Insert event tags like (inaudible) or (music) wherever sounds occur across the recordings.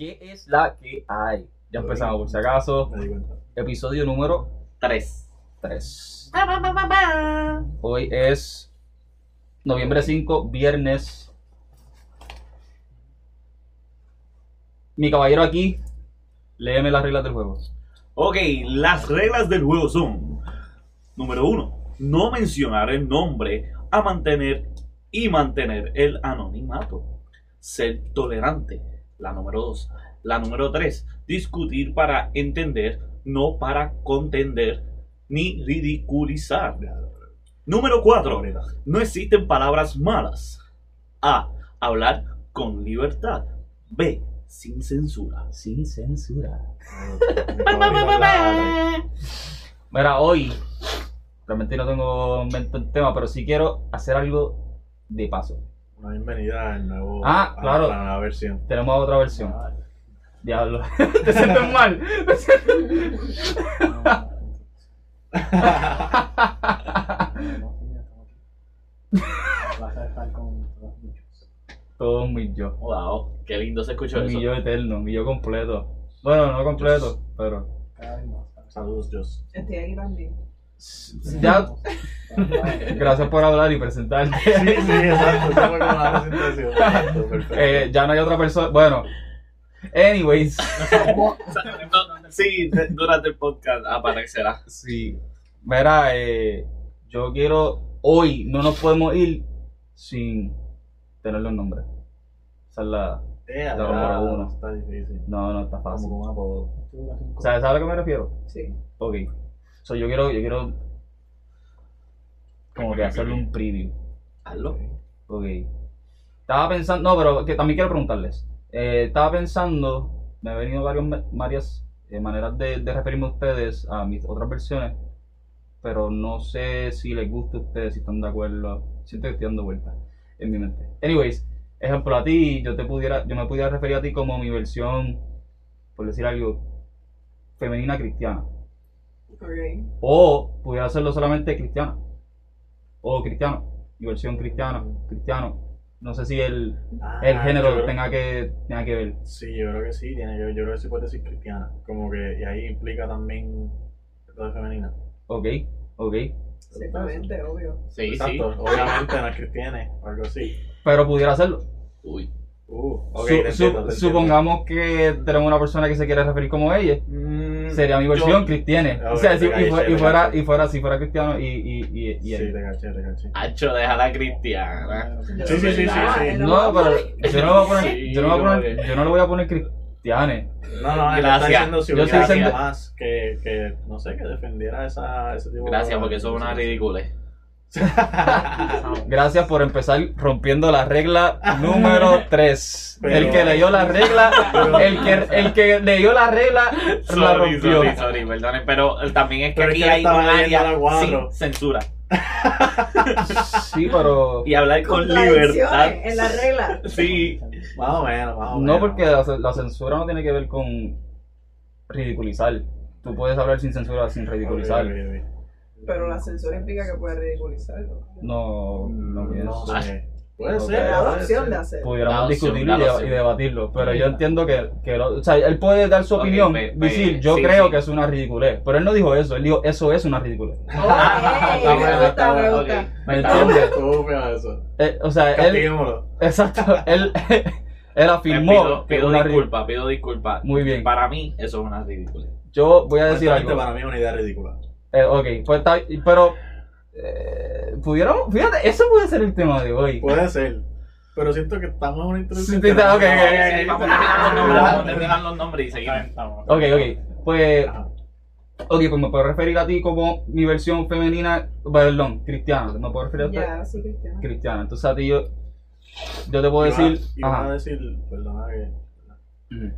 ¿Qué es la que hay? Ya empezamos, por si acaso. Episodio número Tres. 3. Hoy es noviembre 5, viernes. Mi caballero aquí, léeme las reglas del juego. Ok, las reglas del juego son: número uno, no mencionar el nombre a mantener y mantener el anonimato. Ser tolerante. La número dos. La número tres, discutir para entender, no para contender ni ridiculizar. Número cuatro, no existen palabras malas. A. Hablar con libertad. B. Sin censura. Sin censura. (laughs) Mira, hoy realmente no tengo en mente el tema, pero sí quiero hacer algo de paso. Una bienvenida al nuevo. Ah, a claro. La nueva versión. Tenemos otra versión. Diablo. (laughs) ¿Te sientes mal? ¿Te sientes- Vas a estar con los bichos. Todo un mi yo. Wow, qué lindo se escuchó Un eso. mi yo eterno, mi yo completo. Bueno, no completo, pero. Cada vez más. Saludos, Jos. Estoy aquí también. Ya, gracias por hablar y presentarte. Sí, sí, exacto. Eso fue como la presentación. Exacto, perfecto. Eh, ya no hay otra persona. Bueno, anyways. Sí, durante el podcast aparecerá. Sí. Mira, eh, yo quiero. Hoy no nos podemos ir sin tener los nombres. Esa es la. Eh, la número uno. Está difícil. No, no está fácil. un apodo. ¿sabes a lo que me refiero? Sí. Ok. So, yo quiero, yo quiero como que hacerle un preview. Hazlo. Ok. Estaba pensando, no, pero que también quiero preguntarles. Eh, estaba pensando, me han venido varios, varias eh, maneras de, de referirme a ustedes a mis otras versiones, pero no sé si les gusta a ustedes, si están de acuerdo. Siento que estoy dando vueltas en mi mente. Anyways, ejemplo, a ti, yo te pudiera, yo me pudiera referir a ti como mi versión, por decir algo, femenina cristiana. O pudiera hacerlo solamente cristiana. O cristiano. Mi versión cristiana. Cristiano. No sé si el, Ah, el yo género creo- tenga que, tenga que ver. Sí, yo creo que sí. Tiene que, yo creo que sí puede decir cristiana. Como que. Y ahí implica también. De femenina. Ok, ok. Exactamente, obvio. Sí, Exacto. sí. Obviamente no es cristiana algo así. Pero pudiera hacerlo. Uy. Uh, Su- su- supongamos que tenemos una persona que se quiere referir como ella. Mm, Sería mi versión Yo- cristiana. O sea, si, y, fuera, y fuera, si fuera cristiano y, y, y, y Sí, él. te caché, te caché. Hacho, déjala cristiana. Sí, sí, sí, sí, No, pero yo no, le voy a poner, Sí, yo, no voy a poner, yo no le voy a poner cristiane. No, no, está Gracias. diciendo si Yo más que, que, no sé, que defendiera esa, ese tipo de Gracias, porque eso es una ridícula. (laughs) Gracias por empezar rompiendo la regla número (laughs) 3. Pero- el que leyó la (laughs) regla, el que, el que leyó la regla la Sorry, rompió. sorry, sorry, perdonen, pero también es que Pero es aquí que hay un área la sin censura. Sí, pero Y hablar con libertad. En la regla. Sí. Más o menos, más o menos. no porque la, la censura no tiene que ver con ridiculizar. Tú puedes hablar sin censura, sin ridiculizar. Pero la censura implica que puedes ridiculizarlo. No, no No pienso. sé. Puede ser. La puede opción ser. de hacer. Pudiéramos discutirlo y, debatirlo, pero yo entiendo que, que lo- o sea, él puede dar su opinión, pe- pe- decir, yo sí, creo sí. que es una ridiculez, pero él no dijo eso, él dijo, eso es una ridiculez. Ok, Está (laughs) me gusta, está me bueno, gusta. ok. ¿Me entiendes? Eso. Eh, o sea, él, exacto, (laughs) él, (laughs) él afirmó pido, que pido disculpas, pido disculpas. Muy bien. Para mí, eso es una ridícula. Yo voy a decir algo. para mí es una idea ridícula. Eh, ok, pues está, pero eh, pudiéramos, fíjate, eso puede ser el tema de hoy. Puede ser. Pero siento que estamos en una introducción. sí, ok, ok, ok. Vamos a terminar los nombres, vamos a terminar los nombres y seguimos. Ok, ok, pues, ok, pues me puedo referir a ti como mi versión femenina, perdón, cristiana, me puedo referir a ti Ya, sí, Cristiano. cristiana. Entonces a ti yo, yo te puedo Iba- decir, Iba a ajá, decir, perdona que.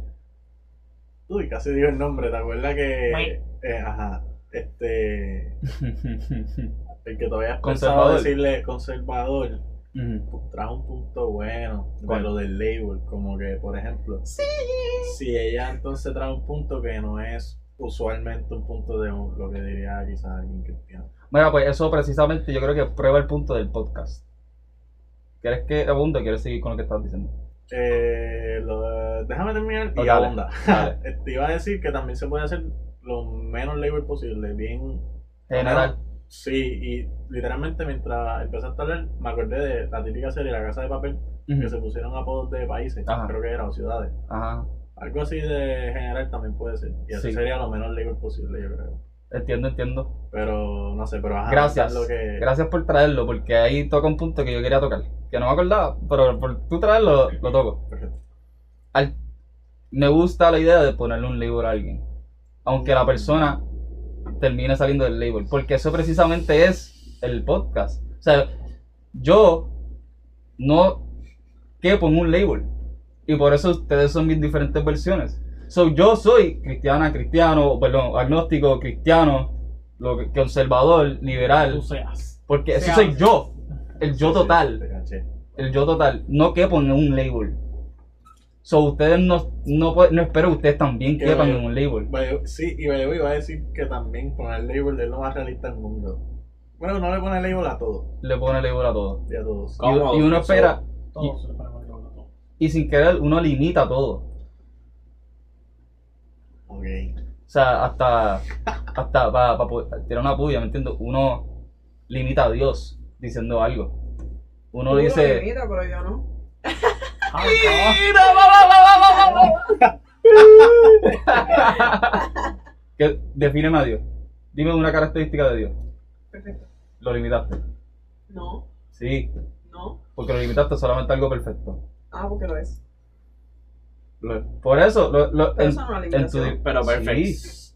Uy, casi digo el nombre, ¿te acuerdas que. Eh, ajá. Este. (laughs) El que todavía es Conservador. pensado decirle conservador. Ujú. pues, trajo un punto bueno de ¿Cuál? lo del label, como que por ejemplo, si ella entonces trae un punto que no es usualmente un punto de un- lo que diría quizás alguien cristiano. Mira, pues eso precisamente yo creo que prueba el punto del podcast. ¿Quieres que abunde o quieres seguir con lo que estás diciendo? eh, lo- déjame terminar y dale, abunda. dale. (laughs) Te iba a decir que también se puede hacer lo menos label posible, bien General. Sí, y literalmente mientras empezaste a hablar, me acordé de la típica serie La Casa de Papel, que se pusieron apodos de países, Ajá. creo que era, o ciudades. Ajá. Algo así de general también puede ser. Y así Sí. sería lo menos label posible, yo creo. Entiendo, entiendo. Pero no sé, pero ajá, Gracias. es lo que... Gracias por traerlo, porque ahí toca un punto que yo quería tocar. Que no me acordaba, pero por tú traerlo, lo toco. Perfecto. Al- me gusta la idea de ponerle un label a alguien. Aunque la persona termine saliendo del label. Porque eso precisamente es el podcast. O sea, yo no quepo en un label. Y por eso ustedes son mis diferentes versiones. So, yo soy cristiana, cristiano, perdón, agnóstico, cristiano, lo que- conservador, liberal. Tú seas. Porque eso Sea. soy yo. El yo total. El yo total. No quepo en un label. So, ustedes no, no, pueden- no espero que ustedes también Que quepan vaya- en un label. Vaya- Sí, y vaya, iba a decir que también poner label es lo más realista del mundo. Bueno, no le pone label a todo, Le pone label a todo. y a todos. Y, y uno espera, Todos se le ponemos el label a todo. y sin querer, uno limita todo. Ok. O sea, hasta, hasta para tirar una puya, ¿me entiendes? Uno limita a Dios diciendo algo. Uno lo dice. limitas, pero yo no. (laughs) ¿Qué? Defíneme a Dios. Dime una característica de Dios. Perfecto. Lo limitaste. No, Sí, no. porque lo limitaste solamente a algo perfecto. Ah, porque lo es. Lo- Por eso, lo, lo- Pero en, eso no en tu. Pero perfecto. Sí.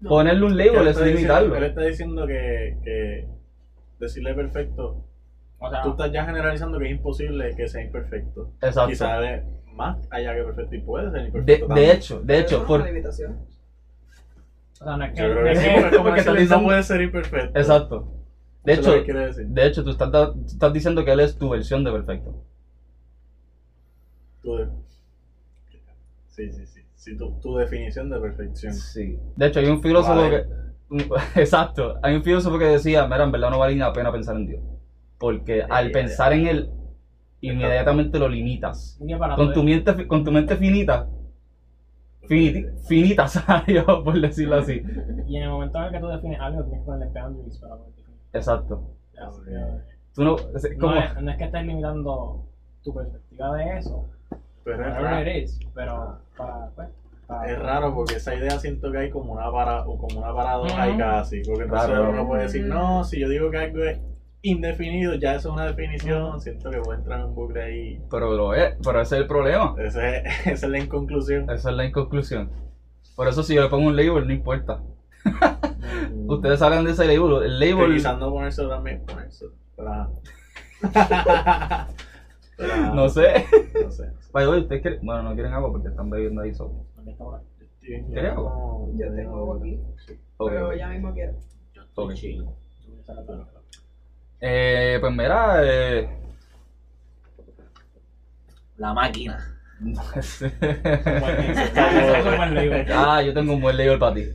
No. Ponerle un label es está diciendo- limitarlo. Él está diciendo que, que decirle perfecto, O sea, tú estás ya generalizando que es imposible que sea imperfecto. Exacto. Quizás más allá que perfecto y puede ser imperfecto. de hecho, de hecho, por, es una limitación. o sea, no es que. Yo creo no que sí, porque puede ser imperfecto. exacto. De hecho, que quiere decir. de hecho, tú estás, tú estás diciendo que él es tu versión de perfecto. Tu de- Sí, sí, sí. Sí, tu, tu definición de perfección. Sí. De hecho, hay un filósofo Vale. que. (laughs) Exacto. Hay un filósofo que decía: Mira, en verdad no vale ni la pena pensar en Dios. Porque al ya, pensar ya. en él, inmediatamente lo limitas. Con tu mente, con tu mente finita, finiti- finita, (laughs) ¿sabes? por decirlo así. Y en el momento en el que tú defines algo, tienes que ponerle boundaries para poder definir. Exacto. Tú no. es No como- es, no es que estés limitando tu perspectiva de eso, Pero es whatever raro. it is, pero para, pues, para- Es raro porque esa idea siento que hay como una para, o como una paradoja ahí Ujú. casi. Porque entonces Claro. uno puede decir, no, si yo digo que algo es indefinido, ya eso es una definición. Siento que puede entrar en un bucle ahí. Pero lo es. Pero ese es el problema. Ese, (laughs) esa es la inconclusión. Esa es la inconclusión. Por eso, si yo le pongo un label, no importa. Ustedes salen de ese label. El label. quizás no ponérselo también, ponérselo. Pero, (laughs) ajá, No sé. No sé. Vaya, oye, ustedes quieren. Bueno, no quieren agua porque están bebiendo ahí ahí. ¿Quieres agua? Yo tengo agua aquí. Pero ya mismo quiero. Yo voy a sacar todo. Eh, pues mira, eh. La máquina. ah, yo tengo un buen label para ti.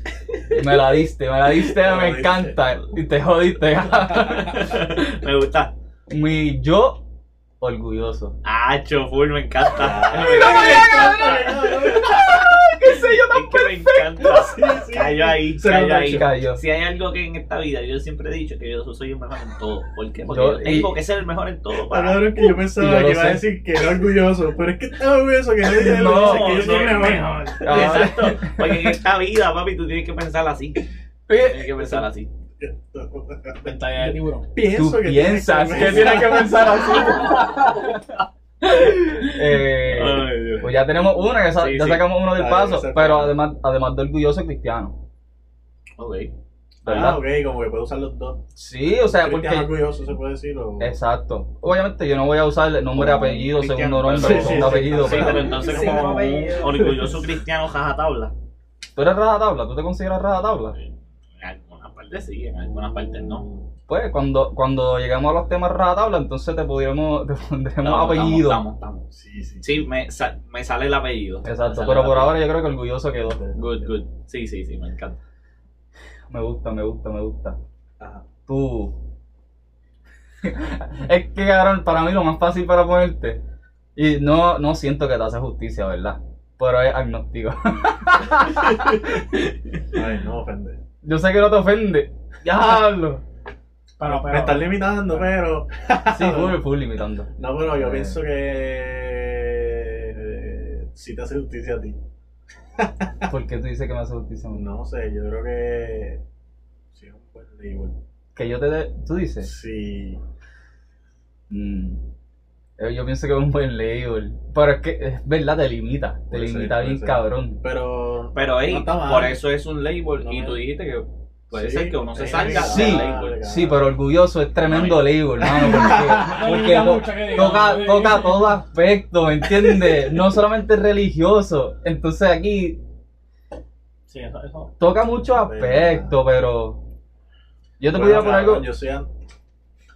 Me la diste, me la diste, Me encanta. Y te jodiste. Me gusta. Mi yo orgulloso. Hacho, full, me encanta. Ah, Me encanta. ¿Qué sé yo Es que me encanta. (laughs) sí. Cayó ahí, cayó ahí. Cayó. Si hay algo que en esta vida yo siempre he dicho que yo soy el mejor en todo. ¿Por qué? Porque Yo- yo, tengo y- que ser el mejor en todo. Para... cabrón que yo pensaba yo que iba a decir que era orgulloso, pero es que está orgulloso que nadie No, dice que yo no, soy el no, mejor. Ah. Exacto. Porque en esta vida, papi, tú tienes que pensar así. Tienes que pensar así. Pantalla de tiburón. Pienso Tú que tienes piensas que tienes que pensar así. (laughs) Eh, Ay, pues ya tenemos una, ya, sa- Sí, ya sí. sacamos uno del paso, pero además, además de orgulloso cristiano. Ok. ¿verdad? Ah, ok, como que puedo usar los dos. Sí, o sea, Cristiano porque... orgulloso se puede decir o... Exacto. Obviamente yo no voy a usar el nombre, Como apellido, cristiano, segundo nombre, sí, sí, segundo sí, apellido. Sí, pero- pero entonces Sí, como orgulloso cristiano jajatabla. ¿Tú eres rajatabla? ¿Tú te consideras rajatabla? Algunas partes sí, en algunas partes no. Pues cuando, cuando lleguemos a los temas rajatabla, entonces te podríamos, te pondremos Estamos, apellido. Estamos, estamos, estamos. Sí, sí. Sí, me, sa- me sale el apellido. Exacto, pero por apellido. ahora yo creo que orgulloso quedó. Good, good. Sí, sí, sí, me encanta. Me gusta, me gusta, me gusta. Ajá. Tú. (laughs) es que, cabrón, para mí lo más fácil para ponerte Y no, no siento que te hace justicia, ¿verdad? Pero es agnóstico. (laughs) Ay, no ofende. Yo sé que no te ofende. Diablo. (laughs) Pero, pero. Me estás limitando, pero. Sí, full, full limitando. No, pero yo Eh. pienso que. Si te hace justicia a ti. (laughs) ¿Por qué tú dices que me hace justicia a mí? No sé, yo creo que. Sí, es un buen label. Que yo te dé. ¿Tú dices? Sí. Mm. Eh, Yo pienso que es un buen label. Pero es que, es verdad, te limita. Te ser, limita bien ser. cabrón. Pero. Pero ey, No por eso es un label No y me- tú dijiste que puede Sí, ser que uno se salga sí. del Sí. label. Sí, pero orgulloso es tremendo label, mano. (laughs) No Porque, toca, toca todo aspecto, ¿me entiendes? (laughs) No solamente religioso. Entonces aquí Sí, eso. eso. toca muchos aspectos, pero. Yo te pudiera por Bueno, algo. Yo soy. an-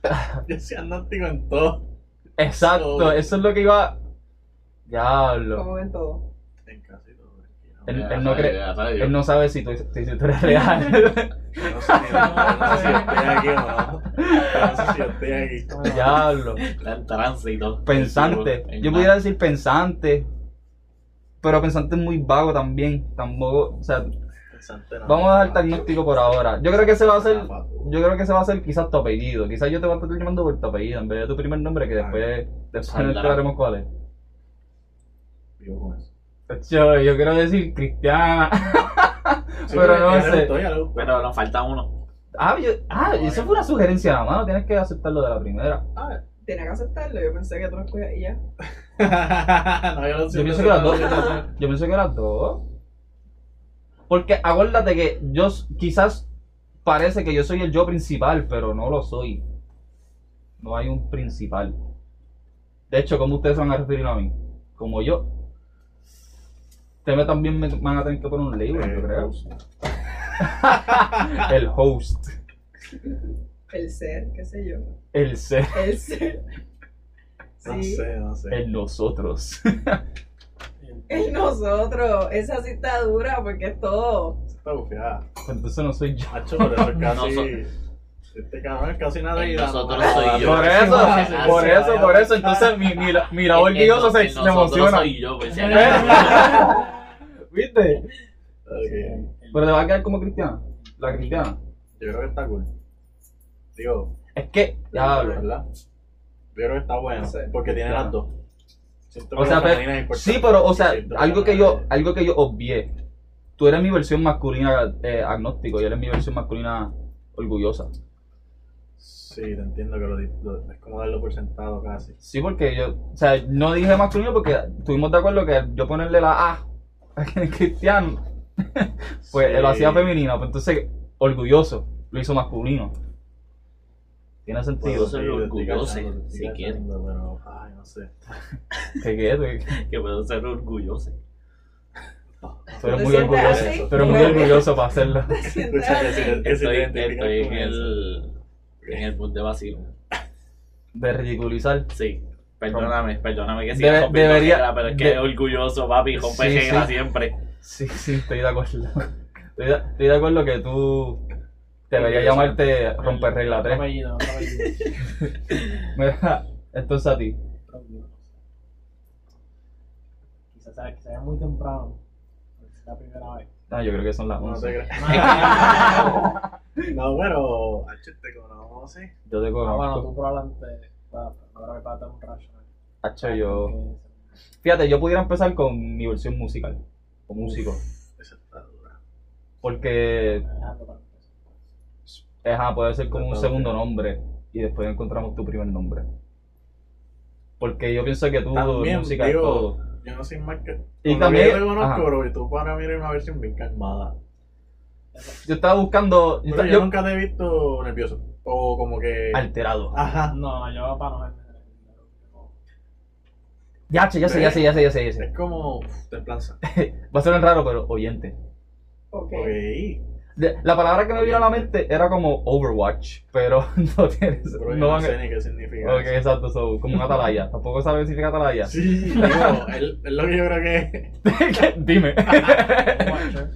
(laughs) yo soy agnóstico en todo. Exacto, So- eso es lo que iba. Diablo. Como ven todo. En casi todo. Él, Ya, él no cree, él no sabe si tú, si tú eres real. (laughs) Yo no sé, no sé si estoy aquí o no. No sé si estoy aquí. Diablo. Está en trance y todo. Pensante. En Yo pudiera decir pensante. Pero pensante es muy vago también. Tampoco. O sea, No. vamos a dejar agnóstico por ahora. Yo creo que se va a hacer. Yo creo que se va a hacer quizás tu apellido. Quizás yo te voy a estar llamando por tu apellido en vez de tu primer nombre, que después, después Saldrá. exploraremos cuál es. Vivo con eso. Yo, yo quiero decir cristiana. (laughs) Sí, Pero no sé. Pero nos falta uno. Ah, yo- ah, eso fue una sugerencia nada más. Tienes que aceptarlo de la primera. Ah, Tenía que aceptarlo. Yo pensé que tú lo escogías y ya. (laughs) no, yo lo (laughs) Yo pienso que las dos. Yo pienso que las dos. Porque acuérdate que yo quizás parece que yo soy el yo principal, pero no lo soy. No hay un principal. De hecho, ¿cómo ustedes se van a referir a mí? Como yo. Ustedes también me van a tener que poner un label, yo creo. host. (laughs) El host. El ser, qué sé yo. El ser. El ser. No sé, no sé. El nosotros. (laughs) (laughs) El nosotros. Esa sí está dura porque es todo. Está bufiada. Entonces no soy yo. Eso es casi. Este cabrón es casi nada y nosotros no, soy no, yo. no, Por eso, no, por eso, no, por eso. Entonces mi, mi, mi labor el- se, se emociona. soy yo, pues, si (laughs) acaso. ¿Viste? Ok. Pero te va a quedar como cristiana. La cristiana. Yo creo que está cool. Digo, Es que, ya hablo. ¿verdad? Yo creo que está bueno. No sé. Porque tiene las dos. Siento O sea, pero-. Sí, pero, o sea, algo que yo, algo que yo obvié. Tú eres mi versión masculina eh, agnóstico y él es mi versión masculina orgullosa. Sí, te entiendo que lo, lo- es como darlo por sentado casi. Sí, porque yo, o sea, no dije masculino porque estuvimos de acuerdo que yo ponerle la A (laughs) en cristiano, (laughs) pues Sí. lo hacía femenino, pues entonces orgulloso, lo hizo masculino. Tiene sentido. Puedo ser orgulloso, si quieres. Pero, ay, no sé. (laughs) ¿Qué? Tú- Que puedo ser orgulloso. Tú eres ¿Te muy orgulloso. eres muy orgulloso para hacerlo. (laughs) Estoy, en con el, en el punto de vacío. De ridiculizar. Sí. Perdóname, perdóname que siga rompiendo debería- pero es que de- es orgulloso, papi, rompe Sí, siempre. Sí, sí, estoy de acuerdo. (laughs) Estoy de, estoy de acuerdo que tú deberías llamarte romper regla Otro 3. apellido, (laughs) apellido. Mira, entonces a ti. Quizás sea, muy temprano. porque Es la primera vez. No, yo creo que son las No 11. te creas. (laughs) Ah, No, pero. H, te conozco, sí. Yo te bueno, conozco. tú probablemente. Bueno, no creo que te va a dar un rayo. Hacho, yo. Fíjate, yo pudiera empezar con mi versión musical. O músico. Esa está dura. Porque. Ajá, puede ser como un segundo nombre. Y después encontramos tu primer nombre. Porque yo pienso que tú, También, música digo, todo. Yo no soy más que. Y también- yo te conozco, y tú para mí eres una versión bien calmada. Yo estaba buscando. Yo, Pero estaba- yo yo- nunca te he visto nervioso. O como que. alterado. Ajá. No, yo para no. Ya, che, ya sé, ya sé, ya sé, ya sé, ya sé. Es como. Templanza. (laughs) Va a ser raro, pero oyente. Ok. Ok. La palabra que me vino a la mente era como Overwatch, pero (laughs) no tiene. Pero No sé ni qué significa. Ok, eso. exacto, so, como una atalaya. Tampoco sabe qué significa atalaya. Sí, digo, es, es lo que yo creo que. (laughs) Dime. (laughs) Watcher.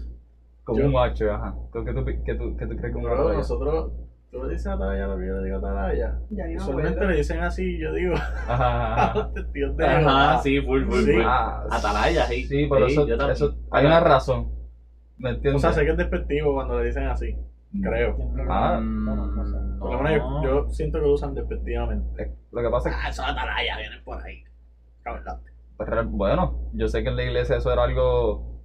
como Yo- un watcher, ajá. ¿Qué tú, qué tú, qué tú crees que atalaya? nosotros Tú le dices atalaya lo que yo le digo atalaya. Usualmente le dicen así, yo digo Ajá, a ajá. los testigos de Ajá, sí, full, full, Sí. full. Ah, Atalaya, sí. Sí, pero Sí, eso hay una razón. ¿Me O sea, sé que es despectivo cuando le dicen así, creo. Ah, Bueno, no sé. Por lo menos yo, yo siento que lo usan despectivamente. Lo que pasa es que, Ah, esos atalaya vienen por ahí. Cabrón. pues, bueno, yo sé que en la iglesia eso era algo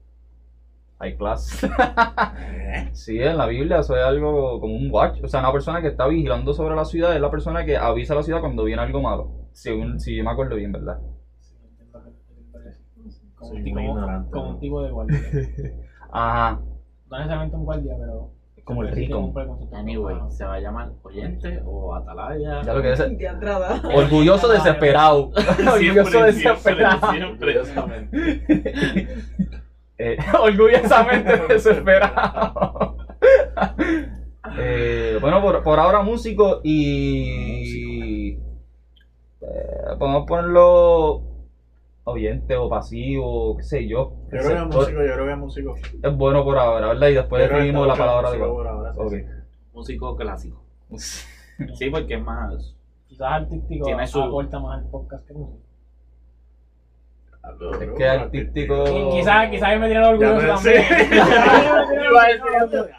high class. ¿Eh? (laughs) Sí, en la Biblia eso es algo como un watch. O sea, una persona que está vigilando sobre la ciudad es la persona que avisa a la ciudad cuando viene algo malo. Según, si yo me acuerdo bien, ¿verdad? Sí. Como un tipo- Como ¿no? un tipo de guardia. (laughs) Ajá. No necesariamente un guardia, pero. Es como el rico. Anyway, se va a llamar oyente o atalaya. Ya lo que es. Orgulloso desesperado. Orgulloso desesperado. siempre. (laughs) (laughs) Eh, orgullosamente (laughs) desesperado. Eh, bueno, por, por ahora músico y. Eh, podemos ponerlo oyente o pasivo, qué sé yo. Yo creo que es músico, yo creo que es músico. Es bueno por ahora, ¿verdad? Y después definimos la palabra músico de ahora, sí, Ok. sí. Músico clásico. Sí, porque es más. Quizás artístico Tiene su- aporta más al podcast que música. Yo Es que artístico- Quizás quizás me tiran orgulloso también.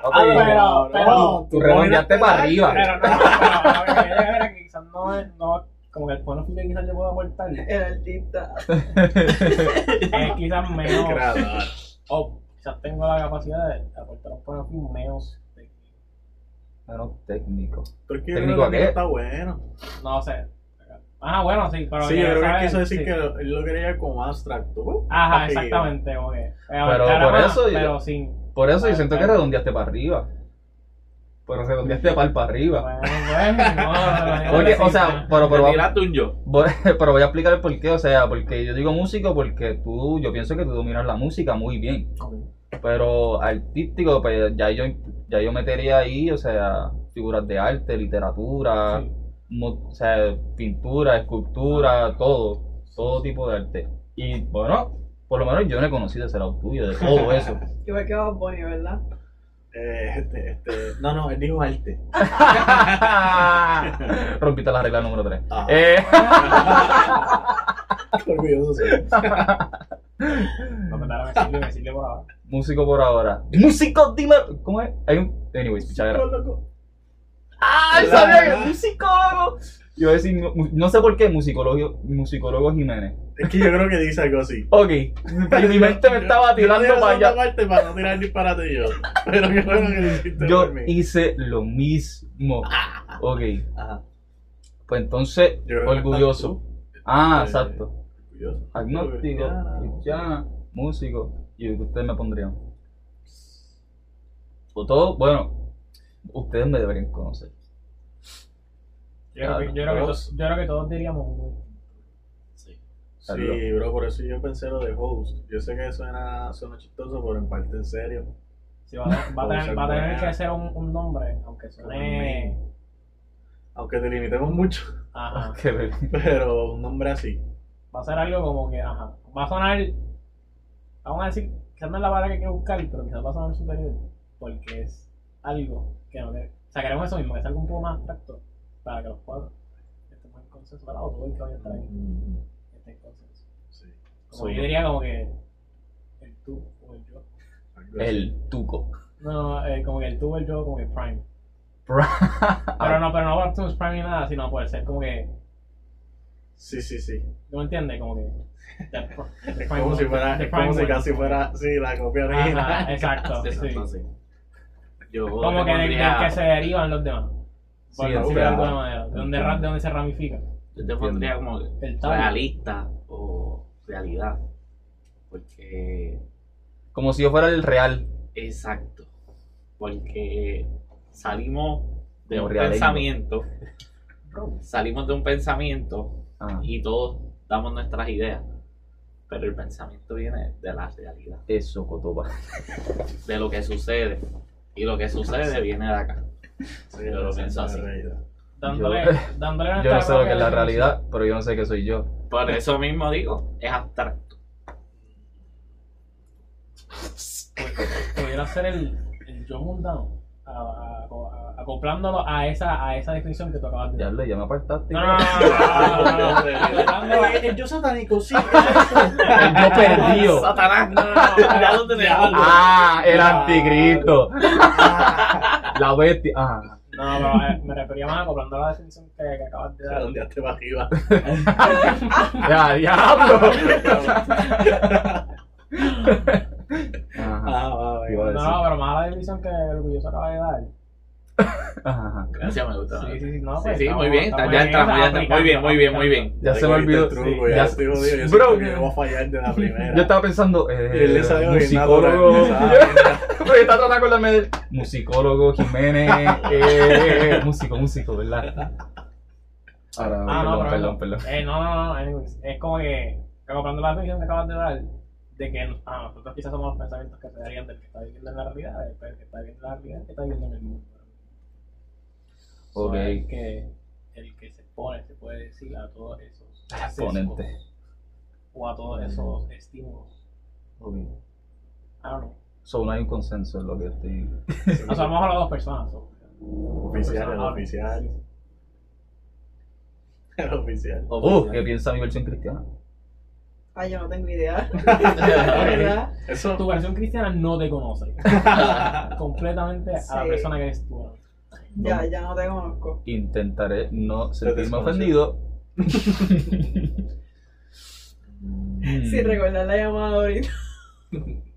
Ah, pero, pero, Tú redondeaste para arriba. pero no, creo que quizás no es, no, como que el view que quizás yo puedo aportar (laughs) El artista. (laughs) es quizás menos, o quizás tengo la capacidad de aportar un point of view menos, de- Menos técnico. Pero es que ¿Técnico qué? está bueno. no sé. Ah, bueno, sí, pero sí, yo creo que quiso decir Sí. que él lo quería como abstracto. Uh, Ajá, exactamente, como que. Pero por más, eso yo- Pero sin. Por eso yo siento que redondeaste para arriba. Pero redondeaste para para arriba. Bueno, pues, no, no, no, Porque, no, o sea, pero, pero, tiraste un yo. voy, (laughs) pero voy a explicar el por qué. O sea, porque yo digo músico porque tú, yo pienso que tú dominas la música muy bien. Pero artístico, pues ya yo, ya yo metería ahí, o sea, figuras de arte, literatura, Sí. mo- o sea, pintura, escultura, todo, todo tipo de arte. Y bueno, por lo menos yo no he conocido ese lado tuyo, de todo (laughs) eso. Igual que Bob Bunny, ¿verdad? Eh, este, este, no, no, él dijo arte. (laughs) Rompiste la regla número 3. Ah. Eh, (laughs) Orgulloso soy. No me dará decirle, decirle por ahora. músico por ahora. Músico, dime. ¿Cómo es? Hay un. Anyways, pichadera. Loco. ¡Ah! Sabía que musicólogo. Yo iba a decir, no sé por qué, musicólogo, musicólogo Jiménez. Es que yo creo que dice algo así. Ok, (laughs) pero mi mente me estaba tirando Yo- yo para allá. parte para no tirar disparate yo. (laughs) Pero qué bueno que lo hiciste Yo por mí. hice lo mismo. (laughs) Ok, Ajá. pues entonces, orgulloso. Ah, Eh, exacto. Orgulloso. Agnóstico, cristiana, músico. ¿Y ustedes me pondrían? O todo, bueno, ustedes me deberían conocer. Yo creo, que, yo, creo que Todos. to- yo creo que todos diríamos muy. Sí. Sí, bro, por eso yo pensé lo de host. Yo sé que suena, suena chistoso, pero en parte en serio. Sí, va, a- va a Puede tener, va a tener que ser un, un nombre, aunque suene. Aunque te limitemos mucho, Ajá. (laughs) Pero un nombre así. Va a ser algo como que, ajá. Va a sonar. Vamos a decir, quizás no es la palabra que quiero buscar, pero quizás va a sonar superior. Porque es algo que no O sea, queremos eso mismo, que es algo un poco más abstracto. Para que los cuatro estemos en consenso para todo el que vaya a estar ahí. esté en consenso. Sí. Como yo diría como que. El tú o el yo. El tuco. No, no, eh, como que el tú o el yo, como que Prime. Pero (laughs) Pero no, pero no Optimus Prime ni nada, sino puede ser como que. Sí, sí, sí. ¿No me entiendes? Como que. (laughs) the the Es prime como si fuera, the prime como si casi fuera, sí, la copia original. Exacto. (laughs) Sí, sí. entonces, Yo Como que del, del que se derivan los demás. Por Sí, de alguna manera. De donde, ra- de donde se ramifica. Yo te pondría como El realista o realidad. Porque, como si yo fuera el real. exacto. Porque salimos de Como un pensamiento. Salimos de un pensamiento Ah, y todos damos nuestras ideas. Pero el pensamiento viene de la realidad, eso, Cotopa. de lo que sucede. Y lo que sucede viene de acá. Yo lo pienso así. dándole no sé lo que es la realidad, pero yo no sé qué soy yo. Por eso mismo digo, es abstracto. Pudiera ser el, el yo mundano. a- a- a- acoplándolo a esa, a esa definición que tú acabas de Ya dar. le ya me apartaste. No, no, no, no, no, no, no, no, acoplándolo a- El yo satánico, sí. El yo perdido. Satanás. No, no. Ah, el anticristo. La bestia. Ah. No, pero eh, me refería más acoplando a la definición que, que acabas de dar. Redondeaste para arriba. (laughs) Ya, diablo. (laughs) Ajá. Ah, va, va, a decir. No, pero más la definición que lo que yo se acaba de dar. Ajá. Gracias, me gusta. Sí, sí, sí, no, pues, sí, estamos- muy bien. Ya en entramos, ya entramos. Muy bien, muy bien, muy bien. Ya se me olvidó. el truco, sí, ya ya- estoy jodido. Yo Bro. siento que debo fallar de la (laughs) primera. Yo estaba pensando, eh, Él le musicólogo. Pero (laughs) tratando de acordarme del musicólogo, Jiménez, eh, músico, músico, ¿verdad? Ahora, Ah, no, perdón, pero perdón, perdón. Eh, no, no, no, anyways, es como que, acoplando la definición que acabas de dar, de que ah, nosotros quizás somos los pensamientos que se darían del que está viviendo en la realidad, del que está viviendo en la realidad, que está viviendo en el mundo. So, Ok. el que, el que se expone, se puede decir, a todos esos Exponente. sesgos o a todos esos estímulos. Ok. I don't know. So, no hay un consenso en lo que estoy. (laughs) O sea, vamos a las dos personas. so. Oficial, el oficial. (laughs) El oficial. Uh, ¿qué piensa mi versión cristiana? Ay, yo no tengo idea. (laughs) ¿Verdad? Eso. Tu versión cristiana no te conoce. Completamente a la persona que eres tú. Ya, ya no te conozco. Intentaré no sentirme ofendido. (laughs) Sin recordar la llamada ahorita. (laughs)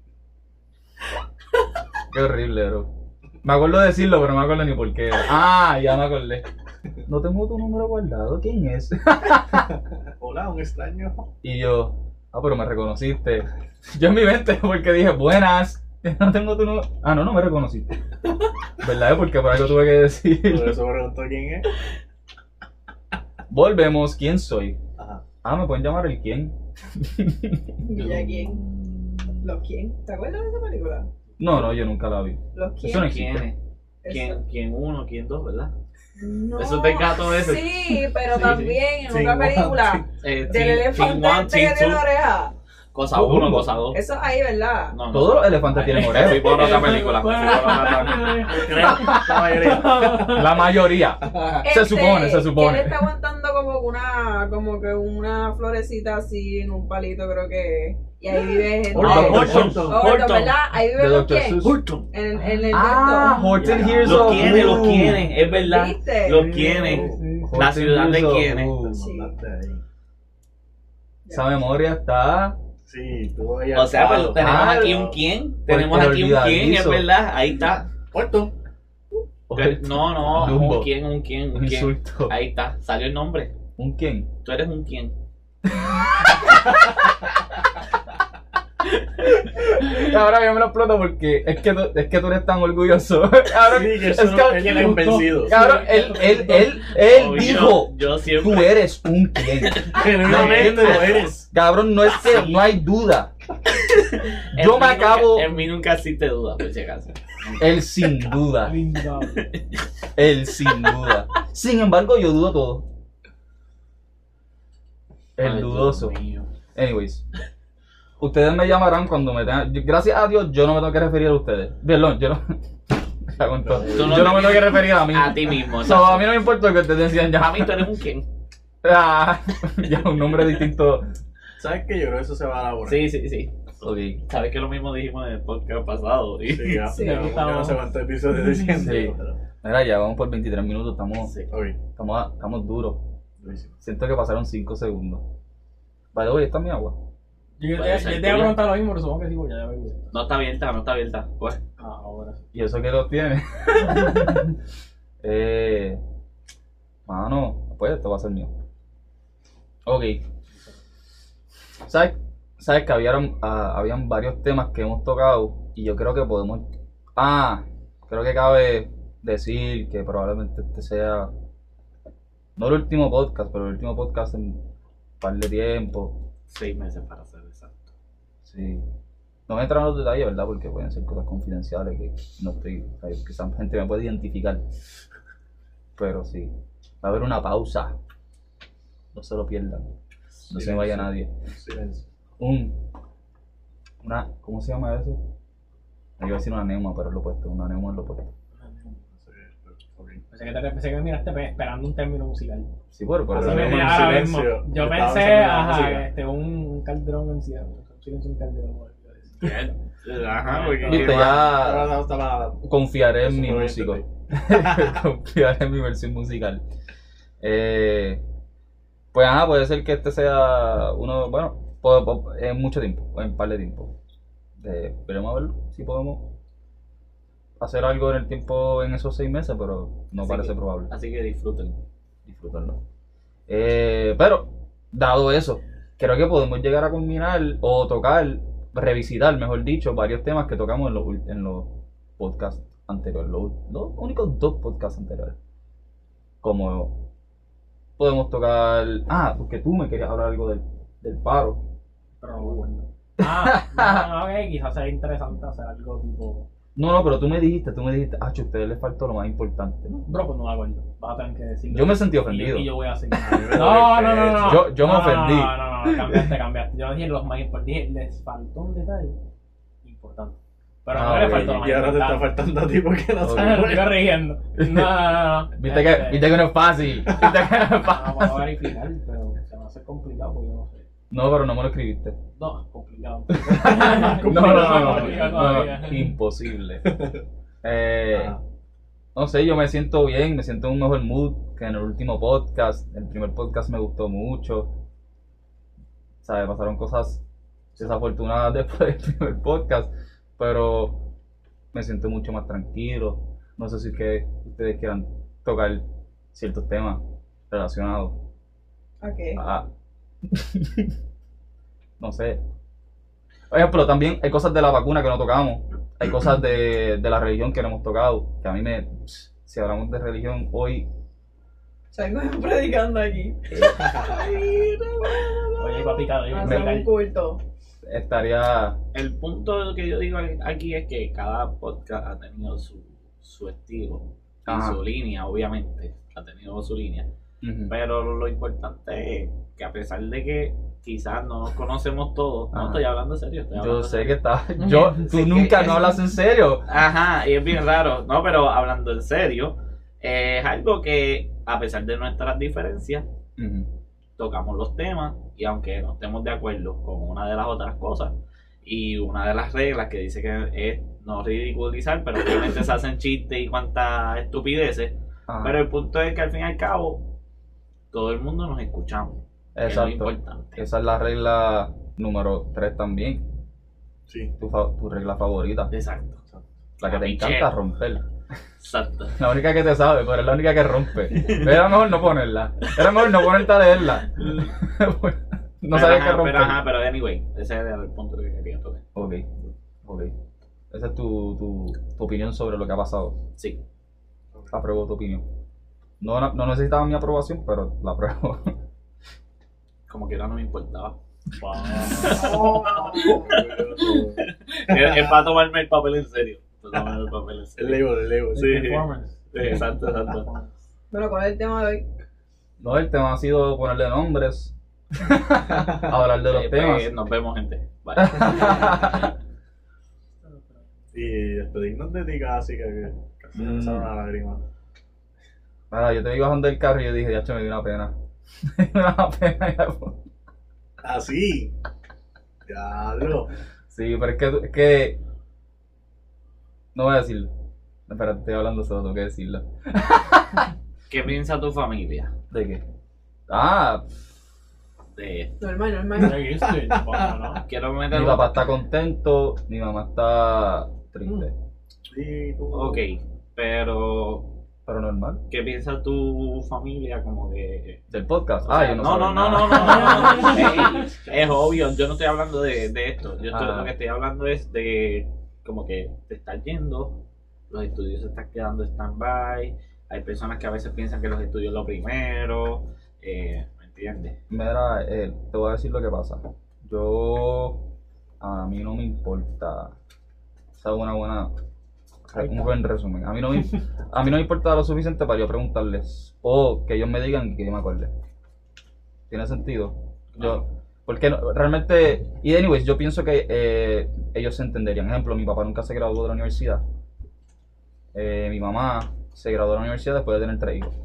Qué horrible, bro. Me acuerdo de decirlo, pero no me acuerdo ni por qué. Ah, ya me acordé. No tengo tu número guardado. ¿Quién es? (laughs) Hola, un extraño. Y yo, ah, pero me reconociste. Yo en mi mente, porque dije, buenas. No tengo tu número. Ah, no, no me reconociste. ¿Verdad? Porque por algo tuve que decir. Por eso preguntó quién es. Volvemos. ¿Quién soy? Ajá. Ah, me pueden llamar el quién. (laughs) ¿Y ya quién? ¿Los quién? ¿Te acuerdas de esa película? No, no, yo nunca la vi. ¿Los quién? Eso no ¿Quién existe. ¿Quién, quién uno, quién dos, verdad? No, Eso te gato ese. Sí, pero Sí, también sí. en otra Sí, película Eh, del elefante que tiene two. oreja. Cosa uno, cosa dos. Eso es ahí, ¿verdad? No, no. Todos los elefantes tienen orejas. por otra película. (laughs) fui por otra- Creo, la mayoría. (laughs) La mayoría. Se supone, se supone. Él está aguantando como que una, como que una florecita así en un palito, creo que. Y ahí vive gente. Horton, Horton. ¿verdad? Ahí vive los quién. Horton. En, el- en el Ah. Horton Hears Los quiere, los quiere, es verdad. ¿Viste? Los. Horton La ciudad de quiénes. Esa memoria está. Sí, tú ahí O sea, palo. tenemos Ah, aquí un quién. Tenemos aquí un quién, es verdad. Ahí está. Que- No, no, Dumbo. un quién, un quién, Un un quién. insulto. Ahí está, salió el nombre. ¿Un quién? Tú eres un quién. (laughs) (laughs) Ahora yo me lo exploto porque es que tú, es que tú eres tan orgulloso. (laughs) Ahora, Sí, que es eso no- que, él cabrón, él, él, él, él Obvio, dijo, Yo tú eres un quién. (laughs) Genuinamente lo eres. Cabrón, no es que no hay duda. Yo me nunca- acabo, En mí nunca existe duda, por si acaso. él sin duda, él sin duda. Sin embargo, yo dudo todo. El Ay, dudoso. Anyways. Ustedes me llamarán cuando me tengan. Gracias a Dios, yo no me tengo que referir a ustedes. Perdón, yo no. (laughs) Cago en todo. Tú no yo no me te- tengo que referir a mí. A ti mismo. So, a mí no me importa que ustedes decían ya. A mí tú eres un quién. (laughs) Ah, (laughs) ya, un nombre distinto. ¿Sabes qué? Yo creo que eso se va a elaborar. Sí, sí, sí. Ok. Sabes que lo mismo dijimos en el podcast pasado. y- Sí, ya, Sí, ya, yo no sé cuántos episodios diciendo. Sí. pero- Mira, ya vamos por 23 minutos. Estamos, Sí. Estamos, estamos duros. durísimo. Siento que pasaron 5 segundos. Vale, oye, ¿está mi agua? Yo, Puede yo te iba a preguntar lo mismo, pero supongo que sí, porque ya. No está abierta, no está abierta. Pues, Ah, ahora. Y eso que lo tiene. (laughs) eh. Mano, pues esto va a ser mío. Ok. ¿Sabes? Sabes que habían, ah, habían varios temas que hemos tocado y yo creo que podemos. Ah, creo que cabe decir que probablemente este sea. No el último podcast, pero el último podcast en un par de tiempo. seis meses para exacto. Sí. No me entran en los detalles, ¿verdad? Porque pueden ser cosas confidenciales que no estoy. sea, Quizás gente me puede identificar. Pero sí. Va a haber una pausa. No se lo pierdan. No se me vaya nadie. Silencio. Un. Una. ¿Cómo se llama eso? Me iba a decir una neuma, pero es lo opuesto. Una neuma es lo opuesto. Pensé que, te, pensé que me miraste pe- esperando un término musical. Sí, bueno, eso. me ahora mismo. Yo pensé, ajá, este, un, un calderón en silencio. (laughs) Ajá, porque. Viste, ya confiaré en mi músico. (laughs) confiaré en mi versión musical. Eh, pues ajá, puede ser que este sea uno, bueno, en mucho tiempo, en un par de tiempo. Eh, veremos a ver si podemos hacer algo en el tiempo en esos seis meses, pero no Así parece que- probable. Así que disfruten. disfrutarlo. Eh, pero, dado eso, creo que podemos llegar a combinar o tocar, revisitar, mejor dicho, varios temas que tocamos en los, en los podcasts anteriores, los, los únicos dos podcasts anteriores. Como podemos tocar. Ah, porque tú me querías hablar algo del, del paro. Pero no me acuerdo. Ah, no, no, quizás sea interesante hacer algo tipo. No, no, pero tú me dijiste, tú me dijiste, ah, a ustedes les faltó lo más importante. Bro, pues no me acuerdo. Vas a tener que decirlo. Yo me sentí Y yo- ofendido. Y yo voy a seguir. (laughs) No, no, no, no. Yo- yo me ofendí. No, no, no, cambiaste, cambiaste. Yo dije los más importantes. Dije, les faltó un detalle importante. Pero Ah, no le ok. faltó Y ahora te está faltando a ti porque no sabes. Ah, Lo estoy corrigiendo. No, no, no. (laughs) Viste que, Este, viste que no es fácil. (laughs) Viste que no es fácil. No, puedo verificar, pero se me hace complicado porque yo no sé. No, pero no me lo escribiste. No, complicado. (laughs) No, no, no, no, Complicado no, todavía. no, imposible. Eh, Ah, no sé, yo me siento bien, me siento en un mejor mood que en el último podcast. El primer podcast me gustó mucho. ¿Sabes? Pasaron cosas desafortunadas (laughs) después del primer podcast, pero me siento mucho más tranquilo. No sé si es que ustedes quieran tocar ciertos temas relacionados Ok. a... no sé. Por ejemplo, también hay cosas de la vacuna que no tocamos. Hay cosas de, de la religión que no hemos tocado. Que a mí me... Si hablamos de religión hoy... Salgo predicando aquí. Oye, papi, cada día Hacer un culto. Estaría... El punto que yo digo aquí es que cada podcast ha tenido su, su estilo y Ajá. su línea, obviamente. Ha tenido su línea. Pero lo importante es que a pesar de que quizás no nos conocemos todos, no estoy hablando en serio. estoy Yo sé que está... (laughs) Yo, tú Sí, que- nunca no hablas en serio. Ajá, y es bien raro, ¿no? Pero hablando en serio, eh, es algo que a pesar de nuestras diferencias, tocamos los temas y aunque no estemos de acuerdo con una de las otras cosas y una de las reglas que dice que es no ridiculizar, pero obviamente se hacen chistes y cuantas estupideces, Ajá. pero el punto es que al fin y al cabo todo el mundo nos escuchamos. que Es lo Exacto. importante. Esa es la regla número 3 también. Sí. Tu, fa- tu regla favorita. Exacto. La que La te Michelle. encanta romper. Exacto. La única que te sabe, pero es la única que rompe. Pero era mejor no ponerla. Era mejor no ponerte a leerla. (laughs) no sabes ajá, qué romper. pero, ajá, pero anyway, ese era el punto que quería tocar. Ok, ok. Esa es tu, tu, tu opinión sobre lo que ha pasado. Sí. Apruebo tu opinión. No, no, no necesitaba mi aprobación, pero la apruebo. Como que no me importaba. Oh, (laughs) es, es para tomarme el papel en serio. Tomarme el papel en El. Lego, el. Sí. Performance. Sí, exacto, exacto. Bueno, ¿cuál es el tema de hoy? No, el tema ha sido ponerle nombres. (laughs) hablar de los Eh, temas. pues, nos vemos, gente. Bye. (laughs) Y despedirnos de ti casi que, que casi me Mm. una lágrima. Nada, yo te vi bajando del carro y yo dije, ya me dio una pena. (laughs) me dio una pena. ya. Así. Diablo. Sí, pero es que, es que... No voy a decirlo. Espera, estoy hablando solo, tengo que decirlo. ¿Qué piensa tu familia ¿De qué? Ah, de Normal, normal. Seguiste, bueno, ¿no? Quiero meter mi papá está contento, mi mamá está triste. Sí, tú. Ok, pero Pero normal. ¿qué piensa tu familia como que... Del podcast. o ah, sea, yo no no, no, no, no, no, no, no. Ey, es obvio, yo no estoy hablando de, de esto. Yo estoy- Ah. lo que estoy hablando es de como que te estás yendo, los estudios se están quedando stand-by, hay personas que a veces piensan que los estudios es lo primero, eh, ¿me entiendes? Mira, eh, te voy a decir lo que pasa. Yo, a mí no me importa. Esa es una buena, un buen resumen. A mí, no me, a mí no me importa lo suficiente para yo preguntarles o que ellos me digan que yo me acuerde. ¿Tiene sentido? Yo, porque realmente, y anyways, yo pienso que eh, ellos se entenderían. Ejemplo, mi papá nunca se graduó de la universidad. Eh, mi mamá se graduó de la universidad después de tener tres hijos.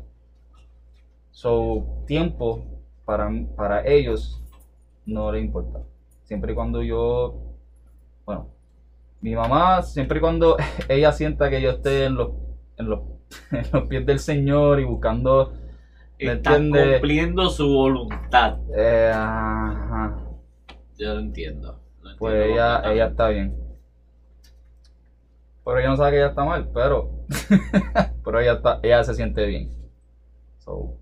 So, tiempo para, para ellos no le importa. Siempre y cuando yo, bueno, mi mamá, siempre y cuando (laughs) ella sienta que yo esté en los, en los, (laughs) en los pies del Señor y buscando, ¿me Está entiende? cumpliendo su voluntad. Eh, ajá, Yo lo entiendo. lo pues entiendo ella, ella está bien. Pero ella no sabe que ella está mal, pero, (laughs) pero ella, está, ella se siente bien. So,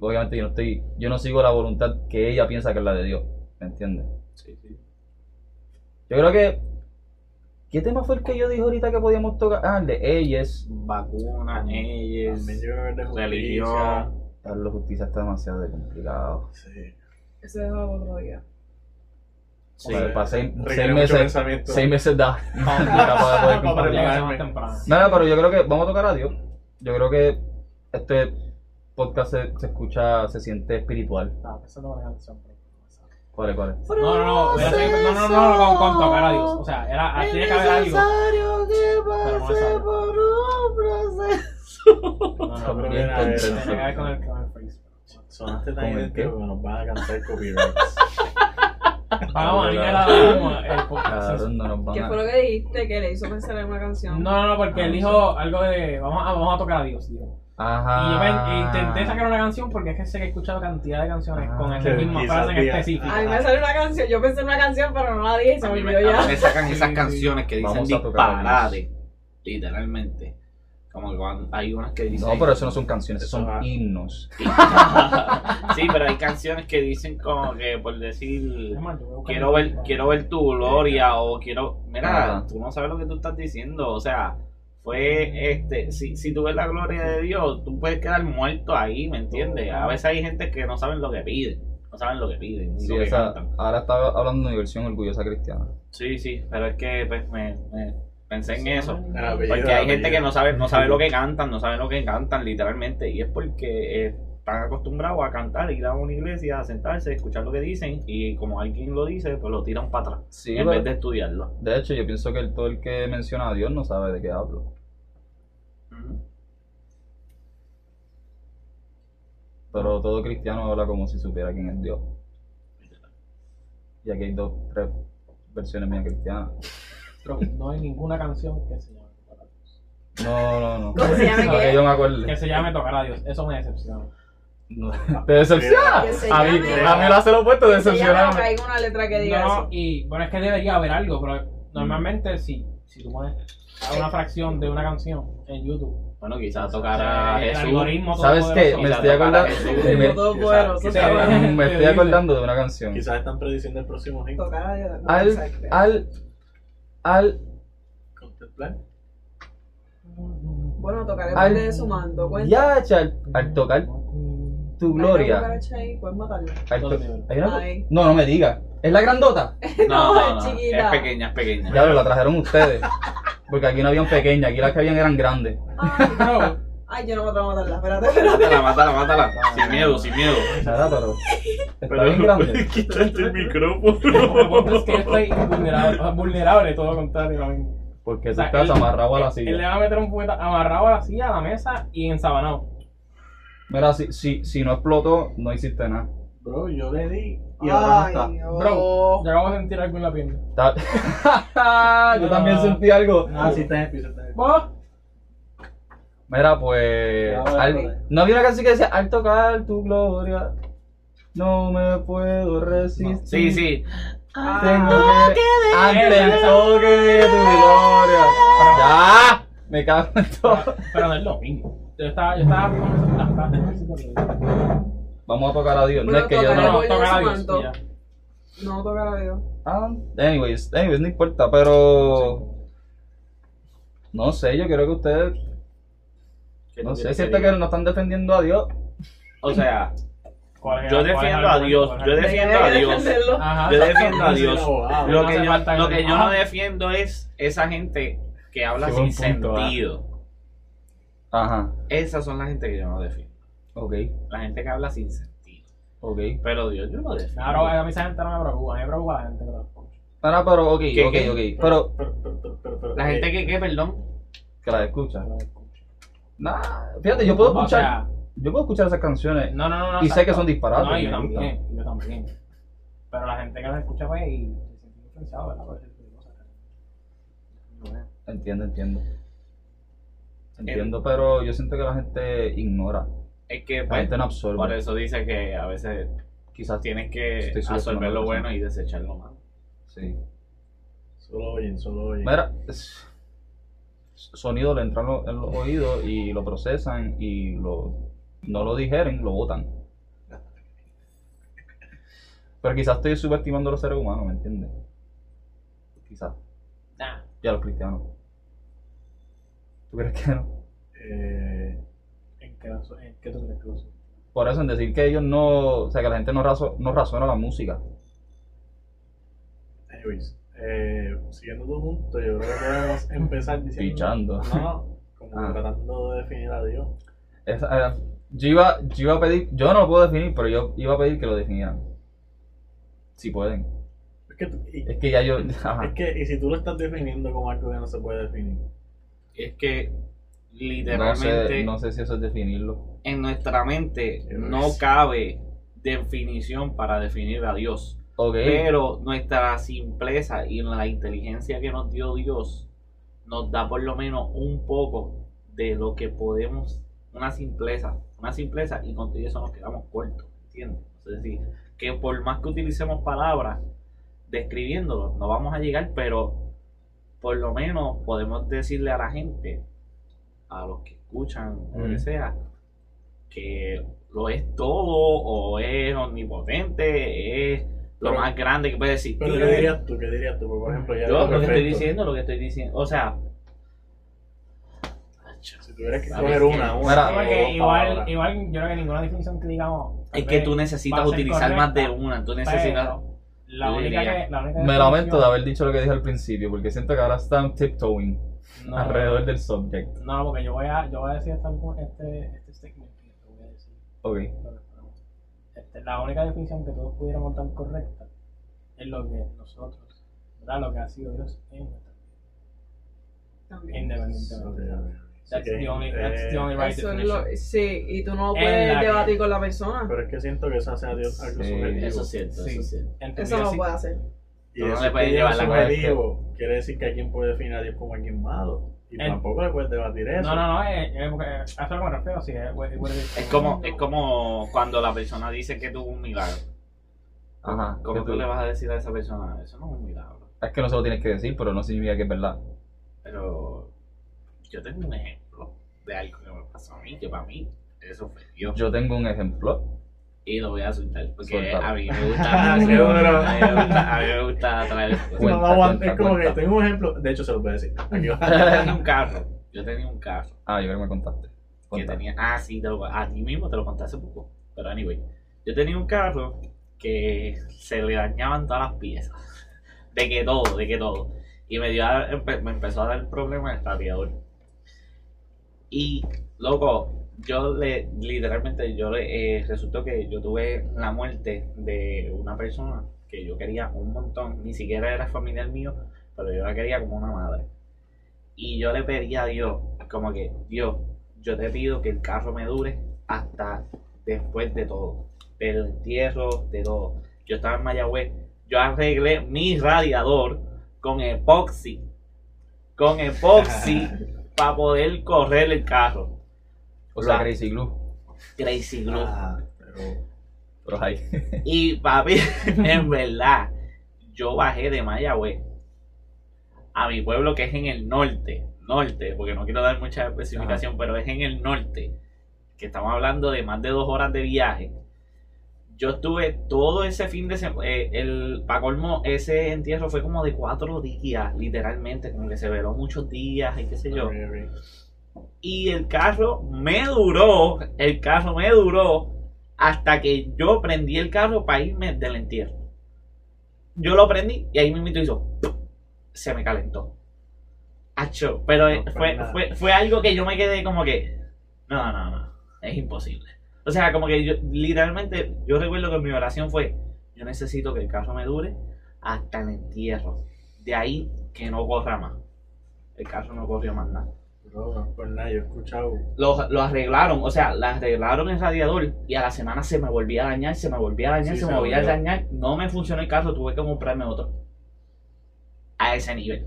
obviamente yo no estoy, yo no sigo la voluntad que ella piensa que es la de Dios, ¿me entiendes? Sí, sí. Yo creo que, ¿qué tema fue el que yo dije ahorita que podíamos tocar? Ah, el de ellas. Vacunas, es justicia. religión. Carlos Justicia está demasiado complicado. Sí. Ese es otro día. Sí. Para, para seis, meses, seis meses da. (laughs) para (laughs) poder Para compartir. llegar más temprano. Nada, pero yo creo que vamos a tocar a Dios. Yo creo que este podcast se, se escucha, se siente espiritual. Estaba pensando en una canción, ¿Cuál es? No, no, no, estoy- no, no, no, no, con, con tocar a Dios. O sea, era, ah, tiene que haber algo. Pero no me sale. No, no, pero era tiene que ver con el, con el face. Sonaste tan ¿Con el idéntico que nos van a cantar copyrights. Vamos a van ¿Qué fue lo que dijiste que le hizo pensar en una canción? No, no, no, porque él dijo algo de vamos a, vamos a tocar a Dios, dijo. Ajá. Y yo me- intenté sacar una canción porque es que sé que he escuchado cantidad de canciones con esa misma frase en específico. A mí me salió una canción, yo pensé en una canción, pero no la dije y se me olvidó a mí ya. me sacan esas canciones que dicen disparate, literalmente. Como que cuando- hay unas que dicen. No, pero eso no son canciones, son himnos. (laughs) sí, pero hay canciones que dicen como que por decir. Quiero ver, quiero ver tu gloria o quiero... Mira, Ajá. tú no sabes lo que tú estás diciendo, o sea, fue este, si, si tú ves la gloria de Dios, tú puedes quedar muerto ahí, ¿me entiendes? A veces hay gente que no saben lo que piden, no saben lo que piden, Sí, lo que esa, cantan. ahora estaba hablando de mi versión orgullosa cristiana. Sí, sí, pero es que pues, me, me pensé en eso. Apellido, Porque hay gente que no sabe, no sabe lo que cantan, no sabe lo que cantan literalmente, y es porque eh, están acostumbrados a cantar, ir a una iglesia, a sentarse, escuchar lo que dicen, y como alguien lo dice, pues lo tiran para atrás, Sí, en vez de estudiarlo. de hecho, yo pienso que el, todo el que menciona a Dios no sabe de qué hablo. Pero todo cristiano habla como si supiera quién es Dios. Y aquí hay dos, tres versiones mías cristianas. Pero no hay ninguna canción que se llame Tocar a Dios. No, no, no. ¿Cómo se llama No, que yo me acuerdo. Que se llame Tocar a Dios. Eso me decepciona. No. ¿Te decepciona? A mí, a mí lo hace lo opuesto, decepcionarme. hay una letra que diga No, eso. y bueno, es que debería haber algo, pero normalmente si, si tú pones una fracción de una canción en YouTube, Bueno, quizás tocar a Jesús. algoritmo ¿Sabes qué? todopoderoso- Me estoy a acordando. (laughs) Me- estoy acordando de una canción. Quizás están prediciendo el próximo hit. A Al, al, al, Contemplar. Bueno, tocar el de su manto. Cuenta. ya, al, al tocar tu gloria. cucaracha ahí, puedes matarla. al to- ¿Dónde, nivel? ¿Hay una- Ahí. No, no me digas. ¿Es la grandota? (laughs) No, no, no, es es chiquita. pequeña, es pequeña. Ya la trajeron ustedes. Porque aquí no habían pequeñas, aquí las que habían eran grandes. Ay, Bro, (laughs) ay, yo no me atrevo a matarla. Espérate, espérate. Mátala, mátala, mátala. (laughs) Sin miedo, sin miedo. Nada, pero. Está bien grande. Quítate el micrófono. es que estoy vulnerable, vulnerable, todo lo contrario. Porque O tú sea, estás él- amarrado a la Él le silla. va a meter un puñeta amarrado a la silla, a la mesa y ensabanado. Mira, si, si, si no explotó, no hiciste nada. Bro, yo le di y ahora no está. Dios. Bro, yo acabo de sentir algo en la pierna. Yo también sentí algo. Ah, sí, está en el piso, está en el piso. ¿Vos? Mira, pues. Al- no había una canción que decía: Al tocar tu gloria, no me puedo resistir. Sí, sí. Tengo que. Ante el toque de tu gloria. Ya, me cago en todo. Pero, no es lo mismo. Yo estaba, yo estaba con. Vamos a tocar a Dios. No es que yo no. No, tocar a Dios. No tocar a Dios. Ah, anyways, anyways, no importa, pero. No sé, yo creo que ustedes. ¿Qué No sé, siento diga? que no están defendiendo a Dios. O sea, ¿Cuál es yo defiendo a? Dios. ¿Cuál es Yo defiendo a Dios. Yo defiendo a Dios. Lo que, yo, lo que- yo no defiendo es esa gente que habla sin punto, ah. sentido. Ajá, Esas son las gente que yo no defiendo. Ok, La gente que habla sin sentido. ok. Pero Dios, yo lo defiendo. Claro, a mí esa gente no me preocupa. A mí me preocupa la gente que lo escucha. Ahora, pero, ok, ¿Qué, ok, qué? ok. Pero, Pero, pero, pero, pero, pero, La gente que, ¿qué, perdón? que la escucha. que lo escucha. Nah, fíjate, yo puedo O escuchar, sea, yo puedo escuchar esas canciones. no, no, no, no. Y sé que son No, y yo también, yo también. Pero la gente que las escucha, pues, y se siente influenciado, ¿verdad? Por ese tipo de cosas. Entiendo, entiendo. Entiendo, pero yo siento que la gente ignora. Es que, La pues, gente no por absorbe. eso dice que a veces Quizás tienes que absorber lo bueno y desechar lo malo. sí. Solo oyen, solo oyen. Mira, es- sonido le entra en los, en los oídos y lo procesan y lo, no lo digeren, lo botan. Pero quizás estoy subestimando a los seres humanos, ¿me entiendes? Quizás. Nah. Y a los cristianos. ¿Tú crees que no? Eh, ¿En qué, en qué tú crees que lo? Por eso, en decir que ellos no. O sea, que la gente no, razo, no razona la música. anyways, eh, siguiendo tu punto, yo creo que podemos (laughs) empezar diciendo. Pichando. No, no, como Ah. tratando de definir a Dios. Esa- eh, yo, iba, yo iba a pedir. Yo no lo puedo definir, pero yo iba a pedir que lo definieran. Si pueden. Es que, y, Es que ya yo. (laughs) ajá. es que, y si tú lo estás definiendo como algo que no se puede definir. Es que No literalmente sé, no sé si eso es definirlo. en nuestra mente no cabe definición para definir a Dios. Ok. Pero nuestra simpleza y la inteligencia que nos dio Dios nos da por lo menos un poco de lo que podemos, una simpleza, una simpleza y con todo eso nos quedamos cortos, ¿entiendes? Es decir, que por más que utilicemos palabras describiéndolo, no vamos a llegar, pero por lo menos podemos decirle a la gente, a los que escuchan o lo que Ujú. sea, que lo es todo o es omnipotente, es lo Pero- más grande que puede existir. Pero ¿qué dirías tú? ¿Qué dirías tú? Por ejemplo, ya Yo lo que estoy diciendo, lo que estoy diciendo, o sea, Si tuvieras que ¿Sabes coger una, una. Porque igual, igual, yo creo que ninguna definición que digamos. es que tú va necesitas utilizar más de una, tú necesitas... La única que. La única Me lamento de haber dicho lo que dije al principio, porque siento que ahora están tiptoeing No, alrededor del subject. No, porque yo voy a, yo voy a decir esta- este, este statement que te voy a decir. Ok. Este, la única definición que todos pudiéramos dar correcta es lo que nosotros, ¿verdad? Lo que ha sido Dios en nuestra vida, También. independientemente. That's Así the only, eh, the only right lo, sí, y tú no puedes la que- debatir con la persona. Pero es que siento que eso hace a Dios algo Sí. subjetivo. Eso es cierto, Sí. eso es cierto. Eso no sí. puede hacer. Y Tú no eso le puedes llevar la subjetivo quiere decir que alguien puede definir a Dios como alguien malo. Y El- tampoco le puedes debatir eso. No, no, no, es, es a eso me refiero, sí, es, es, Es como, es como cuando la persona dice que tuvo un milagro. Ajá. ¿Cómo tú tú- le vas a decir a esa persona? Eso no es un milagro. Es que no se lo tienes que decir, pero no significa que es verdad. Pero yo tengo un ejemplo de algo que me pasó a mí, que para mí eso fue Dios. Yo tengo un ejemplo. Y lo voy a soltar porque Suéltalo. (laughs) a mí me gusta, a mí me gusta, a mí me gusta, a traer No, (laughs) Cuenta, no cuenta, es como cuenta. que tengo un ejemplo. De hecho, se lo puedo decir. Aquí (laughs) Yo tenía un carro, yo tenía un carro Ah, yo creo que me contaste. que tenía, ah sí, te lo, a ti mismo te lo conté hace poco, pero anyway, yo tenía un carro que se le dañaban todas las piezas, de que todo, de que todo, y me dio, a- me empezó a dar el problema del radiador, y loco, yo le, literalmente, yo le, eh, resultó que yo tuve la muerte de una persona que yo quería un montón, ni siquiera era familiar mío, pero yo la quería como una madre. Y yo le pedí a Dios, como que, Dios, yo te pido que el carro me dure hasta después de todo, del entierro, de todo. Yo estaba en Mayagüez, yo arreglé mi radiador con epoxi, con epoxi (laughs) para poder correr el carro. O sea, La- Crazy Glue. Crazy Glue. Ah, pero Pero ahí. (laughs) Y papi, (laughs) en verdad, yo bajé de Mayagüez a mi pueblo que es en el norte, norte, porque no quiero dar mucha especificación, pero es en el norte, que estamos hablando de más de dos horas de viaje. Yo estuve todo ese fin de semana, el para colmo, ese entierro fue como de cuatro días, literalmente, como que se veló muchos días y qué sé yo. Y el carro me duró, el carro me duró hasta que yo prendí el carro para irme del entierro. Yo lo prendí y ahí mismo hizo, ¡pum! se me calentó. Acho, pero No fue fue, fue algo que yo me quedé como que, no, no, no, es imposible. O sea, como que yo, literalmente, yo recuerdo que mi oración fue, yo necesito que el carro me dure hasta el entierro. De ahí que no corra más. El carro no corrió más nada. No, pues nada, yo he escuchado. Lo, lo arreglaron, o sea, le arreglaron el radiador y a la semana se me volvía a dañar, se me volvía a dañar, Sí, se se me volvía a dañar. No me funcionó el carro, tuve que comprarme otro. A ese nivel.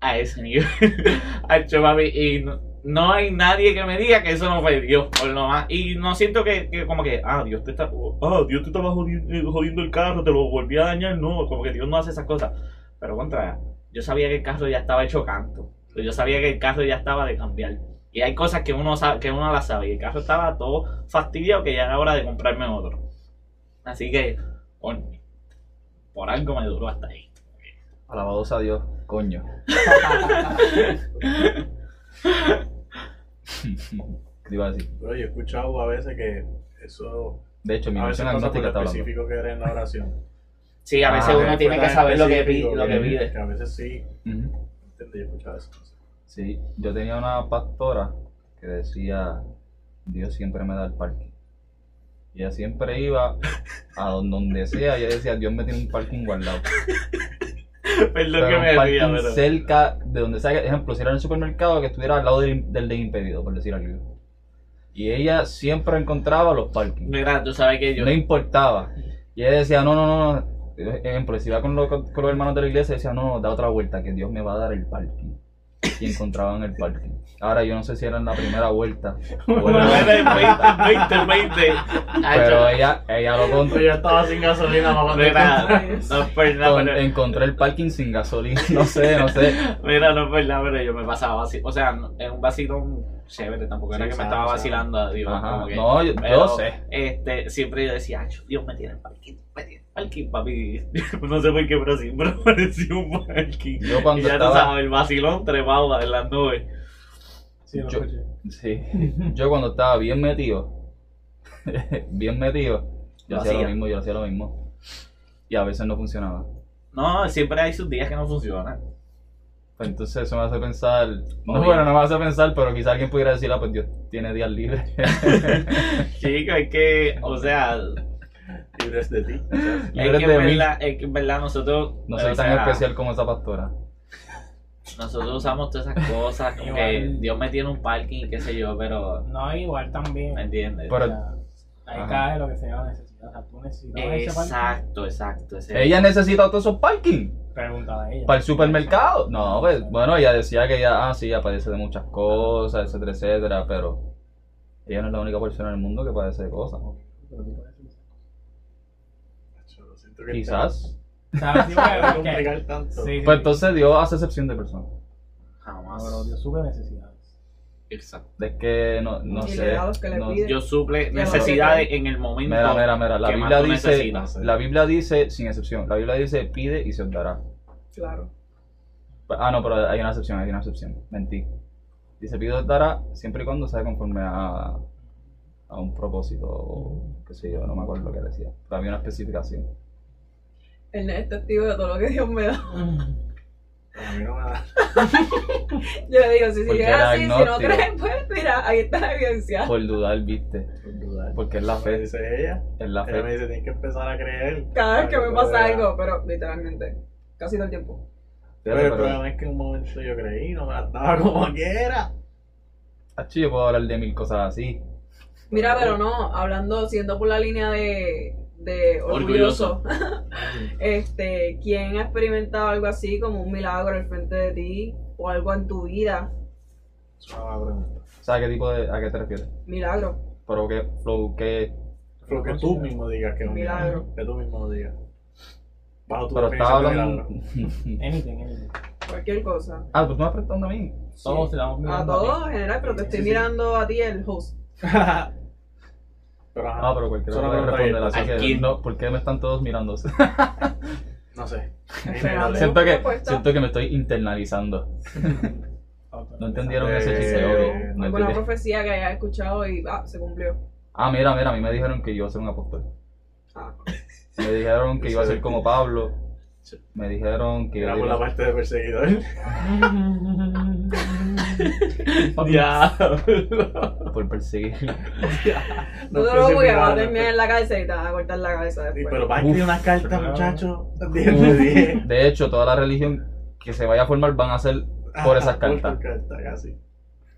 A ese nivel. (laughs) Y no, no hay nadie que me diga que eso no fue Dios, por lo más. Y no siento que, que como que, ah, Dios te está, ah, Dios te estaba jodiendo, eh, jodiendo el carro, te lo volví a dañar, no, como que Dios no hace esas cosas. Pero contra, yo sabía que el carro ya estaba hecho canto. Yo sabía que el carro ya estaba de cambiar. Y hay cosas que uno sabe, que uno las sabe. Y el carro estaba todo fastidiado que ya era hora de comprarme otro. Así que, coño, por algo me duró hasta ahí. Alabado sea Dios, coño. ¿Qué iba a decir? Pero yo he escuchado a veces que eso. De hecho, mi A veces versión pasa por lo específico que eres en la oración. Sí, a Ah, veces ok. uno tiene que saber lo que pide. Lo que pide. Que a veces sí. Ujú. ¿Entiendes? Yo. Sí, yo tenía una pastora que decía, Dios siempre me da el parking. Y ella siempre iba a don- donde sea, y ella decía, Dios me tiene un parking guardado. (laughs) Perdón Pero que me ría, pero. cerca de donde sea, por ejemplo, si era en el supermercado, que estuviera al lado del, del de impedido, por decir algo. Y ella siempre encontraba los parkings. Mira, tú sabes que yo. No importaba. Y ella decía, no, no, no, no. Ejemplo, si iba con los, con los hermanos de la iglesia, decía, no, da otra vuelta, que Dios me va a dar el parking. Y encontraban el parking. Ahora yo no sé si era en la primera vuelta. o en Bueno, la era el 20, segunda, 20, 20. Pero ella, ella lo contó. Yo estaba sin gasolina para Mira, no es por nada, Con- pero. encontré el parking sin gasolina, (laughs) no sé, no sé. Mira, no es verdad, pero yo me pasaba así. O sea, es un vacilón chévere, tampoco era Sí, que me estaba vacilando a Dios. Ajá, como que, no, yo, yo pero, sé. Este, siempre yo decía, "Acho, Dios me tiene el parking, me tiene parking, papi. (laughs) no sé por qué, pero siempre (laughs) parecía un parking. Yo cuando y ya estaba- tú sabes, el vacilón trepado en las nubes. Sí, lo Yo- escuché. Sí. Yo cuando estaba bien metido, (laughs) bien metido, yo hacía lo mismo, yo hacía lo mismo. Y a veces no funcionaba. No, siempre hay sus días que no funcionan. Pues entonces eso me hace pensar, no, Obvio. bueno, no me hace pensar, pero quizá alguien pudiera decir, ah, pues Dios tiene días libres. Chico, es que, o sea, Libres de ti. (laughs) es libres que de en mí. verdad, es que en verdad nosotros. No soy tan sea, especial como esa pastora. Nosotros usamos todas esas cosas, como que. Dios me tiene un parking y qué sé yo, pero. No, igual también. ¿Me entiendes? Pero- O sea, ahí Ajá. cae lo que se llama necesidad. O sea, tú necesitas ese parking. Exacto, exacto. ese- Ella necesita todos esos parking Pregunta de ella. para el supermercado. No, pues bueno, ella decía que ella, ah, sí, ella padece de muchas cosas, etcétera, etcétera, pero ella no es la única persona en el mundo que padece de cosas. Pero tú puedes decir. Yo siento que Quizás. Sí, complicar tanto. sí, sí. Pues entonces Dios hace excepción de personas. Jamás. Pero Dios suple necesidades. Exacto. Es que no, no sé. no-. Dios suple necesidades en el momento. Mira, mira, mira, la Biblia dice, necesitas. la Biblia dice, sin excepción, la Biblia dice, pide y se os dará. Claro. Ah, no, pero hay una excepción, hay una excepción, mentí. Dice, pide y os dará, siempre y cuando sea conforme a, a un propósito, qué sé yo, no me acuerdo lo que decía. Pero había una especificación. Él es testigo de todo lo que Dios me da. A mí no me da. (laughs) Yo le digo, si Porque sigue era así, si no crees, pues mira, ahí está la evidencia. Por dudar, viste, Por dudar. porque es la fe, dice ella. es la Ella me fe. dice, tienes que empezar a creer. Cada vez que me pasa algo, pero literalmente, casi todo el tiempo. Pero el problema es que en un momento yo creí, no me la daba (laughs) como quiera. Achi, yo puedo hablar de mil cosas así. Mira, pero no, hablando, siendo por la línea de, de orgulloso, (laughs) este, ¿quién ha experimentado algo así como un milagro al frente de ti o algo en tu vida? Es una pregunta. ¿Sabes qué tipo de, a qué te refieres? Milagro. Pero que, flow, que, Pero que tú mismo digas que es un Milagro. milagro. Que tú mismo lo digas. Bajo tu pero estaba hablando... (laughs) Anything, anything. Cualquier cosa. ah, pues tú me estás preguntando a mí. Todos te damos A todos en general, pero te estoy Sí, sí. mirando a ti, el host. (laughs) pero ajá. Ah, pero cualquiera puede responder, abierta. así que no, ¿por qué me están todos mirando? (laughs) No sé. (laughs) Siento, que, siento que me estoy internalizando. (laughs) No entendieron Eh, ese chiste, obvio. No Alguna profecía que hayas escuchado y ah, se cumplió. Ah, mira, mira, a mí me dijeron que iba a ser un apóstol. Ah. Me dijeron que iba a ser como Pablo. Me dijeron que Era por la parte de perseguidor. (laughs) Ya. por perseguir. No te lo voy a va a terminar en la cabeza y te van a cortar la cabeza Sí, después. pero va a escribir una carta, Pero- muchacho. 10 de 10. (laughs) De hecho, toda la religión que se vaya a formar van a ser por esas Ah, cartas. Por carta, casi.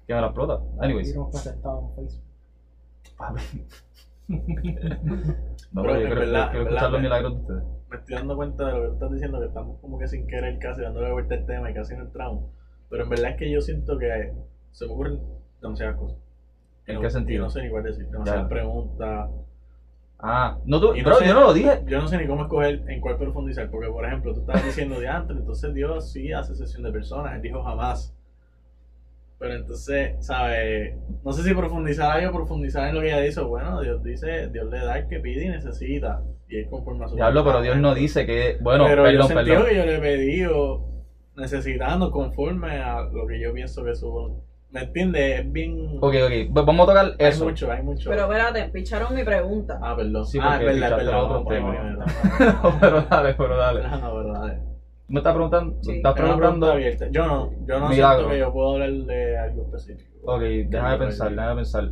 que me la explota. Anyways. No, (laughs) pero yo en quiero, verdad, quiero en escuchar los milagros de ustedes. Me estoy dando cuenta de lo que estás diciendo, que estamos como que sin querer casi dándole vuelta al tema y casi no entramos. Pero en verdad es que yo siento que se me ocurren demasiadas cosas. ¿En no- qué sentido? No sé ni cuál decir. Demasiadas preguntas. Ah, no tú, no bro, sé- yo no lo dije. Yo no sé ni cómo escoger en cuál profundizar. Porque, por ejemplo, tú estabas diciendo de antes, entonces Dios sí hace sesión de personas. Él dijo jamás. Pero entonces, ¿sabes? No sé si profundizar ahí o profundizar en lo que ella dice. Bueno, Dios dice, Dios le da el que pide y necesita. Y es conforme a su Diablo, pero. Dios no dice que. Bueno, pero yo perdón, sentí perdón. que yo le pedido necesitando conforme a lo que yo pienso que es su ¿Me entiendes? Es bien... Ok, ok. pues Vamos a tocar hay eso. mucho, hay mucho. Pero espérate, picharon mi pregunta. Ah, perdón. Sí, ah, es verdad, es verdad. otro tema. (laughs) pero dale, pero dale. Ah, no, pero dale. ¿Me estás preguntando? Sí. ¿Estás Es una pregunta preguntando? abierta. Yo no, yo no Milagro. siento que yo puedo hablar de algo específico. Ok, déjame pensar, déjame pensar.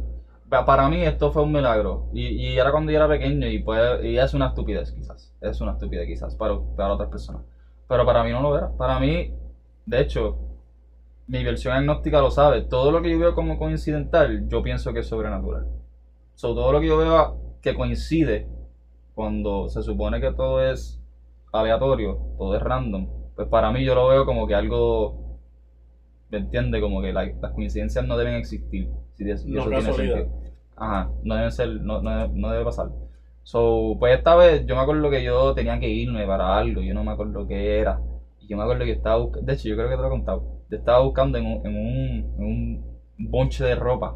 Pa- Para mí esto fue un milagro. Y, y era cuando yo era pequeño y, puede, y es una estupidez quizás. Es una estupidez quizás para, para otras personas. Pero para mí no lo era. Para mí, de hecho, mi versión agnóstica lo sabe. Todo lo que yo veo como coincidental, yo pienso que es sobrenatural. So, todo lo que yo veo que coincide cuando se supone que todo es aleatorio, todo es random, pues para mí yo lo veo como que algo, ¿me entiende? Como que la- las coincidencias no deben existir. Si si No eso tiene sentido. Ajá, no deben ser, no, no, no debe pasar. So, pues esta vez yo me acuerdo que yo tenía que irme para algo, yo no me acuerdo qué era. Y yo me acuerdo que estaba buscando, de hecho yo creo que te lo he contado, yo estaba buscando en un, en un, en un bonche de ropa,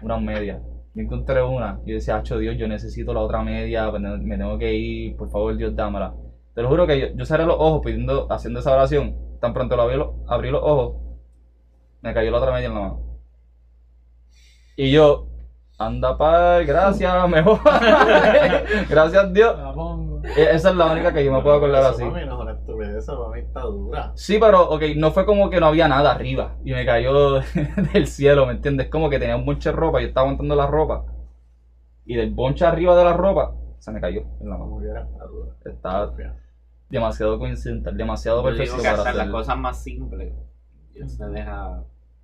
unas medias. Yo encontré una y yo decía, Hacho Dios, yo necesito la otra media, me me tengo que ir, por favor Dios dámela. Te lo juro que yo, yo cerré los ojos pidiendo, haciendo esa oración, tan pronto lo abrí, lo- abrí los ojos, me cayó la otra media en la mano. Y yo, anda par, gracias, (laughs) mejor. gracias Dios. Me la pongo. E- Esa es la única que yo me puedo acordar así. Para mí no es una estupidez, eso para mí está dura. Sí, pero, ok, no fue como que no había nada arriba y me cayó (laughs) del cielo, ¿me entiendes? Como que tenía un bonche de ropa, yo estaba aguantando la ropa y del bonche arriba de la ropa se me cayó en la mano. Estaba demasiado coincidental, demasiado Yo digo perfecto que para hacer. las cosas más simples Dios se deja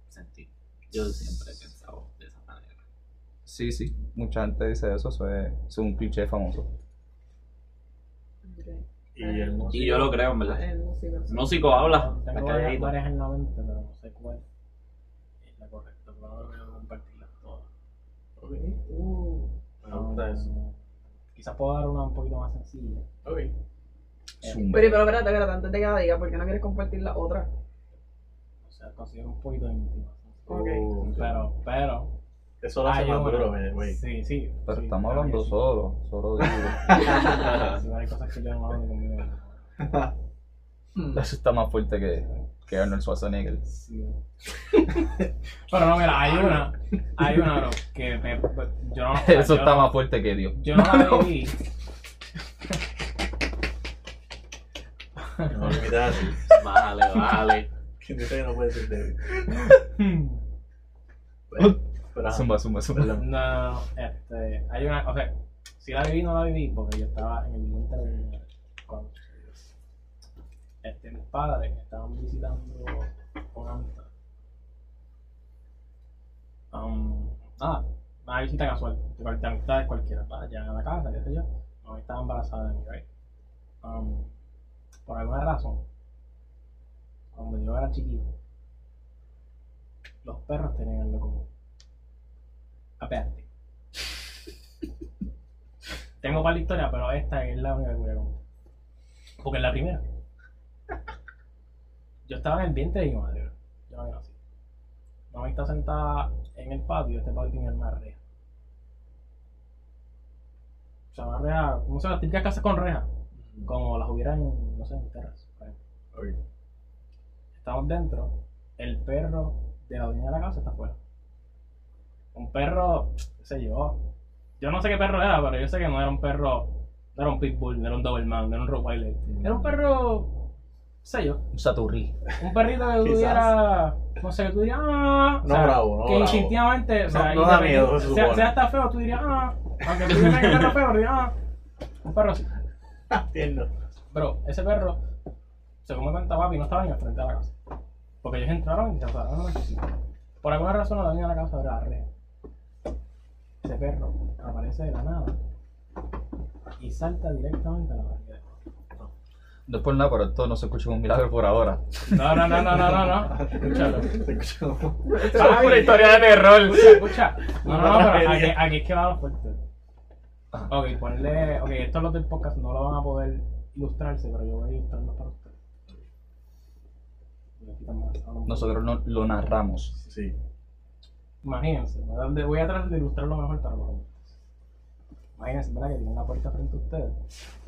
sentir. Yo siempre he pensado. Sí, sí, mucha gente dice eso, eso es, un cliché famoso. Ok. Y el músico. Y yo lo creo, en verdad. El músico. El músico habla, Tengo varias, varias en la mente, pero no sé cuál es la correcta. Pero no voy a compartirlas todas. Ok. Uh, me gusta eso. Quizás puedo dar una un poquito más sencilla. Ok. Pero, pero espérate, espérate, antes de que la diga, ¿por qué no quieres compartir la otra? O sea, considero un poquito íntima. Ok. Uh, Pero, pero. Eso lo hace hay más duro, güey. Sí, sí. Pero sí, estamos claro hablando sí. solo, solo digo. (laughs) Hay cosas que yo no hablo conmigo. Eso está más fuerte que, que Arnold Schwarzenegger. Sí. (laughs) Pero no, mira, hay una. Hay una, bro, que me, yo no. Eso yo está más fuerte que Dios. Yo no la (laughs) viví. No así. Vale, vale. ¿Quién dice que no puede ser débil? no, Bueno, pero. Zumba, zumba, no, no, este. Hay una. O sea, si la viví, no la viví, porque yo estaba en el vientre de cuando. Este, mis padres estaban visitando una amistad. Um, nada, una visita casual, de amistades cualquiera. ¿verdad? Llegan a la casa, qué sé yo. No estaba embarazada de mí, right? Um, por alguna razón, cuando yo era chiquito, los perros tenían algo común. Aparte. (laughs) Tengo para la historia, pero esta es la única que voy a contar. Porque es la primera. Yo estaba en el vientre de mi madre, yo no. Mi mamá está sentada en el patio, este patio tiene una reja. O sea, una reja, como se las típicas casas con reja, como las hubieran, no sé, en terras. Estamos dentro, el perro de la dueña de la casa está afuera. Un perro, qué sé yo, yo no sé qué perro era, pero yo sé que no era un perro, no era un pitbull, no era un doberman, no era un rottweiler. Era un perro, qué sé yo, Un saturrí. un perrito que tuviera, (laughs) no sé, que tú dirías, ah, No bravo, no que bravo. instintivamente, o sea, No- no da miedo, se sea, sea hasta feo, tú dirías, ah, aunque tú digas que el perro feo, dirías, ah, un perro así. (laughs) Entiendo. Bro, ese perro, según me cuenta papi, no estaba ni al frente de la casa. Porque ellos entraron y se pasaron en la cocina. Por alguna razón la dueña de la casa abre la reja. Ese perro aparece de la nada y salta directamente a la barrera. No es por nada, pero esto no se escucha como un milagro por ahora. No, no, no, no, no, no, no. Escúchalo. Te escucho como- Es una historia de terror. Escucha, escucha. No, no, no, pero aquí, es que va lo fuerte. Ajá. Ok, ponle. Ok, estos los del podcast no lo van a poder ilustrarse, pero yo voy a ilustrarlos para ustedes. Nosotros no, lo narramos. Sí. Imagínense, voy a tratar de ilustrarlo mejor para los Imagínense, ¿verdad? Que tienen la puerta frente a ustedes.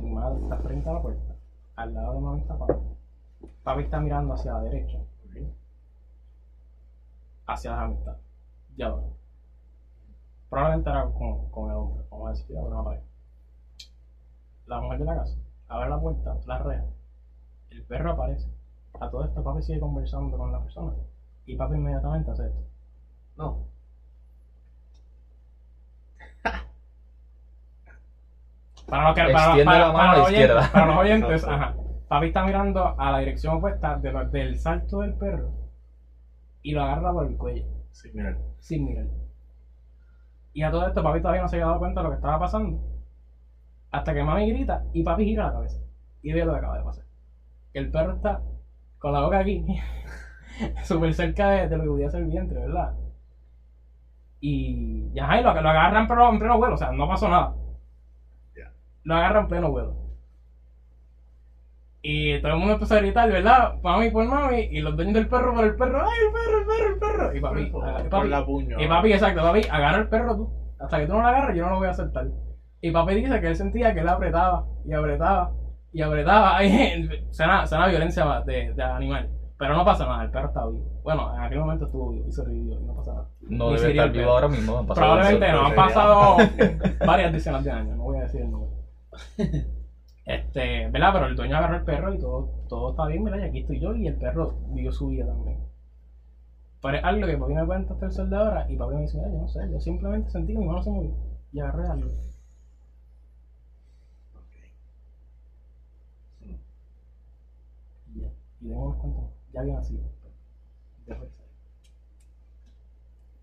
Mi madre está frente a la puerta. Al lado de mami está papi. Papi está mirando hacia la derecha. Hacia las amistades. Ya va. Probablemente era con, con el hombre, vamos a decir, una pared. La mujer de la casa abre la puerta, la reja. El perro aparece. A todo esto, papi sigue conversando con la persona. Y papi inmediatamente hace esto. No. (laughs) Para los, que, para, para- la mano para a la los oyentes, izquierda. para los oyentes, ajá. Papi está mirando a la dirección opuesta de lo- del salto del perro y lo agarra por el cuello, Sí, mira. sin mirar. Y a todo esto, papi todavía no se había dado cuenta de lo que estaba pasando. Hasta que mami grita y papi gira la cabeza. Y ve lo que acaba de pasar. El perro está con la boca aquí, (laughs) súper cerca de, de lo que podía ser el vientre, ¿verdad? Y, y ajá, y lo, lo agarran en pleno, en pleno vuelo, o sea, no pasó nada. Ya. Lo agarran en pleno vuelo. Y todo el mundo empezó a gritar, ¿verdad? Mami por mami, y los dueños del perro por el perro, ¡ay, el perro, el perro, el perro! Y papi, Por- y por papi, la puño. y papi, exacto, papi, agarra el perro tú. Hasta que tú no lo agarres, yo no lo voy a soltar. Y papi dice que él sentía que él apretaba, y apretaba, y apretaba. (laughs) Ay, (laughs) suena, suena violencia de, de animal. Pero no pasa nada, el perro está vivo. Bueno, en aquel momento estuvo vivo y sobrevivió, y no pasa nada. No Ni debe estar el vivo perro. ahora mismo. han pasado Probablemente no, han pasado (laughs) varias decenas de años, no voy a decir el número. (laughs) Este, ¿verdad? Pero el dueño agarró el perro y todo, todo está bien, ¿verdad? Y aquí estoy yo y el perro vivió su vida también. Pero es algo que papi me cuenta hasta el sol de ahora y papi me dice, mira, yo no sé, yo simplemente sentí que mi mano se movió y agarré algo. Y ya, y tengo unos cuantos, ya había nacido. Dejo de ser.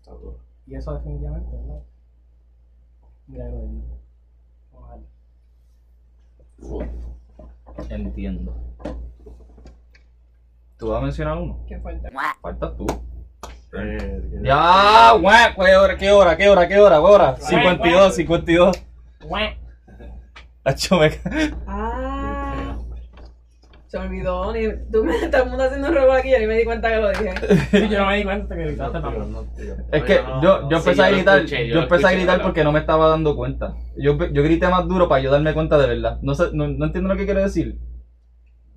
Está duro. Y eso definitivamente, ¿verdad? Milagro de Dios. Vamos a darle. Entiendo. ¿Tú vas a mencionar uno? Qué fuerte. Faltas tú. Eh, Ya, guau, ¿qué hora, qué hora, qué hora, qué hora, qué hora? 52, 52. ¡Guau! Acho, me... Ah. Se me olvidó. Ni, tú me, todo el mundo haciendo un robo aquí y ni me di cuenta que lo dije. (laughs) Yo no me di cuenta que gritaste No, no, tío. Es que no, yo, no. yo Sí, empecé a yo gritar, escuché, yo empecé a gritar porque no me estaba dando cuenta. Yo, yo grité más duro para yo darme cuenta de verdad. No sé, no, no entiendo lo que quiere decir.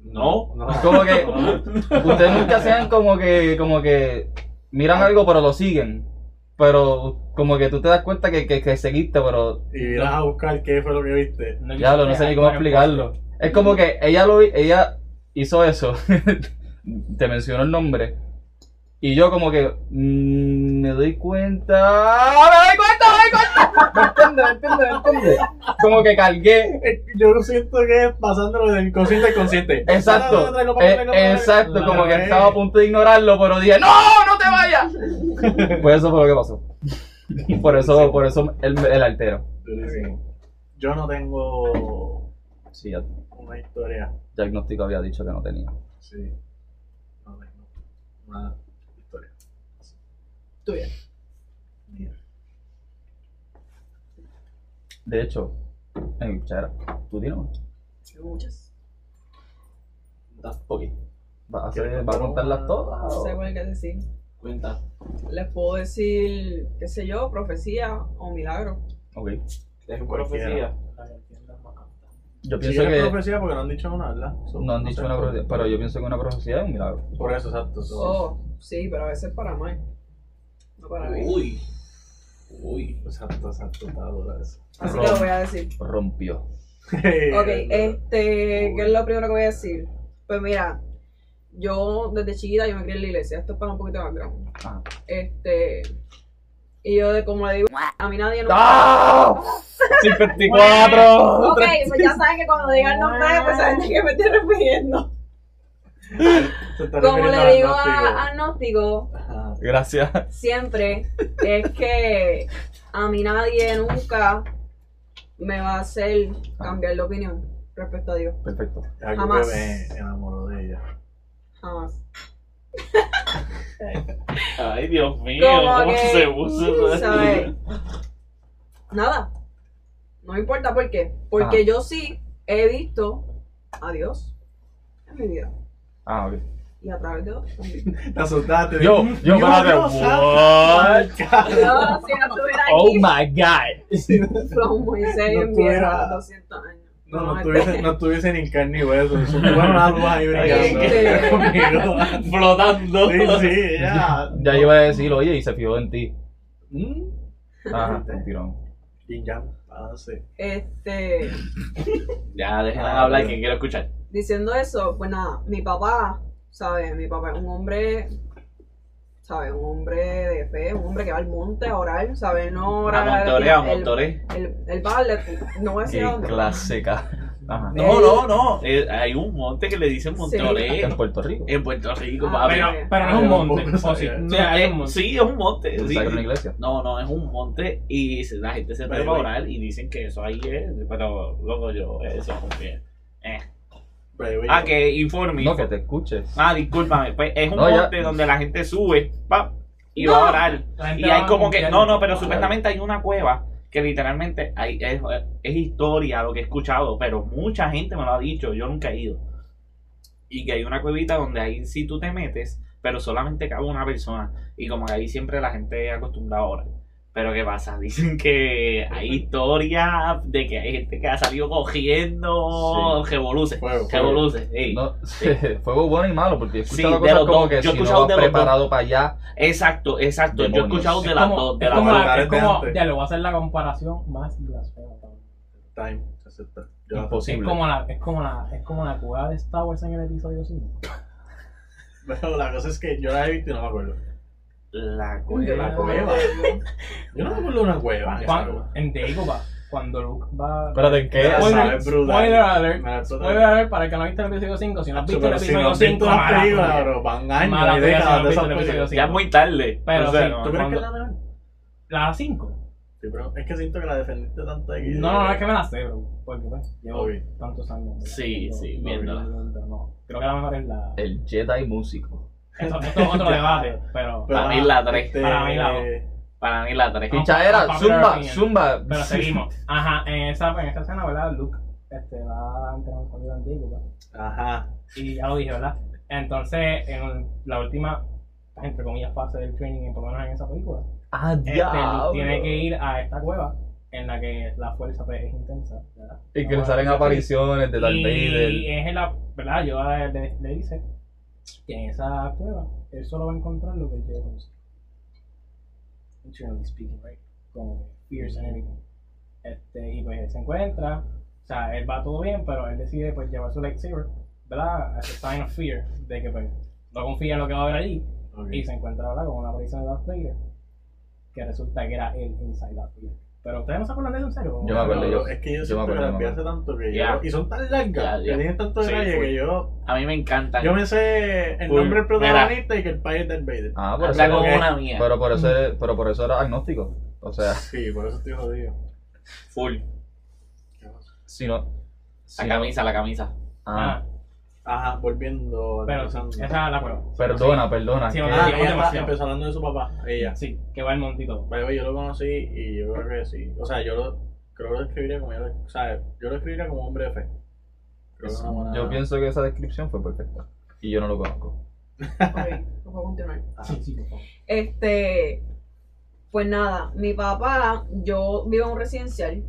No. No. Como que (laughs) ustedes nunca sean como que, como que miran algo pero lo siguen. Pero como que tú te das cuenta que, que, que seguiste, pero Y irás a buscar qué fue lo que viste. ya lo no sé ni cómo explicarlo. Es como que ella lo ella hizo eso. (laughs) te mencionó el nombre. Y yo como que mm, me doy cuenta. ¡Ah, ¡Me doy cuenta! ¡Me doy cuenta! (laughs) ¿Me entiendes? ¿Me entiendes? Como que cargué. Yo siento que es pasándolo del inconsciente al consciente. Exacto. Eh, exacto, como que estaba a punto de ignorarlo, pero dije, ¡No! ¡No te vayas! (laughs) Pues eso fue lo que pasó. Por eso, por eso el, el altero. Yo no tengo Sí, una historia. Diagnóstico había dicho que no tenía. Sí. No tengo una historia. Tuya. Mía. De hecho, en mi cuchara, ¿tú tienes una? Muchas. Ok. ¿Vas a, hacer, ¿vas a contarlas todas? No sé cuál que decir. Cuenta. Les puedo decir, qué sé yo, profecía o milagro. Ok. Es Cualquiera. profecía. Yo pienso que profecía porque no han dicho una, ¿verdad? So, no han sé. dicho una profecía, pero yo pienso que una profecía es un milagro. Por eso, exacto. so- Oh, sí, pero a veces para mal. No para mí. Uy. Uy. Exacto, exacto. Está dura eso. Así que lo voy a decir. Rompió. (laughs) Ok, este, ¿qué es lo primero que voy a decir? Pues mira, yo desde chiquita yo me crié en la iglesia, esto es para un poquito más grande. Ah. Este, y yo de como le digo, a mí nadie nunca... ¡Ah! (laughs) 54. Ok, pues ya saben que cuando digan nombre, pues saben de qué me estoy refiriendo. Como le digo a agnóstico. Gracias. siempre es que a mí nadie nunca me va a hacer cambiar de opinión respecto a Dios. Perfecto. Algo Jamás. que me enamoró de ella. Jamás. Ay, Dios mío, Como ¿cómo que, se puso? (laughs) ¿sabes? Nada. No importa por qué. Porque Ajá. yo sí he visto a Dios en mi vida. Ah, ok. Y a través de otros también. (laughs) Te asustaste. Yo, Dios, yo, espérate, Dios, what? (laughs) Yo, si no estuviera Oh aquí, my god. (laughs) from Moisés No en vieja, 200 años. No, no este- estuviese, no estuviese ni carne ni hueso. Eso me bueno una luz ahí conmigo. Flotando. Sí, sí, ya. Ya iba a decir, oye, y se fijó en ti. Mm. Ajá, un tirón. Y ya, avance. Este, (laughs) Ya, dejen de Ah, hablar que quiero escuchar. diciendo eso, pues nada, mi papá, ¿sabes? Mi papá es un hombre, ¿sabes? Un hombre de fe, un hombre que va al monte a orar, ¿sabes? No A orar. Montoré, a el- Montoré. El, el padre, no voy a decir Qué a dónde. clásica. Ajá. No, no, no. eh, hay un monte que le dicen Montoré En Puerto Rico. en Puerto Rico, Ah. Pero, no es un monte. Sí. (laughs) Sí, Eh, un monte. sí, es un monte. sí. ¿Sabes una iglesia? No, no, es un monte y la gente se Pero, trepa a güey. orar y dicen que eso ahí es, pero luego yo, eso confío. Eh. Ah, que informe. No, que te escuches. Ah, discúlpame, pues es un No, ya. monte donde la gente sube, pa, y No. va a orar. Y hay como que, no, no, pero supuestamente hay una cueva que literalmente hay, es, es historia lo que he escuchado, pero mucha gente me lo ha dicho, yo nunca he ido. Y que hay una cuevita donde ahí sí tú te metes, pero solamente cabe una persona. Y como que ahí siempre la gente acostumbra a orar. Pero ¿qué pasa? Dicen que hay historia de que hay gente que ha salido cogiendo revoluces. Fuego, fuego. No, (laughs) fuego bueno y malo, porque he Sí, escuchado de cosas los como dos. que Yo he si no escuchado vas de los preparado para allá, Exacto, exacto. Yo he escuchado de las dos. De es las como, dos. la, es como, ya le voy a hacer la comparación más blasfema. cabrón. Time, se acepta. Yo la Es imposible. como la, es como la, es como la cueva de Star Wars en el episodio 5. Pero (laughs) la cosa es que yo la he visto y no me acuerdo. La cueva. La cueva. Yo no me acuerdo de una cueva. en Cuando, Dagobah, cuando Luke va. Espérate, ¿en qué? Spoiler, alert. Alert para el que no ha visto el episodio 5. Si no has visto el Pero si no episodio has visto 5, las mala películas, tuya. bro, van años y décadas de esas películas. Ya es muy tarde. Pero. ¿Tú crees que es la mejor? La 5. Sí, pero es que siento que la defendiste tanto de que... No, no, no es que me la sé, bro. Porque pues, llevo tantos años. Sí, sí, viéndola. no. Creo que la mejor es la. el Jedi músico. Esto, esto es otro debate, pero. Para mí la tres. este, Para mí la dos. Para mí la 3. No. Pichadera, zumba, opinion. zumba. Pero seguimos. Ajá, en esa, en esa escena, ¿verdad? Luke este, va a entrenar con Yoda en Dagobah. Ajá. Y ya lo dije, ¿verdad? Entonces, en la última, entre comillas, fase del training, por lo menos en esa película, Ah, este, Luke tiene que ir a esta cueva en la que la fuerza pues, es intensa, ¿verdad? Y que le salen apariciones de Darth Y Vader. es en la, ¿verdad? Yo le, le- le dice que en esa cueva él solo va a encontrar lo que él quiere conocer. Internally speaking, right? Como fears and everything. Este, y pues él se encuentra, o sea, él va todo bien, pero él decide pues llevar su lightsaber, ¿verdad? As a sign of fear, de que pues no confía en lo que va a haber allí, Ok. y se encuentra ¿verdad? con una aparición de Darth Vader, que resulta que era él inside Darth Vader. Pero ustedes no se acuerdan de eso en serio? Yo me acuerdo, yo- es que yo yo me que las vi hace tanto que yo... Y son tan largas, ya. que tienen tanto Sí, detalle full. que yo... A mí me encanta. Yo me sé el Full. nombre del protagonista y que el país es Darth Vader. Ah, por Habla eso, como una mía. pero por eso, pero por eso era agnóstico. O sea, Sí, por eso estoy jodido. Full. si no. La no- camisa, la camisa. Ah, Ajá, volviendo... Pero sí, esa es la cueva. perdona, perdona. Sí, que- no, Ah, ella empezó hablando de su papá, ella. Sí, que va el montito. Yo lo conocí y yo creo que sí. O sea, yo lo, creo que lo describiría como, o sea, yo lo describiría como hombre de fe. Creo que es una buena- Yo pienso que esa descripción fue perfecta. Y yo no lo conozco. Ok, no puedo continuar. Ajá. Sí, sí, por favor. Este, pues nada, mi papá, yo vivo en un residencial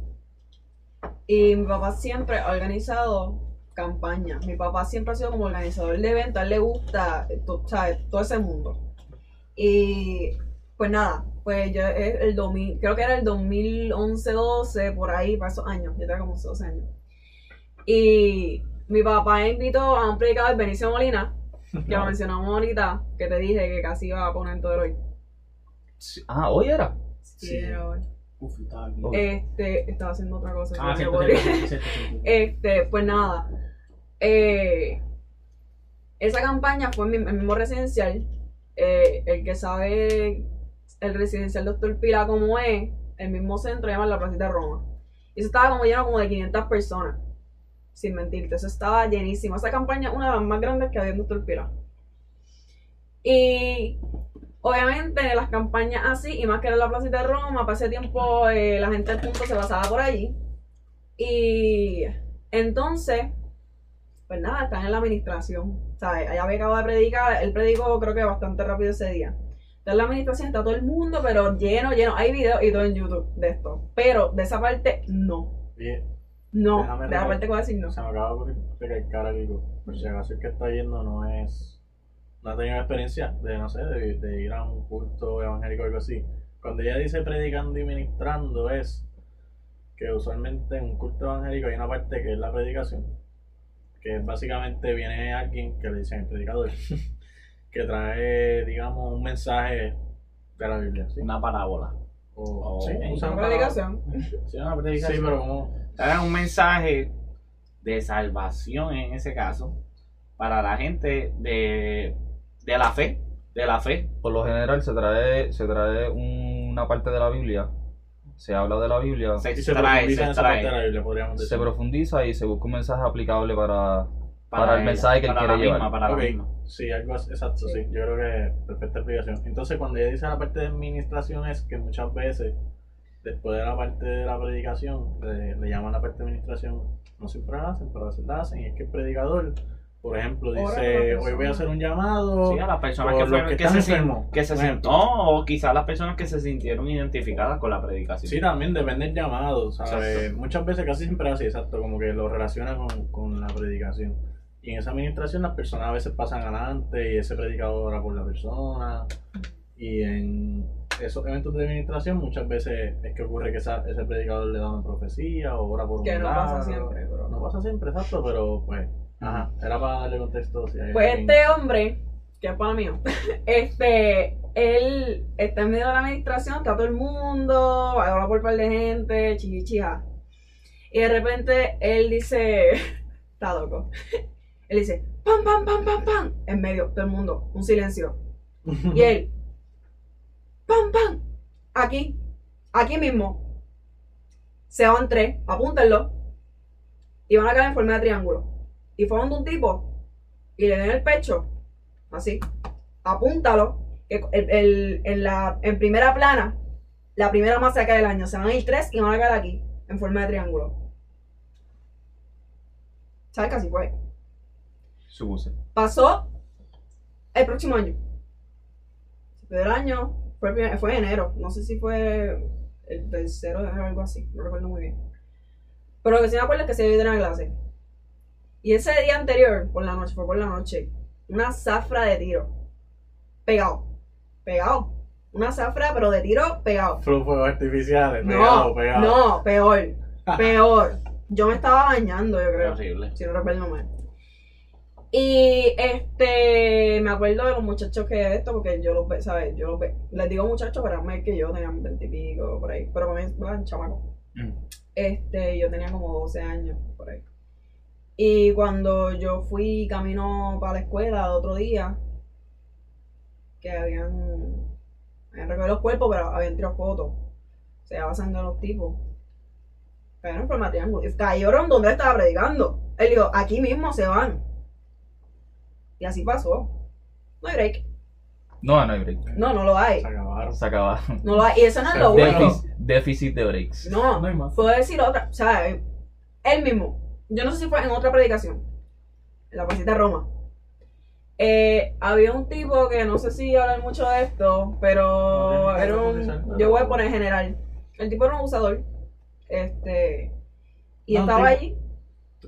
y mi papá siempre ha organizado campañas. Mi papá siempre ha sido como organizador de eventos, a él le gusta eh, to- ¿sabes? todo ese mundo. Y pues nada, pues yo es el 2000, creo que era el 2011, 12, por ahí, para esos años, yo tenía como 12 años. Y mi papá invitó a un predicador, Benicio Molina, que lo mencionamos ahorita, que te dije que casi iba a poner todo el hoy. Sí, Ah, hoy era. Sí, Sí. era hoy. Uf, estaba. Este, estaba haciendo otra cosa. Ah, cierto, cierto, cierto, cierto. Este, pues nada. Eh, esa campaña fue en mi mismo residencial. eh, el que sabe el residencial Doctor Pila como es, el mismo centro llama la Placita Roma. Y eso estaba como lleno como de 500 personas. Sin mentirte, eso estaba llenísimo. Esa campaña es una de las más grandes que había en Doctor Pila. Y obviamente las campañas así, y más que era la Placita de Roma, para ese tiempo eh, la gente del punto se basaba por allí. Y entonces, pues nada, están en la administración. ¿Sabes? Allá había acabado de predicar, él predicó creo que bastante rápido ese día. Está en la administración, está todo el mundo, pero lleno, lleno. Hay videos y todo en YouTube de esto. Pero de esa parte, no. Oye, No, Déjame de rever- parte voy a decir no. se me acaba de recalcar algo. Por si acaso el que está yendo no es. No ha tenido experiencia de, no sé, de, de ir a un culto evangélico o algo así. Cuando ella dice predicando y ministrando, es que usualmente en un culto evangélico hay una parte que es la predicación. Que básicamente viene alguien que le dicen el predicador, (laughs) que trae, digamos, un mensaje de la Biblia. ¿sí? Una parábola. O, sí, Una predicación. Sí, una Sí, predicación. pero como. Trae un mensaje de salvación en ese caso para la gente de, de la fe, de la fe. Por lo general se trae, se trae una parte de la Biblia, se habla de la Biblia, Se Y se extrae, profundiza se en esa parte de la extrae Biblia, podríamos decir. se profundiza y se busca un mensaje aplicable para, para el ella, mensaje que él para quiere la llevar. misma, para la Ok, misma. sí, algo así, exacto, sí. Sí. Yo creo que perfecta explicación. Entonces, cuando ella dice la parte de administración, es que muchas veces, después de la parte de la predicación, le, le llaman la parte de administración, no siempre la hacen, pero a veces la hacen. Y es que el predicador, por ejemplo, dice. Hoy voy a hacer un llamado. Sí, a las personas que, fueron- que que, están se, enfermos, que se sentó o quizás las personas que se sintieron identificadas con la predicación. Sí, también depende del llamado, ¿sabes? Exacto. Muchas veces, casi siempre es así, exacto, como que lo relaciona con, con la predicación. Y en esa administración las personas a veces pasan adelante y ese predicador ora por la persona. Y en esos eventos de administración muchas veces es que ocurre que esa- ese predicador le da una profecía o ora por un Que no pasa siempre, pero No pasa siempre, exacto, pero pues, ajá, era para darle contexto. Si hay Pues alguien- este hombre, que es para mío, (laughs) este, él está en medio de la administración, está todo el mundo, habla por un par de gente, chichichija. Y de repente él dice, (laughs) está loco. (laughs) Él dice, pam, pam, pam, pam, pam, en medio, todo el mundo, un silencio. Y él, pam, pam, aquí, aquí mismo. Se van tres, apúntenlo. Y van a caer en forma de triángulo. Y fue donde un tipo y le den el pecho, así, apúntalo, que el, el- en, la, en primera plana, la primera masacre del año, se van a ir tres y van a caer aquí, en forma de triángulo. ¿Sabes así fue? Supuse. Pasó el próximo año. Se fue del año, fue, primer- fue enero, no sé si fue el tercero de enero o algo así, no recuerdo muy bien. Pero lo que sí me acuerdo es que se dio una clase. Y ese día anterior, por la noche, fue por la noche, una zafra de tiro. Pegado. Pegado. Una zafra, pero de tiro pegado. Fuegos artificiales, No, pegado, pegado. no, peor. (laughs) Peor. Yo me estaba bañando, yo creo horrible. si no recuerdo mal. Y este, me acuerdo de los muchachos que esto, porque yo los ve, ¿sabes? Yo los ve. Les digo muchachos, pero es que yo tenía veinte y pico, por ahí. Pero para mí eran chamacos. Mm. Este, yo tenía como 12 años, por ahí. Y cuando yo fui camino para la escuela el otro día, que habían, habían recogido los cuerpos, pero habían tirado fotos. Se daba sangre a los tipos. Cayeron en forma de triángulo. Y cayeron donde él estaba predicando. Él dijo, aquí mismo se van. Y así pasó. No hay break. No, no hay break. No, no lo hay. Se acabaron. Se acabaron. No lo hay. Y eso no es lo bueno. Déficit, déficit de breaks. No, No hay más. puedo decir otra. O sea, él mismo. Yo no sé si fue en otra predicación. En la placita de Roma. Eh, había un tipo que no sé si hablar mucho de esto, pero No, era un. Yo voy a poner general. El tipo era un abusador. Este. Y No, estaba tipo- allí.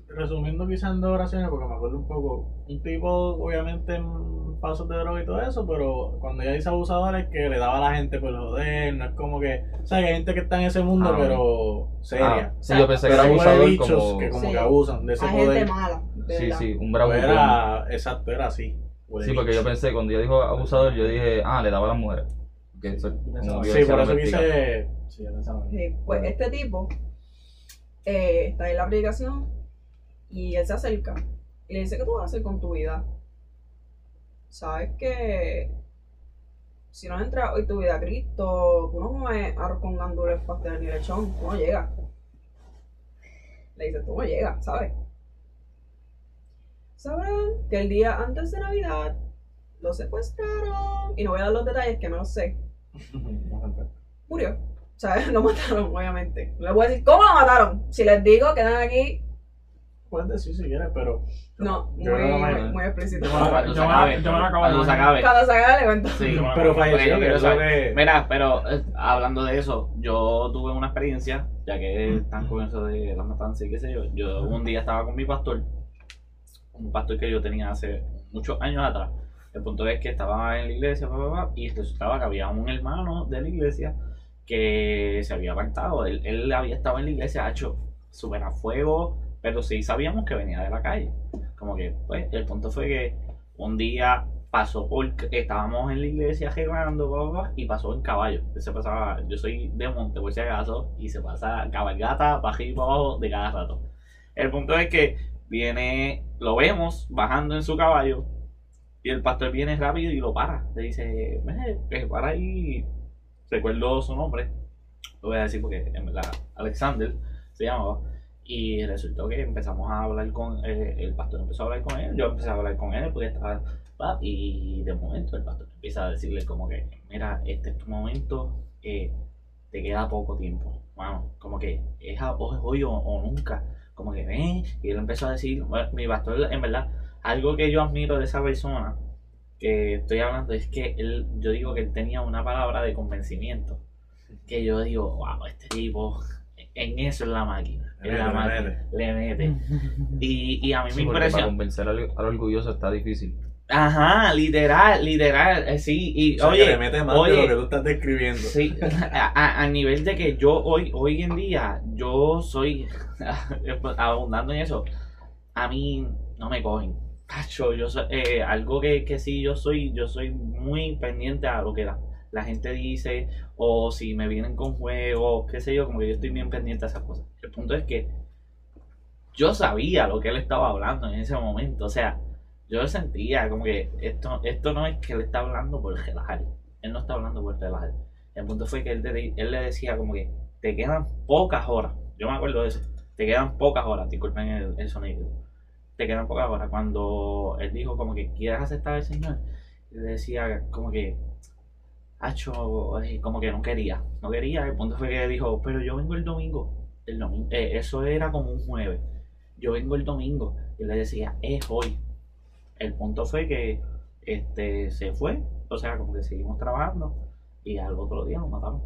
Resumiendo quizás en dos oraciones, porque me acuerdo un poco, un tipo obviamente en pasos de droga y todo eso, pero cuando ella dice abusador es que le daba a la gente por joder, no es como que, o sea, que hay gente que está en ese mundo, Ah, pero seria. Ah, sí, yo pensé que era hay abusador bichos como... que como Sí. que abusan de ese Hay gente poder. mala. de Sí, sí, un Pues bravo. era, exacto, era así. Sí, porque yo pensé, cuando ella dijo abusador, yo dije, ah, le daba a las mujeres. Eso, como Sí, por eso quise... Sí, yo pensaba. Sí, pues este tipo eh, está en la predicación y él se acerca y le dice, ¿qué tú vas a hacer con tu vida? Sabes que si no entras hoy tu vida a Cristo, tú no comes arroz con gandules, pastel ni lechón, tú no llegas. Le dice, tú no llegas, ¿sabes? Sabrán que el día antes de Navidad lo secuestraron, y no voy a dar los detalles que no los sé, murió. O sea, (laughs) lo mataron, obviamente. No les voy a decir cómo lo mataron. Si les digo, quedan aquí. Puedes decir si quieres, pero. No, muy, Yo no muy, muy explícito. Yo me- Cuando yo acabe, yo me lo acabo de cuando se acabe. Cuando se haga el evento. Sí. Pero falleció, yo que. Mira, pero eh, hablando de eso, yo tuve una experiencia, ya que están con eso de las matanzas y qué sé yo. Yo un día estaba con mi pastor, un pastor que yo tenía hace muchos años atrás. El punto es que estaba en la iglesia, pa, y resultaba que había un hermano de la iglesia que se había apartado. Él, él había estado en la iglesia, ha hecho súper a fuego, pero sí sabíamos que venía de la calle. Como que, pues, el punto fue que un día pasó por, estábamos en la iglesia jugando, y pasó en caballo. Se pasaba, yo soy de monte, por si acaso, y se pasa cabalgata para para de cada rato. El punto es que viene, lo vemos bajando en su caballo, y el pastor viene rápido y lo para. Le dice, "Ve, que para ahí. Recuerdo su nombre. Lo voy a decir porque en verdad Alexander se llamaba. Y resultó que empezamos a hablar con eh, el pastor empezó a hablar con él, yo empecé a hablar con él porque estaba y de momento el pastor empieza a decirle como que mira, este es tu momento, eh, te queda poco tiempo, mano, como que es a- es hoy o, o nunca, como que ven, y él empezó a decir, bueno, mi pastor en verdad, algo que yo admiro de esa persona que estoy hablando es que él, yo digo que él tenía una palabra de convencimiento, que yo digo, wow, este tipo, en eso es la máquina, Le en la mete, le máquina, le mete. Y, y a mí Sí, me porque para impresiona. convencer al, al orgulloso está difícil. Ajá, literal, literal, eh, sí, y O sea, oye, que le mete más oye, de lo que tú estás describiendo. Sí, a, a- a nivel de que yo hoy, hoy en día, yo soy, (laughs) abundando en eso, a mí no me cogen. Tacho, yo soy, eh, algo que, que sí yo soy, yo soy muy pendiente a lo que la, la gente dice, o si me vienen con juegos, qué sé yo, como que yo estoy bien pendiente a esas cosas. El punto es que yo sabía lo que él estaba hablando en ese momento, o sea, yo sentía como que esto, esto no es que él está hablando por relajar, él no está hablando por relajar. El punto fue que él, él le decía como que te quedan pocas horas. Yo me acuerdo de eso. Te quedan pocas horas, disculpen el, sonido. Te quedan pocas horas. Cuando él dijo como que quieres aceptar al Señor, él decía como que, hacho, eh, como que no quería. No quería. El punto fue que dijo, pero yo vengo el domingo. El domingo eh, eso era como un jueves. Yo vengo el domingo. Y le decía, es hoy. El punto fue que este se fue. O sea, como que seguimos trabajando. Y al otro día lo mataron.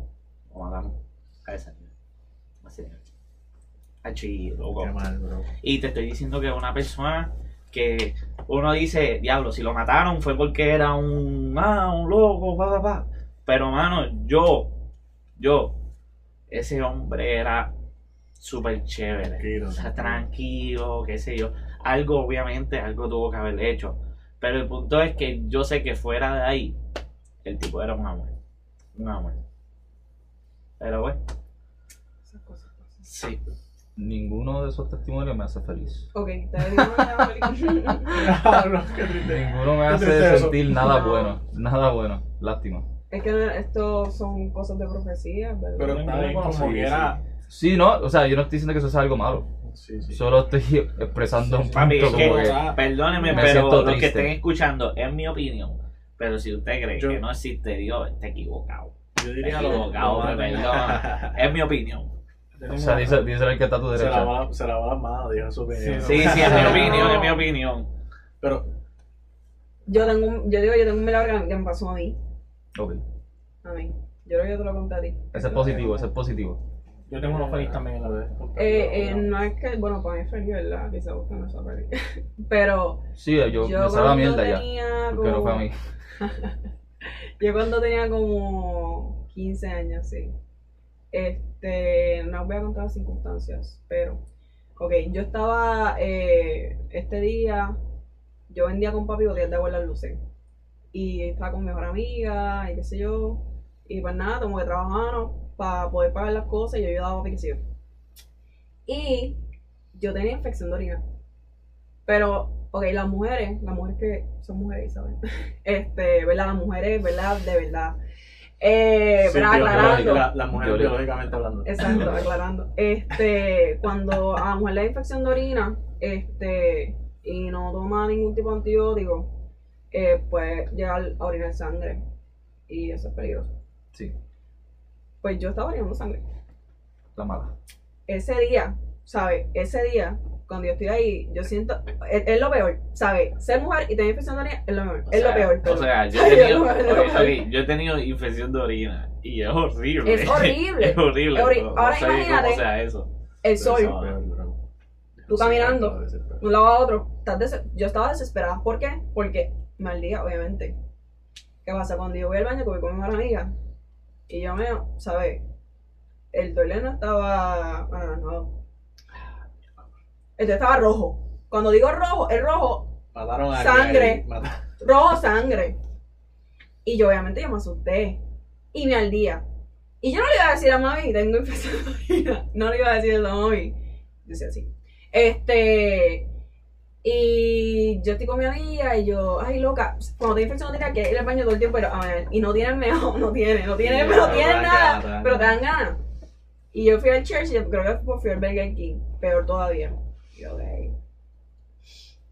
Lo mataron a ese nivel. A ese nivel. Achi, loco. Qué mal, bro. Y te estoy diciendo que una persona que uno dice, diablo, si lo mataron fue porque era un, ah, un loco, pa, pa, pa. Pero, mano, yo, yo, ese hombre era súper chévere. Tranquilo. O sea, tranquilo, qué sé yo. Algo, obviamente, algo tuvo que haber hecho. Pero el punto es que yo sé que fuera de ahí, el tipo era un amor. Un amor. Pero bueno, Esas cosas pasan. sí. Ninguno de esos testimonios me hace feliz. Ok, te. (laughs) Ninguno me hace sentir nada No. bueno. Nada bueno. Lástima. Es que esto son cosas de profecía, ¿verdad? Pero está bien como Sí, que era. Sí, no, o sea, yo no estoy diciendo que eso sea algo malo. Sí, sí. Solo estoy expresando Sí, un punto Papi, es como que- que. Ah, Perdóneme, Me pero los que estén escuchando, es mi opinión. Pero si usted cree Yo- que no existe Dios, está equivocado. Yo diría Está lo equivocado, lo- me perdona. Es mi opinión. O sea, dice, dice el que está a tu Se derecha. lavó, se lavó las manos, dijo su opinión. Sí, sí, es mi (laughs) opinión, es mi opinión. Pero, Yo tengo un, yo digo, yo tengo un milagro que me pasó a mí. Ok. A mí. Yo creo que yo te lo conté a ti. Ese es positivo, ese es positivo. Yo tengo unos feliz también en la vez. Eh, eh, no es que, bueno, para mí es feliz, ¿verdad? Quizá busca no esa peli. (laughs) Pero Sí, yo, yo, me sabe la cuando mierda ya. no fue a como- mí. (laughs) Yo cuando tenía como 15 años, sí. Este, no os voy a contar las circunstancias, pero, ok, yo estaba, eh, este día, yo vendía con papi botellas de agua en las luces. Y estaba con mi mejor amiga, y qué sé yo. Y pues nada, como que trabajábamos para poder pagar las cosas y yo ayudaba a papi, qué sé yo. Y yo tenía infección de orina. Pero, ok, las mujeres, las mujeres que son mujeres, ¿saben? (laughs) Este, ¿verdad? Las mujeres, ¿verdad? De verdad Eh, Sí, pero tío, aclarando. la- Las mujeres biológicamente hablando. Exacto, aclarando. Este, cuando a la mujer le da infección de orina, este, y no toma ningún tipo de antibiótico, eh, puede llegar a orinar sangre. Y eso es peligroso. Sí, Pues yo estaba orinando sangre. la mala. Ese día, ¿sabes? Ese día, cuando yo estoy ahí, yo siento, es, es lo peor, ¿sabes? Ser mujer y tener infección de orina es lo peor. O es sea, lo peor. O sea, yo (laughs) he tenido, yo he tenido infección de orina y es horrible. Es horrible. (laughs) es horrible. Es no Ahora imagínate. sea eso. el sol. Tú caminando. de un lado a otro. estás des- yo estaba desesperada. ¿Por qué? Porque mal día, obviamente. ¿Qué pasa? Cuando yo voy al baño, que voy con mi mejor amiga, y yo me, ¿sabes? El toilet no estaba anaranjado. Entonces estaba rojo. Cuando digo rojo, es rojo, Mataron a Sangre. mataron- rojo sangre. Y yo obviamente yo me asusté. Y me al día. Y yo no le iba a decir a mami, tengo infección. (laughs) No le iba a decir a mami. Dice así. Este. Y yo estoy con mi amiga y yo, ay loca, cuando tengo infección orina que ir al baño todo el tiempo, pero a ver, y no tienen meo, (laughs) no tiene, no tiene, Sí, pero te tienen nada, ganas, te pero te dan ganas. Y yo fui al church y yo creo que fui al Burger King, peor todavía. Y yo, ok.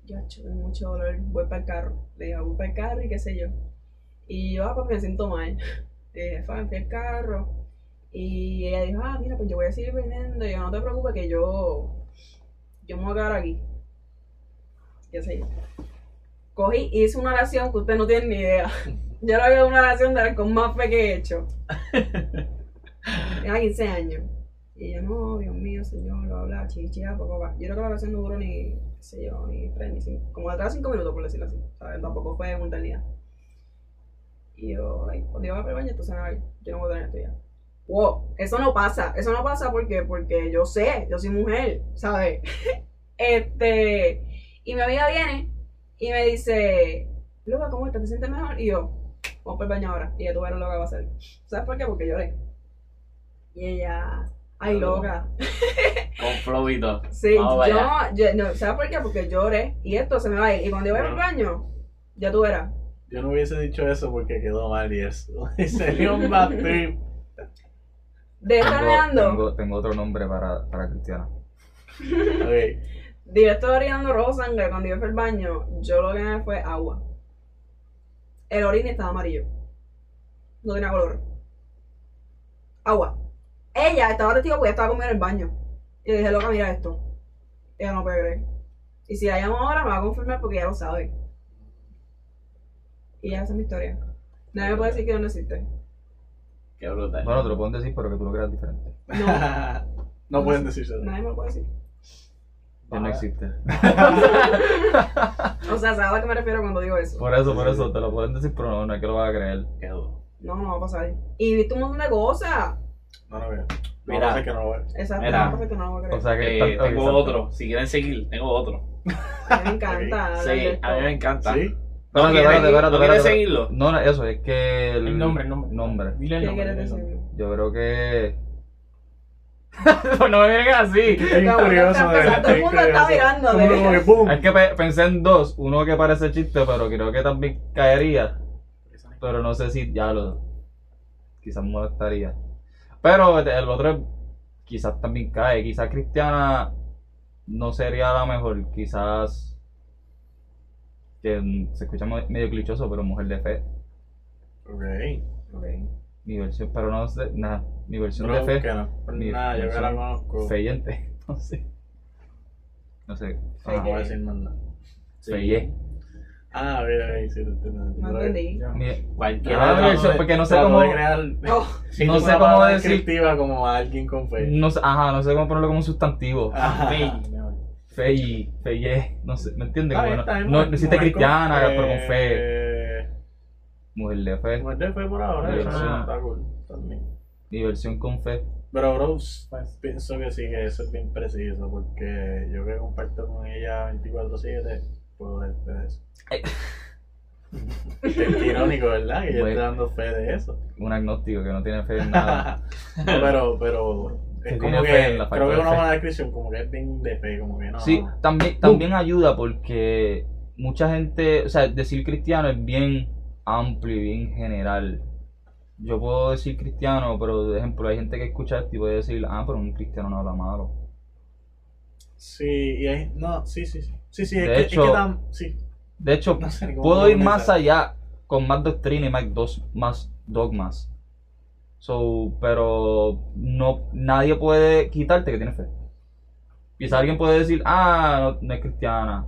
Yo, tengo mucho dolor, voy para el carro. Le dije, voy para el carro y qué sé yo. Y yo, ah, pues me siento mal. (laughs) Le dije, fue, fui al carro. Y ella dijo, ah, mira, pues yo voy a seguir vendiendo. Y yo, no te preocupes que yo, yo me voy a quedar aquí. Qué sé yo. Cogí y hice una oración que ustedes no tienen ni idea. Yo lo hago una oración de la con más fe que he hecho. (laughs) Tenía 15 años. Y yo, no, Dios mío, Señor, lo habla, chichia, papá, papá. Yo creo que la oración no duró ni, qué sé yo, ni 3, ni 5, como detrás de 5 minutos, por decirlo así. ¿sabes? Tampoco fue una eternidad. Y yo, ay, cuando yo voy a baño, entonces, ay, yo no voy a tener esto ya. Wow, eso no pasa, eso no pasa porque, porque yo sé, yo soy mujer, ¿sabes? (laughs) este, y mi amiga viene y me dice, Luca, ¿cómo estás? ¿Te sientes mejor? Y yo, vamos para el baño ahora. Y ya tú verás lo que va a hacer. ¿Sabes por qué? Porque lloré. Y ella, ay, loca. (laughs) Con flow y todo. Sí, Vamos yo, no, ¿sabes por qué? Porque lloré y esto se me va a ir. Y cuando yo vaya al baño, ya tú verás. Yo no hubiese dicho eso porque quedó mal y eso. (laughs) (laughs) Sería un bad trip. De estar tengo, tengo otro nombre para, para Cristiana. Ok. De yo estar orinando rojo sangre, cuando yo fui al baño, yo lo que me fue agua. El orine estaba amarillo. No tenía color. Agua. Ella estaba testigo porque estaba conmigo en el baño. Y le dije, loca, mira esto. Ella no puede creer. Y si la llamo ahora, me va a confirmar porque ella lo sabe. Y ya esa es mi historia. Nadie me puede decir que no existe. Qué brutal. Bueno, te lo pueden decir, pero que tú lo creas diferente. No, (laughs) no pueden decirse eso. nadie me lo puede decir. Que no Ah. existe. (laughs) O sea, ¿sabes a lo que me refiero cuando digo eso? Por eso, por eso, te lo pueden decir, pero no, no es que lo vas a creer. Qué duro. No, no va a pasar. Y viste un montón de cosas. No lo veo. No, Mira. no sé que no lo veo. Exacto, Mira. no que no lo voy a O sea que. Eh, tengo exacto. otro. Si quieren seguir, tengo otro. A mí me encanta. (laughs) Sí, a mí me encanta. ¿Sí? ¿No Espérate, espérate, espérate, ¿no seguirlo? No, no, eso, es que. El, El nombre, el nombre. nombre. Dile el ¿Qué nombre. quieres? Yo creo que. (laughs) no me miren así. Es curioso, de verdad. pensando, todo el es mundo está mirando, de que verdad. ¡pum! Es que pe- pensé en dos. Uno que parece chiste, pero creo que también caería. Pero no sé si ya lo. Quizás molestaría. Pero el otro quizás también cae. Quizás Cristiana no sería la mejor. Quizás. Que se escucha medio clichoso, pero mujer de fe. Ok. Ok. Mi versión, pero no sé, nada. Mi versión Bro, de fe. no. Pues Mi yo que la conozco. Feyente. No sé. No sé. No voy a decir más nada. Feye. Ah, mira, ahí sí. No entendí. Cualquiera Ah, de versión, porque no sé cómo. crear Oh, no sé cómo decir- descriptiva como a alguien con fe. No ajá, no sé cómo ponerlo como un sustantivo. Fey, mejor. Fey, feye, no sé, ¿me entiendes? Bien, no, no, no existe cristiana, pero con fe. Mujer de fe. Mujer de fe por ahora, eso está cool también. Diversión con fe. Pero, bro, Pues, pienso que sí, que eso es bien preciso, porque yo que comparto con ella 24-7, puedo dar fe de eso. (laughs) Es irónico, ¿verdad? Que yo Bueno. esté dando fe de eso. Un agnóstico que no tiene fe en nada. no, (laughs) pero, pero es como fe en que, la creo que es una buena descripción, como que es bien de fe, como que no. Sí, también, también ayuda porque mucha gente, o sea, decir cristiano es bien amplio y bien general. Yo puedo decir cristiano, pero de ejemplo hay gente que escucha esto y puede decir, ah, pero un cristiano no habla malo. Sí, y hay, no, sí, sí, sí. Sí, sí, es De que, hecho- es que tam- sí. De hecho, (laughs) No sé puedo ir más allá con más doctrina y más, dos, más dogmas. So, pero no, nadie puede quitarte que tiene fe. Quizá alguien puede decir, ah, no, no es cristiana.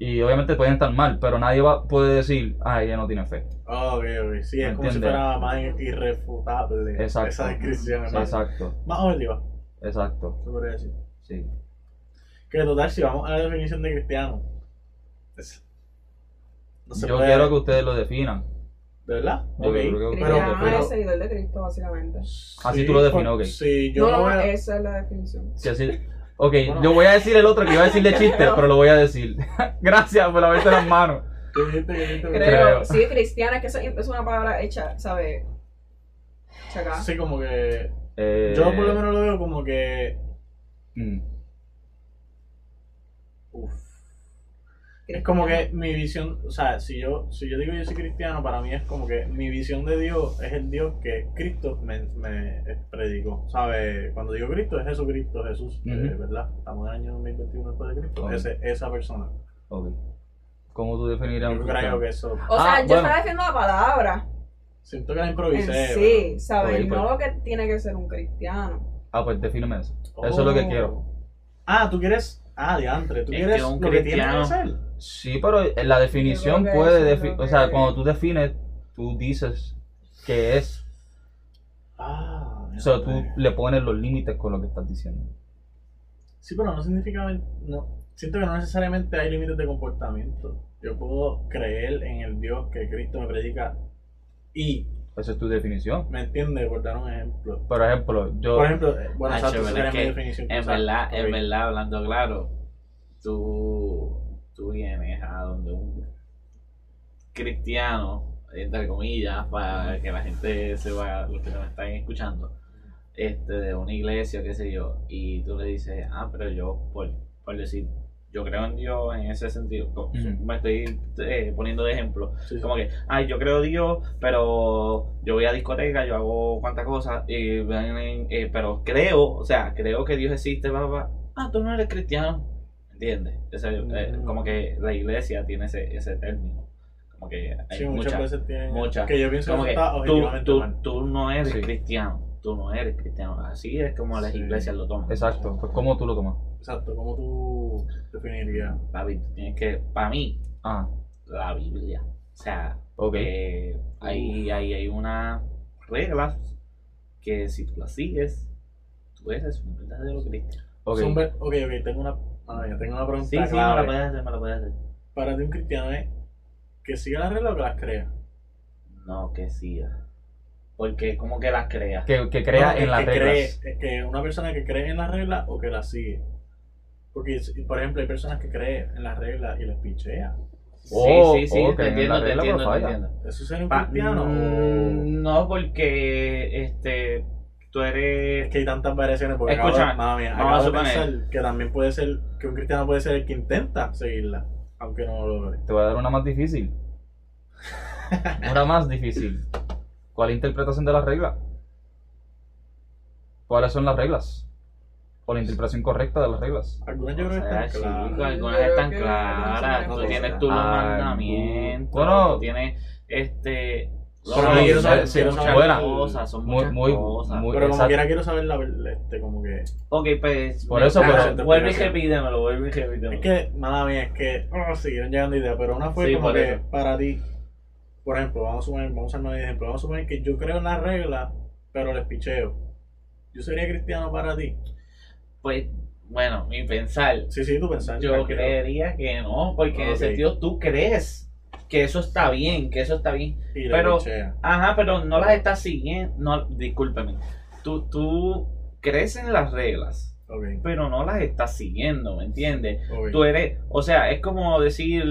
Y obviamente pueden estar mal, pero nadie va, puede decir, ah, ella no tiene fe. Oh, ok, ok. Sí, es como si fuera más irrefutable Exacto. esa descripción. es más, Exacto, más objetiva, exacto, se podría decir. sí. Que total, si vamos a la definición de cristiano, es- no se Yo puede- quiero que ustedes lo definan. ¿De verdad? Yo Ok. creo que ustedes Pero- lo Cristiano definan. es seguidor de Cristo, básicamente. Así tú lo defines, ok. Sí, yo no, lo no, veo. esa es la definición. Sí, así- Ok, Bueno. yo voy a decir el otro que iba a decir de (laughs) chiste, pero lo voy a decir. (laughs) Gracias por haberte las manos. Creo, Creo. sí, cristiana, es que eso es una palabra hecha, ¿sabes? Chacá. Sí, como que. Eh, Yo por lo menos lo veo como que. mm, Uf. Es como que mi visión, o sea, si yo, si yo digo yo soy cristiano, para mí es como que mi visión de Dios es el Dios que Cristo me, me predicó. ¿Sabes? Cuando digo Cristo es Jesucristo, Jesús, eh, Ujú. ¿verdad? Estamos en el año 2021 después de Cristo. Ok. Ese, esa persona. ok. ¿Cómo tú definirías un Yo cristiano? creo que eso. O sea, Ah, yo bueno. estaba defendiendo la palabra Siento que la en improvisé. sí, ¿sabes? No pues. lo que tiene que ser un cristiano. Ah, pues defíneme eso. Eso es lo que Oh. quiero. Ah, tú quieres. Ah, diantre. Tú Es quieres que un lo que tiene cristiano- que ser. Sí, pero en la definición que puede defi- O sea, que- cuando tú defines, tú dices qué es. Ah, O sea, tú le pones los límites con lo que estás diciendo. Sí, pero no significa. No, siento que no necesariamente hay límites de comportamiento. Yo puedo creer en el Dios que Cristo me predica y, Esa es tu definición. ¿me entiende? Por dar un ejemplo. Por ejemplo, yo... Por ejemplo, bueno, Ah, exacto, mi definición. En verdad, en verdad, hablando claro, tú, tú vienes a donde un cristiano, entre comillas, para que la gente se vaya, los que nos están escuchando, este, de una iglesia, qué sé yo, y tú le dices, ah, pero yo, por, por decir, yo creo en Dios en ese sentido, me estoy eh, poniendo de ejemplo, Sí, como que, ay, yo creo en Dios, pero yo voy a discoteca, yo hago cuantas cosas, y, ven- eh, pero creo, o sea, creo que Dios existe, bla, bla, bla. Ah, tú no eres cristiano, ¿entiendes? Eh, Mm. como que la iglesia tiene ese, ese término, como que hay Sí, muchas muchas, veces tienen. muchas. Que yo pienso como que está tú, tú, tú no eres Sí. cristiano, tú no eres cristiano, así es como las Sí. iglesias lo toman. Exacto. Pues, ¿cómo tú lo tomas? Exacto, ¿cómo tú definirías? Papi, tú tienes que, para mí, Ah, la Biblia, o sea, ok. Eh, hay, hay, hay unas reglas que si tú las sigues, tú eres un verdadero cristiano. ok. Son ver- ok, ok, tengo una, ah, ya tengo una pregunta Sí, sí, me la puedes hacer, me la puedes hacer. Para ti un cristiano es que siga las reglas o que las crea. No, que siga. Porque como que las creas. Que, que crea No, en las que reglas. cree- es que una persona que cree en las reglas o que las sigue. Porque, por ejemplo, hay personas que creen en las reglas y les pichea. Oh, sí, sí, sí, oh, te entiendo, te regla, entiendo, te entiendo. ¿Eso sería un Pa- cristiano? mm, no, porque este tú Es eres. que hay tantas variaciones. Porque Escucha, acabo de- vamos a pensar que también puede ser que un cristiano puede ser el que intenta seguirla, aunque no lo logre. Te voy a dar una más difícil. (laughs) Una más difícil. ¿Cuál es la interpretación de las reglas? ¿Cuáles son las reglas? ¿O la interpretación correcta de las reglas? Algunas yo creo que están claras. algunas están claras. no Tú tienes tus Ay, mandamientos. bueno. tú tienes este. Pero no, no quiero saber- son quiero muchas saber- buena. cosas, son Muy, muy, cosas. muy- Pero como quiera quiero saber la este, como que... Ok, pues. Por eso, ah, pero- Vuelve y repítemelo, vuelve y repítemelo. Es que, mala mía, es que oh, siguieron llegando ideas, pero una fue Sí, como que eso. para ti, por ejemplo, vamos a suponer, vamos a un ejemplo, vamos a suponer que yo creo en las reglas, pero les picheo. ¿Yo sería cristiano para ti? Pues, bueno, mi pensar. Sí, sí, tú pensás. Yo tranquilo. creería que no, porque en ese sentido tú crees que eso está bien, que eso está bien. Y pero-. Ajá, pero no las estás siguiendo. No, discúlpeme. Tú, tú crees en las reglas, pero no las estás siguiendo, ¿me entiendes? ok. Tú eres, o sea, es como decir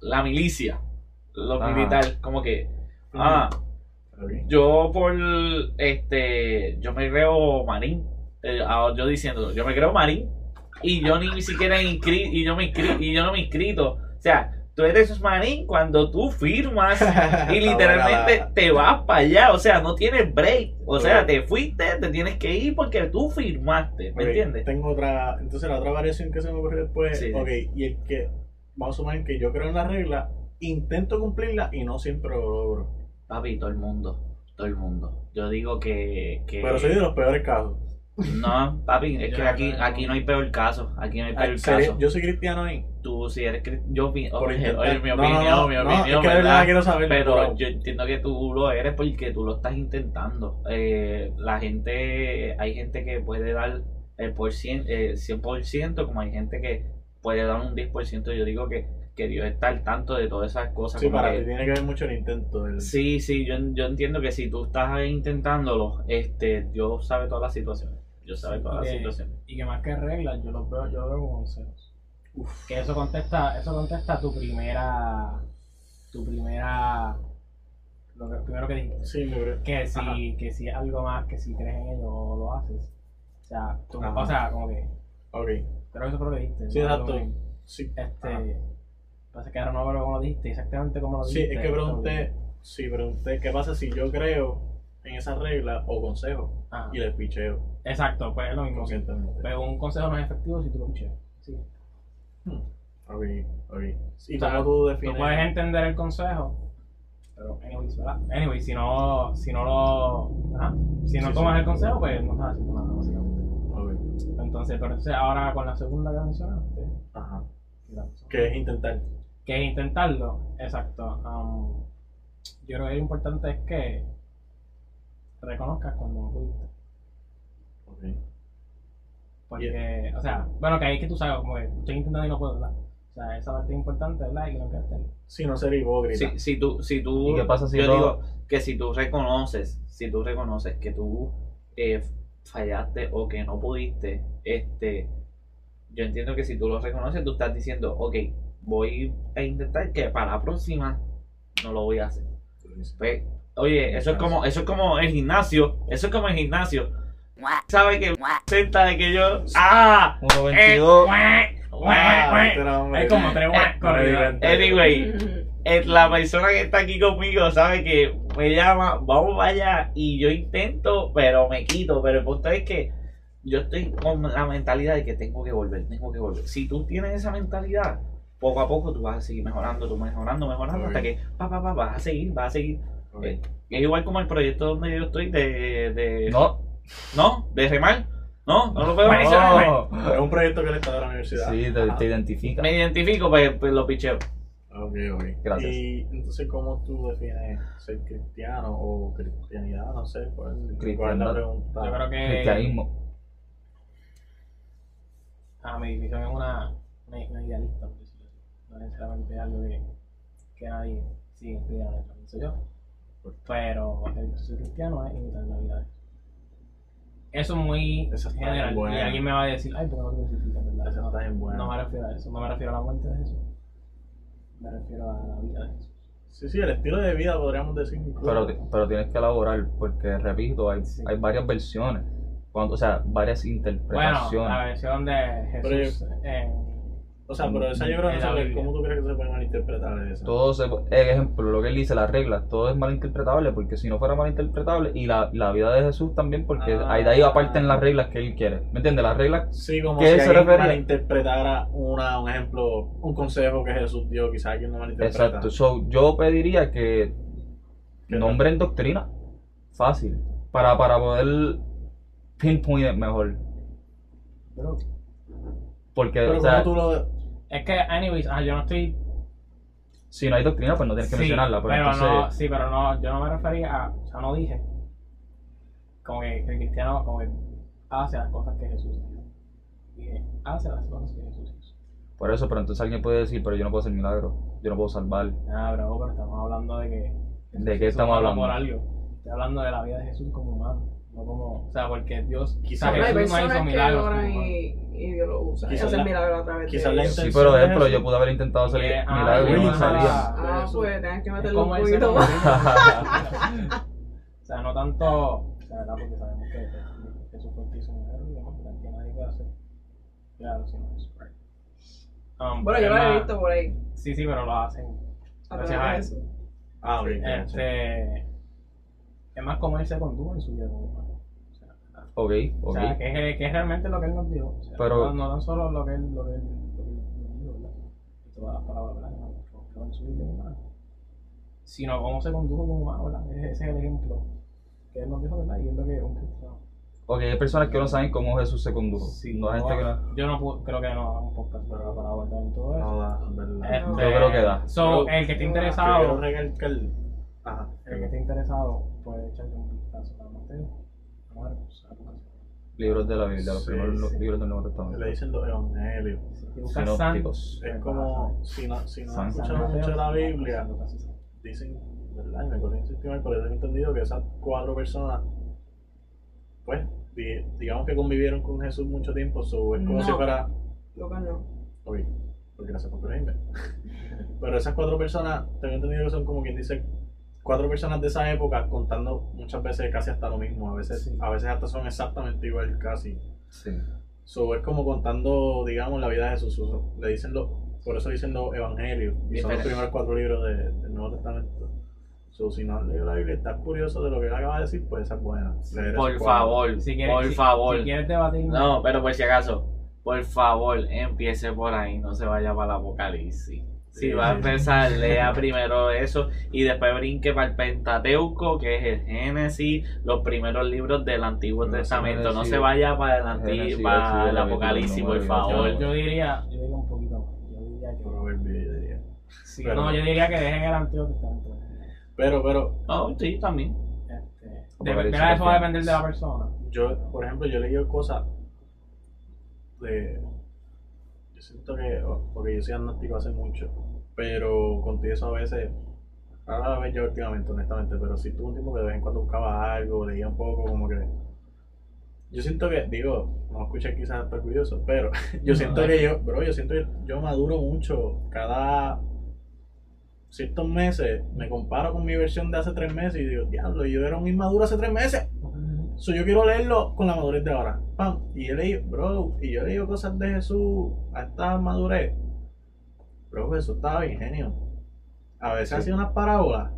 la milicia, lo Ajá. militar, como que, ah, yo por este yo me creo marín eh, yo diciendo yo me creo marín y yo ni siquiera inscri y yo me y yo no me he inscrito o sea tú eres marín cuando tú firmas (laughs) y literalmente te vas para allá, o sea, no tienes break, o sea, te fuiste, te tienes que ir porque tú firmaste, ¿me entiendes? Tengo otra. Entonces, la otra variación que se me ocurrió después. Sí, sí. ok, y el que. Vamos a suponer que yo creo en la regla, intento cumplirla y no siempre lo logro. Papi, todo el mundo, todo el mundo. Yo digo que... que... Pero soy de los peores casos. No, papi, es Yo que no aquí, aquí no hay peor caso, aquí no hay peor Seré- caso. Yo soy cristiano ahí. Tú, si eres cri- yo, oye, oye, mi No, no, opinión, no, mi no, opinión, es que ¿verdad? quiero saber. Pero yo entiendo que tú lo eres porque tú lo estás intentando. Eh, la gente, hay gente que puede dar el por cien, eh, 100%, como hay gente que puede dar un 10%. Yo digo que, que Dios está al tanto de todas esas cosas. Sí, como para que- ti tiene que ver mucho el intento. del- sí, sí, yo, yo entiendo que si tú estás intentándolo, este, Dios sabe todas las situaciones. Dios sabe todas las situaciones. Y que más que reglas, yo lo veo, yo lo veo como consejos. Que eso contesta, eso contesta tu primera, tu primera, lo que, primero que dijiste. Sí, me creo. Que si, Ajá. que si es algo más, que si crees en ello lo haces. O sea, tú, Ajá. o sea, como que, Ok. creo que eso fue lo que dijiste. Sí, exacto. Sí. Este, pasa que ahora no veo cómo lo dijiste, exactamente como lo Sí, dijiste. es que pregunté. Sí, pregunté qué pasa si yo creo en esa regla o consejo Ajá. y le picheo Exacto, pues es lo mismo. Pero un consejo no es efectivo si tú lo picheas. Sí. Ok, ok. ¿Y O sea, cómo tú Tú defines? puedes entender el consejo, pero anyways, ¿verdad? Anyway, si no, si no lo, ajá, si no Sí, tomas sí. el consejo, pues no estás haciendo nada, básicamente. Ok, Entonces, pero entonces ahora con la segunda que mencionaste, Ajá. Que es intentar. que es intentarlo, exacto. um, yo creo que lo importante es que reconozcas cuando no pudiste. Porque, o sea, bueno, que ahí es que tú sabes, como que estoy intentando y no puedo, ¿verdad? O sea, esa parte es importante, ¿verdad? Y que no ahí. Sí, no ser hipócrita. Si, si tú, si tú, ¿Y qué pasa si yo no- digo que si tú reconoces, si tú reconoces que tú eh, fallaste o que no pudiste, este, yo entiendo que si tú lo reconoces, tú estás diciendo, ok, voy a intentar que para la próxima no lo voy a hacer. Pues, oye, eso es como, eso es como el gimnasio, eso es como el gimnasio. Sabe que senta de que yo, ah, 1.22. Ah, este. Hay como tres Eh, corridas. anyway, eh, la persona que está aquí conmigo sabe que me llama, vamos para allá y yo intento, pero me quito. Pero el punto es que yo estoy con la mentalidad de que tengo que volver, tengo que volver. Si tú tienes esa mentalidad, poco a poco tú vas a seguir mejorando, tú mejorando, mejorando, hasta que pa, pa, pa, vas a seguir, vas a seguir. Eh, Es igual como el proyecto donde yo estoy de. de No. ¿No? ¿De remar? No, no lo puedo mencionar. No. Es un proyecto que le está dando a la universidad. Sí, te, te identifica. Me identifico, pues, pues lo picheo. Ok, ok. Gracias. Y entonces, ¿cómo tú defines ser cristiano o cristianidad? No sé. ¿Cuál, cuál es la pregunta? Yo creo que Cristianismo. ah, mi definición es una, una, una idealista, por decirlo así. No necesariamente algo que, que nadie sigue estudiando, lo pienso yo. Pero el soy cristiano es imitar la vida de. Eso es muy está general. bien buena. Y alguien me va a decir, ay, ¿por qué no te crucificas, verdad? Esa No, está bien buena. no me refiero a eso. No me refiero a la muerte de Jesús. Me refiero a la vida de Jesús. Sí, sí, el estilo de vida podríamos decir. Pero, pero tienes que elaborar, porque repito, hay, Sí. hay varias versiones. Cuando, o sea, varias Bueno, interpretaciones. la versión de Pero Jesús en o sea, pero esa yo creo que no la se-. ¿Cómo tú crees que se puede malinterpretar eso? todo se, el ejemplo, lo que él dice, las reglas, todo es malinterpretable, porque si no fuera malinterpretable, y la, la vida de Jesús también, porque Ah. ahí de ahí aparten las reglas que él quiere. ¿Me entiendes? Las reglas Sí, como ¿Qué si se alguien refería? malinterpretara una, un ejemplo, un consejo que Jesús dio, quizás alguien no malinterpreta. Exacto. So, yo pediría que ¿Qué nombren doctrina. Fácil. Para, para poder pinpoint it mejor. Pero, Porque, Pero o sea, tú lo... es que, anyways, ah, yo no estoy. si no hay doctrina, pues no tienes que sí, mencionarla. Pero, pero entonces, no, sí, pero no, yo no me refería a. O sea, no dije. Como que el cristiano, como que hace las cosas que Jesús hizo. Dije, hace las cosas que Jesús hizo. por eso, pero entonces alguien puede decir, pero yo no puedo hacer milagros. Yo no puedo salvar. Ah, bro, pero estamos hablando de que. ¿De qué estamos habla hablando? Por algo. Estoy hablando de la vida de Jesús como humano. No como. O sea, porque Dios. Quizás Jesús no hizo milagros. Y, Dios lo usa. Y Quizás hacen la- milagros a través quizás de la. Sí, pero de ejemplo, Jesús- yo pude haber intentado hacer Yeah, ah, milagros y no salía. ah, pues tienes que Es meterle un como el poquito más. (laughs) o sea, no tanto. O sea, ¿verdad? Porque sabemos que Jesús fue el que hizo milagros y demás, pero que nadie puede hacer. Claro, si no es. Um, Bueno, yo lo he visto por ahí. Sí, sí, pero lo hacen. A Gracias través a de eso. eso. Ah, ok. Este, es más como él se condujo en su vida como humano. O sea, Ok, O ok. sea, que, es, que es realmente lo que él nos dio. O sea, Pero- no, no tan solo lo que él, lo que él, lo que él nos dio, ¿verdad? Todas las palabras, ¿verdad? que nos- que fueron en su vida humana. Sino cómo se condujo como humano, ¿verdad? Ese es el ejemplo que él nos dijo, ¿verdad? Y es lo que un cristiano. Ok, hay personas que no saben cómo Jesús se condujo. Sí, no hay gente que no. Yo no puedo, creo que no hagamos podcast para, para abordar en todo eso. No da, verdad. Este, Yo creo que da. So, Pero- el que esté interesado, recalcar. Ajá. el que esté interesado puede echarle un vistazo a Mateo, a Marcos, a. Libros de la Biblia, los Sí, primeros sí. libros del Nuevo Le Testamento. dicen los evangelios. Sinópticos. Es como, si no, si no San- Mateo, mucho de la Biblia, dicen, ¿verdad? Y me corrigen si estoy mal, pero tengo entendido que esas cuatro personas, pues, di- digamos que convivieron con Jesús mucho tiempo, so, es como No. si fuera. Lucas no. Ok, porque gracias por corregirme. Pero esas cuatro personas, tengo entendido que son como quien dice, cuatro personas de esa época contando muchas veces casi hasta lo mismo, a veces, Sí. a veces hasta son exactamente igual casi. Sí. So, es como contando, digamos, la vida de Jesús. So, le dicen lo, por eso dicen los evangelios. Y son los primeros cuatro libros de- del Nuevo Testamento. So, si no has leído la Biblia y estás curioso de lo que él acaba de decir, pues esa es buena. Leer Por favor, Si quieres, por si- favor. Si quieres debatir, No, pero por si acaso, por favor, empiece por ahí, no se vaya para el apocalipsis. Si va a empezar, lea primero eso y después brinque para el Pentateuco, que es el Génesis, los primeros libros del Antiguo No, Testamento. No se vaya para el, Antiguo, para Apocalipsis, por favor. yo, yo diría, yo diría un poquito más. Yo diría que, yo diría. sí, pero- no, yo diría que dejen el Antiguo Testamento. Pero, pero, Oh, sí, también. Este, eso va a depender de la persona. yo, por ejemplo, yo he leído cosas de. Yo siento que. Porque yo soy agnóstico hace mucho. Pero contigo eso a veces. La vez ya últimamente, honestamente. Pero sí tuve un tiempo que de vez en cuando buscaba algo, leía un poco, como que. Yo siento que, digo, no escuché quizás estar curioso, pero (laughs) yo siento que yo, bro, yo siento que yo maduro mucho cada ciertos meses, me comparo con mi versión de hace tres meses y digo, diablo, yo era un inmaduro hace tres meses. So, yo quiero leerlo con la madurez de ahora. Pam. Y he leído, bro, y yo leído cosas de Jesús a esta madurez. Bro, Jesús estaba bien genio. A veces Sí. hacía unas parábolas.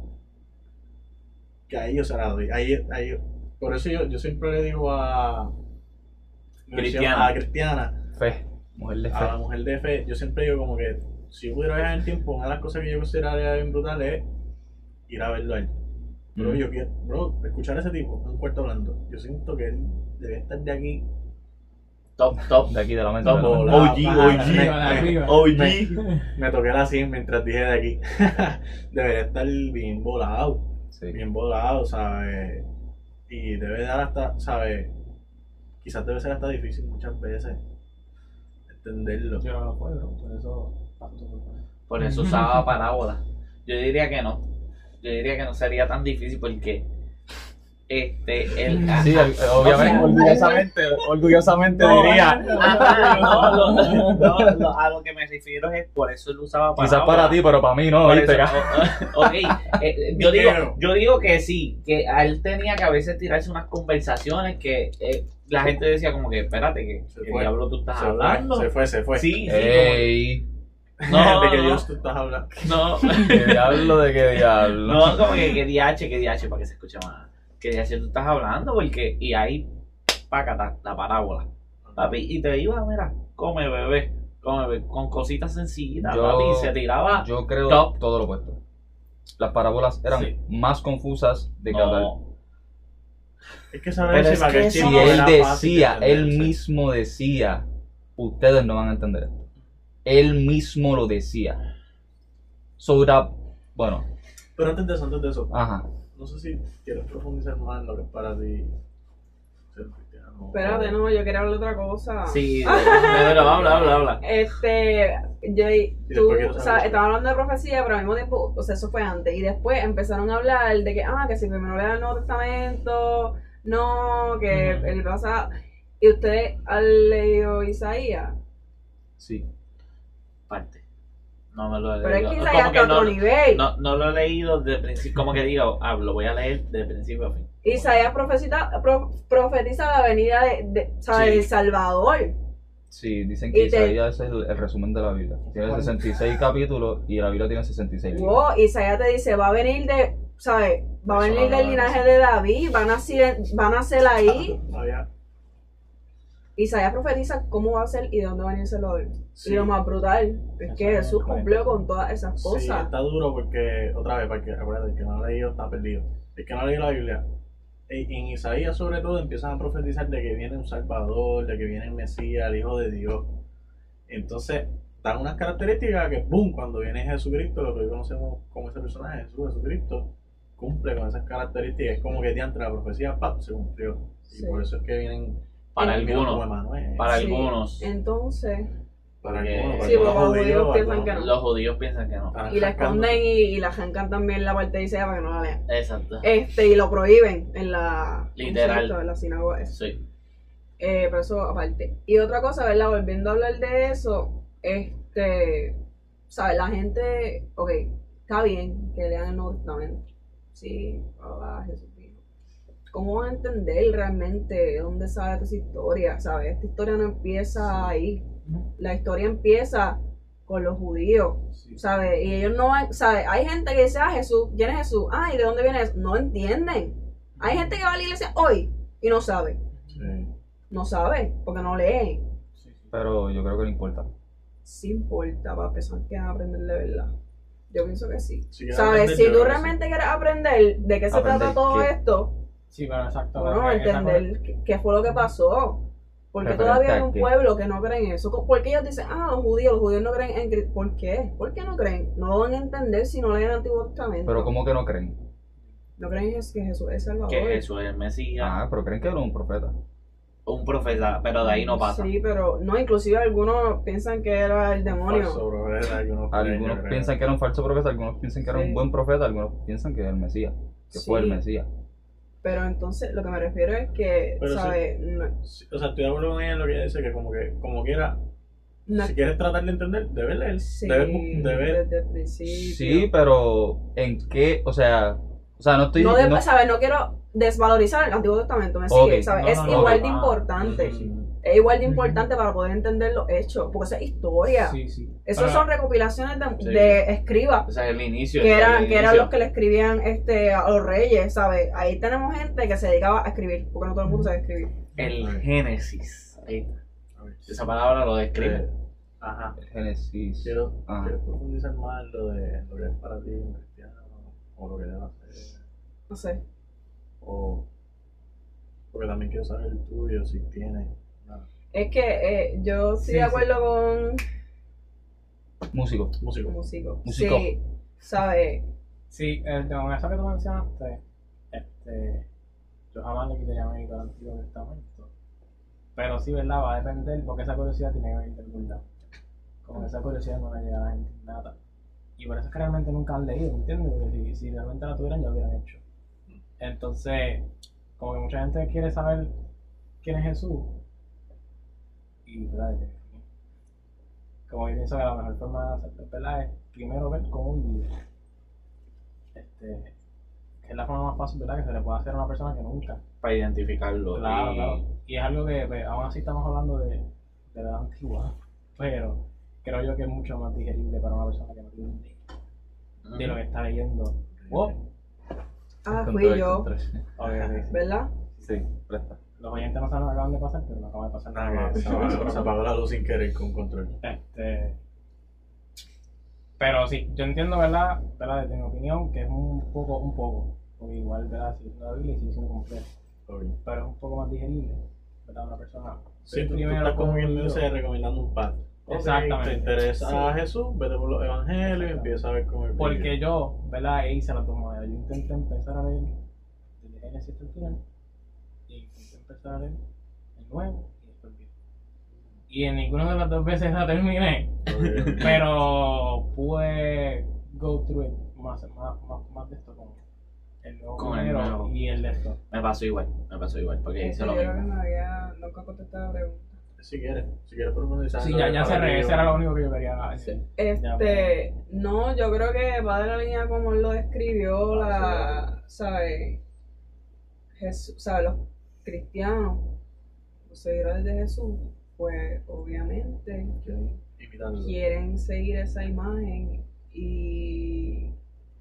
Que ahí yo se las doy. Ahí, ahí, por eso yo, yo siempre le digo a. Cristiana. A Cristiana, Fe. Mujer de fe. a la mujer de fe, yo siempre digo como que si yo pudiera viajar en el tiempo, una de las cosas que yo consideraría bien brutal es ir a verlo a él. Bro, Mm. yo quiero, bro, escuchar a ese tipo en un cuarto hablando. Yo siento que él debe estar de aquí. Top, top. De aquí de la mente. Top. de la mente. volado. OG, OG. me- arriba. OG. Me toqué la 100 mientras dije de aquí. (laughs) Debería estar bien volado. Sí. Bien volado, ¿sabes? Y debe dar hasta, ¿sabes? Quizás debe ser hasta difícil muchas veces entenderlo. Yo no lo puedo, por eso por eso usaba (laughs) parábolas. Yo diría que no. Yo diría que no sería tan difícil porque este el Sí, el- obviamente, orgullosamente, orgullosamente diría. No, a lo que me refiero es por eso él usaba parábolas. Quizás para ti, pero para mí no, ¿viste? ok, eh, yo, digo, yo digo que sí, que a él tenía que a veces tirarse unas conversaciones que eh, la gente decía como que, espérate, que, diablo tú estás Se hablando. fue, se fue, se fue. Sí, sí, Ey, como- no, (laughs) de que Dios tú estás hablando. no, (laughs) ¿qué diablo de qué diablo? no, como que, que DH, que DH, para que se escuche más. Que DH tú estás hablando, porque, y ahí, pácata, la parábola. Papi, y te iba, mira, come bebé, come bebé, con cositas sencillitas, Yo- papi, se tiraba. Yo creo Top. todo lo opuesto. Las parábolas eran Sí. más confusas de que hablar. no, Es que saber si es que que si Si él decía, de él mismo decía, ustedes no van a entender esto. Él mismo lo decía. Sobre, bueno, Pero antes de eso, antes de eso, ajá. No sé si quieres profundizar más en lo que es para ti ser cristiano. Espérate, no, yo quería hablar de otra cosa. sí, (laughs) pero habla, habla, habla. Este, Jay, después tú, o sea, eso. estaba hablando de profecía, pero al mismo tiempo, o sea, eso fue antes. Y después empezaron a hablar de que, ah, que si primero lea el Nuevo Testamento, no, que Ujú. el pasado. ¿Y ustedes han leído Isaías? Sí. Parte. No me lo he Pero es leído. que Como Isaías que está a otro no, nivel. no, no lo he leído de principio, como que digo, ah, lo voy a leer de principio a fin. Isaías profetiza, pro- profetiza la venida de, de- del Salvador. Sí, dicen que te- Isaías es el, el resumen de la Biblia. Tiene 66 capítulos y la Biblia tiene 66 libros. Wow, Isaías te dice, va a venir de, ¿sabes? Va a venir no, del no, linaje no. de David, van a ser, van a ser ahí. Había- Isaías profetiza cómo va a ser y de dónde va a venir el Salvador. Sí. Y lo más brutal es que es Jesús cumplió con todas esas Sí, cosas. está duro porque, otra vez, porque acuérdate, el que no ha leído está perdido. El que no ha leído la Biblia, en en Isaías sobre todo empiezan a profetizar de que viene un Salvador, de que viene el Mesías, el Hijo de Dios. Entonces, dan unas características que, ¡boom!, cuando viene Jesucristo, lo que hoy conocemos como ese personaje, Jesús, Jesucristo, cumple con esas características. Es como que diantre la profecía, ¡pap!, se cumplió. Sí. Y por eso es que vienen... Para algunos. Para Sí. algunos. Entonces, Para Sí, porque los judíos judíos, piensan que no. Los judíos piensan que no. Están y la esconden y, y la arrancan también la parte de Isaías para que no la lean. Exacto. Este, y lo prohíben en la, Literal. en la sinagoga. esa. Sí. Eh, pero eso aparte. Y otra cosa, ¿verdad? Volviendo a hablar de eso, este, ¿sabes? La gente, ok, está bien que lean el Nuevo Testamento. Sí, ah, Jesús. ¿Cómo van a entender realmente de dónde sale esta historia? ¿Sabes? Esta historia no empieza ahí. La historia empieza con los judíos, ¿sabes? Y ellos no ¿sabes? Hay gente que dice, ah, Jesús, ¿quién es Jesús? Ah, ¿y de dónde viene eso? No entienden. Hay gente que va a la iglesia hoy y no sabe. Sí. No sabe, porque no leen. Pero yo creo que no importa. Sí importa para personas que van a aprender de verdad. Yo pienso que sí. ¿Sabes? Si tú realmente quieres aprender de qué se Aprender trata todo qué. esto, Sí, pero exacto. bueno, entender qué- qué fue lo que pasó. Porque Referente todavía hay un pueblo que no cree en eso. ¿Por qué ellos dicen, ah, los judíos, los judíos no creen en Cristo? ¿Por qué? ¿Por qué no creen? No lo van a entender si no leen el Antiguo Testamento. Pero ¿cómo que no creen? No creen que Jesús es Salvador. Que Jesús es el Mesías. Ah, pero creen que era un profeta. Un profeta, pero de ahí no pasa. Sí, pero no, inclusive algunos piensan que era el demonio. Falso, es algunos Algunos piensan que era un falso profeta, algunos piensan que era Sí. un buen profeta, algunos piensan que era el Mesías, que fue el Sí. Mesías. Pero entonces lo que me refiero es que. ¿sabes? No, O sea, estoy de acuerdo con ella en lo que ella dice, que como que, como quiera, no- si quieres tratar de entender, debes leer. sí, Debes, bu- debes- desde el principio. Sí, pero ¿en qué? O sea, o sea, no estoy no, de- no- ¿sabes? No quiero desvalorizar el Antiguo Testamento, me sigue, ¿sabes? No, es no, igual de importante. Sí, sí. Es igual de importante para poder entender los hechos, porque esa es historia. Sí, Pero- son recopilaciones de, Sí. de escribas. O sea, el inicio. Que eran, el que eran los que le escribían este, a los reyes, ¿sabes? Ahí tenemos gente que se dedicaba a escribir, porque no todo el mundo sabe escribir. El Génesis. Ahí está. A ver, Esa palabra lo describe. Ajá. Génesis. Quiero, Ah. quiero profundizar más lo de lo que es para ti un cristiano, o lo que hacer, No sé. o porque también quiero saber el tuyo, si tienes. nada. Es que eh, yo estoy Sí, de sí. acuerdo con Músico. Músico. músico. Músico. Sí, ¿sabes? Sí, este, con eso que tú mencionaste, este, yo jamás le quitaría mérito al Antiguo Testamento. Pero sí, ¿verdad? Va a depender, porque esa curiosidad tiene que venir del. Como esa curiosidad no le llega a la gente nada. Y por eso es que realmente nunca han leído, ¿entiendes? Porque si, si realmente la tuvieran, ya lo hubieran hecho. Entonces, como que mucha gente quiere saber quién es Jesús. Y, ¿verdad? Como yo pienso que la mejor forma de hacerlo, ¿verdad? Es primero ver cómo vive este, que es la forma más fácil ¿verdad? que se le puede hacer a una persona que nunca. Para identificarlo. Claro, y- claro. Y es algo que pues, aún así estamos hablando de, de la antigua, pero creo yo que es mucho más digerible para una persona que no tiene de lo que está leyendo. Wow. Ah, fui yo. (laughs) ¿verdad? Sí, presta. Los oyentes no saben lo que acaban de pasar, pero no acaba de pasar nada más. se apagó, se apagó la luz sin querer con control. Este, pero sí, yo entiendo, ¿verdad? ¿verdad? Desde mi opinión, que es un poco, un poco, porque igual, ¿verdad? Si es una Biblia y sigue siendo completo, Ok. pero es un poco más digerible, ¿verdad? Una persona. Sí, tú, tú primero estás con- dice recomendando un path. Exactamente. Te interesa Sí. a Jesús, vete por los evangelios empieza a ver cómo el Porque yo, ¿verdad? E hice dos maneras. Yo intenté empezar a leer desde Génesis hasta el final. Y intenté empezar a leer el nuevo y después el viejo. Y en ninguna de las dos veces la terminé. (laughs) Pero pude go through it más, más, más, más de esto con el nuevo Con el primero nuevo. y el de esto. Me pasó igual. Me pasó igual. Porque hice lo yo creo que mismo. me había nunca contestado la pregunta. Si quieres, si quieres profundizar. Sí, ya, que ya cerré. Ese era lo único que yo quería decir. Este, no, yo creo que va de la línea como él lo describió, la, ¿sabes? Jesús, ¿sabes? Los cristianos, los seguidores de Jesús, pues obviamente quieren seguir esa imagen y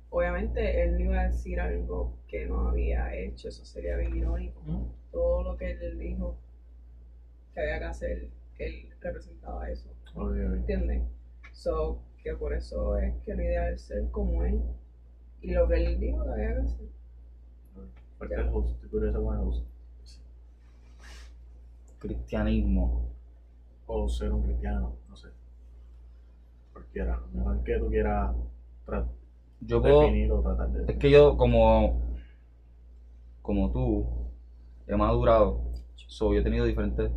obviamente él no iba a decir algo que no había hecho, eso sería bien irónico. Todo lo que él dijo que había que hacer, que él representaba eso. ¿entiendes? So, que por eso es que la idea es ser como él y lo que él dijo que había que hacer. Porque el host. Cristianismo. O ser un cristiano, no sé. Cualquiera. Lo mejor que tú quieras tra- Yo puedo. definir o tratar de Es que yo, como. Como tú, he madurado. So, yo he tenido diferentes.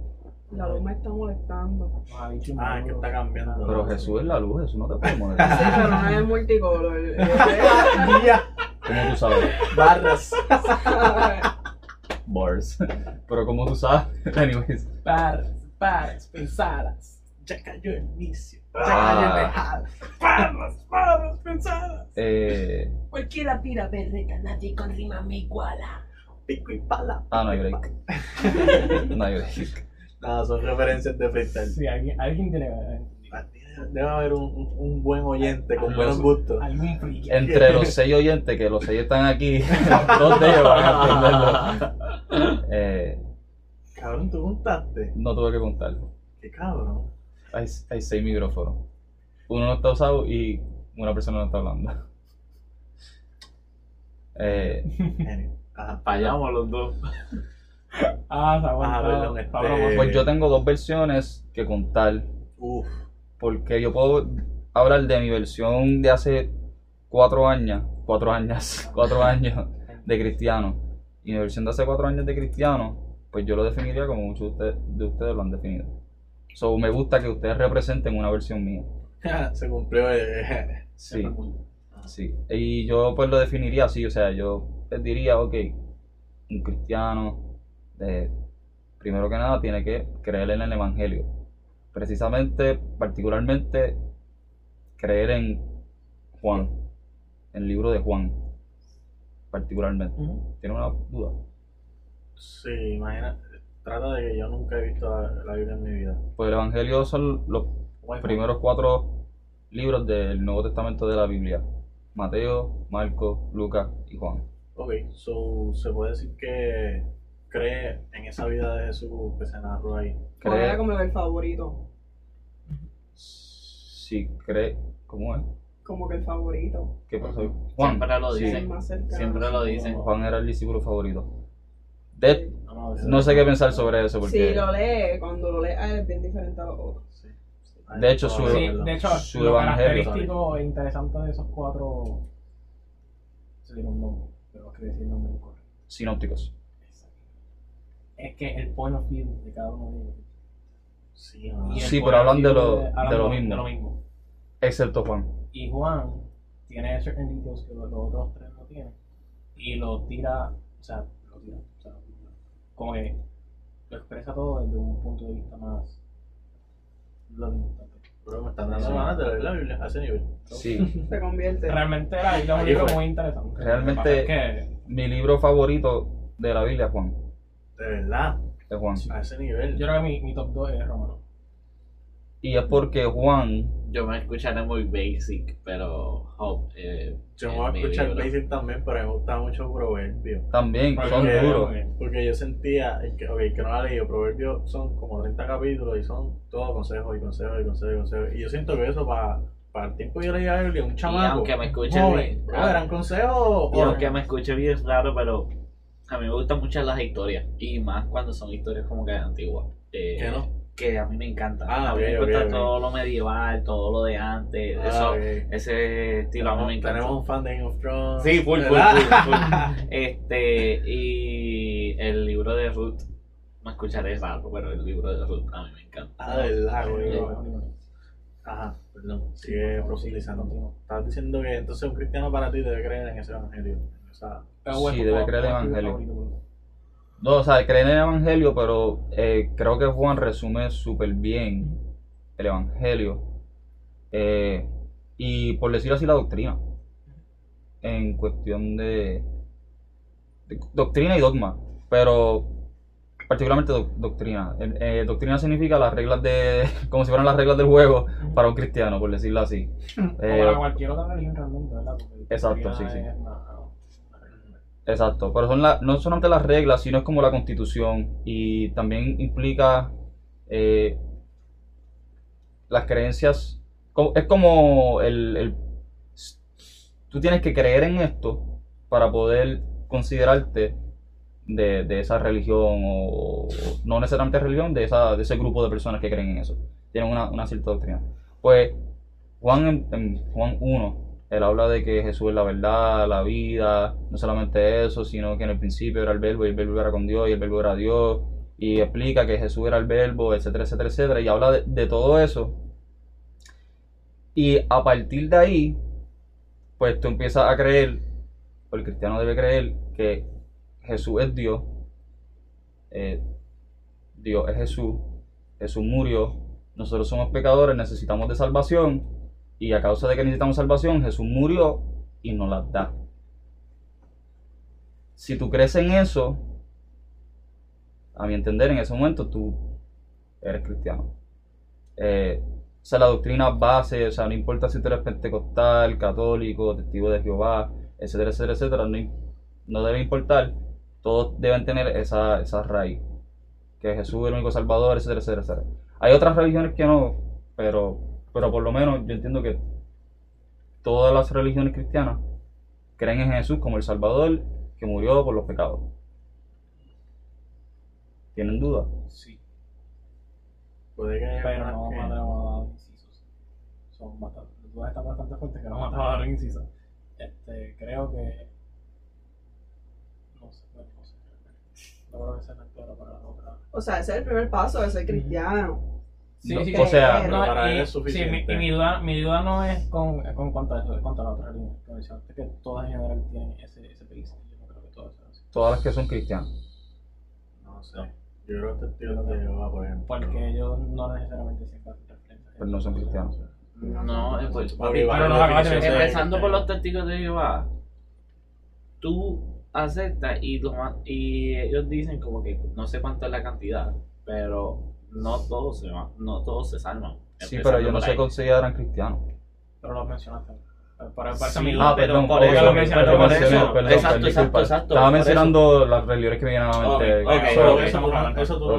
La luz me está molestando. Dicho Ah, es que está cambiando. Pero Jesús es la luz, Jesús no te puede (laughs) Sí, molestar. pero no es multicolor. Día, (laughs) ¿Cómo tú sabes? barras. (laughs) Bars. Pero como tú sabes. Anyways. Pares, pares, pensadas. Ya cayó el vicio. Ya Ah. cayó el lejal. Barras, barras pensadas. Eh, Cualquiera tira berreta, nadie con rima me iguala. Pico y pala. ah, no hay break. No hay break. Nada, son referencias de freestyle. Sí, alguien, alguien tiene que haber Debe haber un, un- un buen oyente con buenos gustos. algún friki. Entre los seis oyentes, que los seis están aquí, (laughs) dos de ellos van a entenderlo. (laughs) Eh, Cabrón, tú contaste. no tuve que contar. Qué cabrón. Hay, hay seis micrófonos. Uno no está usado y una persona no está hablando. (laughs) Eh, Genio. Ajá. Fallamos los dos. (laughs) Ah. Ah, perdón, este- broma. pues yo tengo dos versiones que contar. Uf. Porque yo puedo hablar de mi versión de hace cuatro años. Cuatro años. (laughs) Cuatro años de cristiano. Y mi versión de hace cuatro años de cristiano, pues yo lo definiría como muchos de ustedes, de ustedes lo han definido. So, me gusta que ustedes representen una versión mía. (laughs) Se cumplió. eh, Sí, sí. Y yo pues lo definiría así, o sea, yo les diría, ok, un cristiano, eh, primero que nada, tiene que creer en el Evangelio. Precisamente, particularmente, creer en Juan, en el libro de Juan, particularmente. ¿Tiene una duda? Sí, imagina. Trata de que yo nunca he visto la, la Biblia en mi vida. Pues el Evangelio son los primeros cuatro libros del Nuevo Testamento de la Biblia. Mateo, Marcos, Lucas y Juan. Ok, so, se puede decir que cree en esa vida de Jesús que se narró ahí. ¿Cuál era como el favorito? sí, cree, ¿cómo es? Como que el favorito. ¿Qué pasó? Juan. Siempre lo Sí, dicen. Cercano. Siempre lo dicen. Juan era el discípulo favorito. De- No, no sé qué pensar sobre eso porque Si lo lee, cuando lo lee es bien diferente a los otros. Sí. De hecho, su- Sí, de hecho, su lo evangelio. característico e interesante de esos cuatro. Se tiene un nombre, pero que decir el nombre correcto. sinópticos. Es que el point of view de cada uno de ellos. Sí, Sí, pero hablan de lo- hablan de lo mismo. De lo mismo. Excepto Juan. Y Juan tiene certain details que los, los otros tres no tienen. Y lo tira, o sea, lo tira, o sea, como que lo expresa todo desde un punto de vista más loving. Bro, me están dando ganas de leer la Biblia a ese nivel. Sí. Se convierte. Realmente la Biblia es un libro muy interesante. Realmente- Lo es que Mi libro favorito de la Biblia Juan. De verdad, Es Juan. a ese nivel. yo creo que mi, mi top 2 es Romano. Y es porque Juan, Yo me escucharé muy basic, pero Hope. Eh, Yo es me voy a escuchar libro. basic también, pero me gusta mucho Proverbio. también Porque- son duros. Porque yo sentía, que, ok, que no la leí, Proverbios son como 30 capítulos y son todos consejos y consejos y consejos y consejos. Y yo siento que eso para, para el tiempo que yo leía Biblia, un Y chamaco, aunque me escuche bien, bro, eran consejos y aunque me escuche bien raro, pero a mí me gustan mucho las historias. Y más cuando son historias como que antiguas. Eh, ¿Qué no? Que a mí me encanta. Ah, a mí me ok, ok, gusta ok. todo lo medieval, todo lo de antes. Ah, eso. Ese estilo a mí me encanta. Tenemos un fan de Game of Thrones. Sí, full, full, full, full. (laughs) Este, y el libro de Ruth, me escucharé raro, pero el libro de Ruth a mí me encanta. Ah, de verdad, güey. Ajá, perdón. Sigue profundizando. Estabas diciendo que entonces un cristiano para ti debe creer en ese evangelio. En Sí, debe creer el evangelio. No, o sea, creen en el Evangelio, pero eh, creo que Juan resume súper bien el Evangelio. eh, y por decir así, la doctrina. En cuestión de, de doctrina y dogma. Pero particularmente doc- doctrina. Eh, doctrina significa las reglas de, (laughs) como si fueran las reglas del juego para un cristiano, por decirlo así. O Eh, para cualquier otra religión realmente, ¿verdad? Porque Exacto, sí, sí. una-. Exacto, pero son la- no solamente las reglas, sino es como la constitución y también implica eh, las creencias. Es como el, Tú tienes que creer en esto para poder considerarte de, de esa religión o, o no necesariamente religión, de, esa, de ese grupo de personas que creen en eso. Tienen una, una cierta doctrina. Pues Juan en, en Juan 1, él habla de que Jesús es la verdad, la vida, no solamente eso, sino que en el principio era el verbo y el verbo era con Dios y el verbo era Dios, y explica que Jesús era el verbo, etcétera, etcétera, etcétera, y habla de, todo eso. Y a partir de ahí, pues tú empiezas a creer, o el cristiano debe creer, que Jesús es Dios, eh, Dios es Jesús, Jesús murió, nosotros somos pecadores, necesitamos de salvación, y a causa de que necesitamos salvación, Jesús murió y nos la da. Si tú crees en eso, a mi entender, en ese momento tú eres cristiano. Eh, o sea, la doctrina base, o sea, no importa si tú eres pentecostal, católico, testigo de Jehová, etcétera, etcétera, etcétera, no, no debe importar, todos deben tener esa, esa raíz, que Jesús es el único salvador, etcétera, etcétera, etcétera. Hay otras religiones que no, pero, pero por lo menos yo entiendo que todas las religiones cristianas creen en Jesús como el Salvador que murió por los pecados. ¿Tienen duda? Sí. Puede que haya Pero no que- dar incisos. Son bastante, las dudas están bastante fuertes que no dar incisos. Este, creo que. No sé, bueno, no sé. No creo que sea claro para la otra. O sea, ese es el primer paso de ser cristiano. Sí, No, sí, o sea, no, para y- él es sí, mi, suficiente. y mi duda, mi duda no es con, con cuanto a eso, es cuanto a la otra. Que mencionaste que todas en general tienen ese, ese país. Yo no creo que todas sean así. Todas las que son cristianas. No sé. Yo creo que testigos de Jehová, por ejemplo. Porque ellos no necesariamente siempre. Pero no son cristianos. No, pues, empezando por los testigos de Jehová, tú aceptas y, y ellos dicen como que no sé cuánto es la cantidad, pero no todos se no todos se salvan. Sí, pero yo no se consideran cristianos. Pero los mencionaste. Por eso Sí, mi Ah, perdón, por eso, mencioné, eso. perdón, Exacto, exacto, exacto, Estaba mencionando las religiones que me vienen a la mente. Ok, ok, Pero ok. eso, tú lo- eso tú lo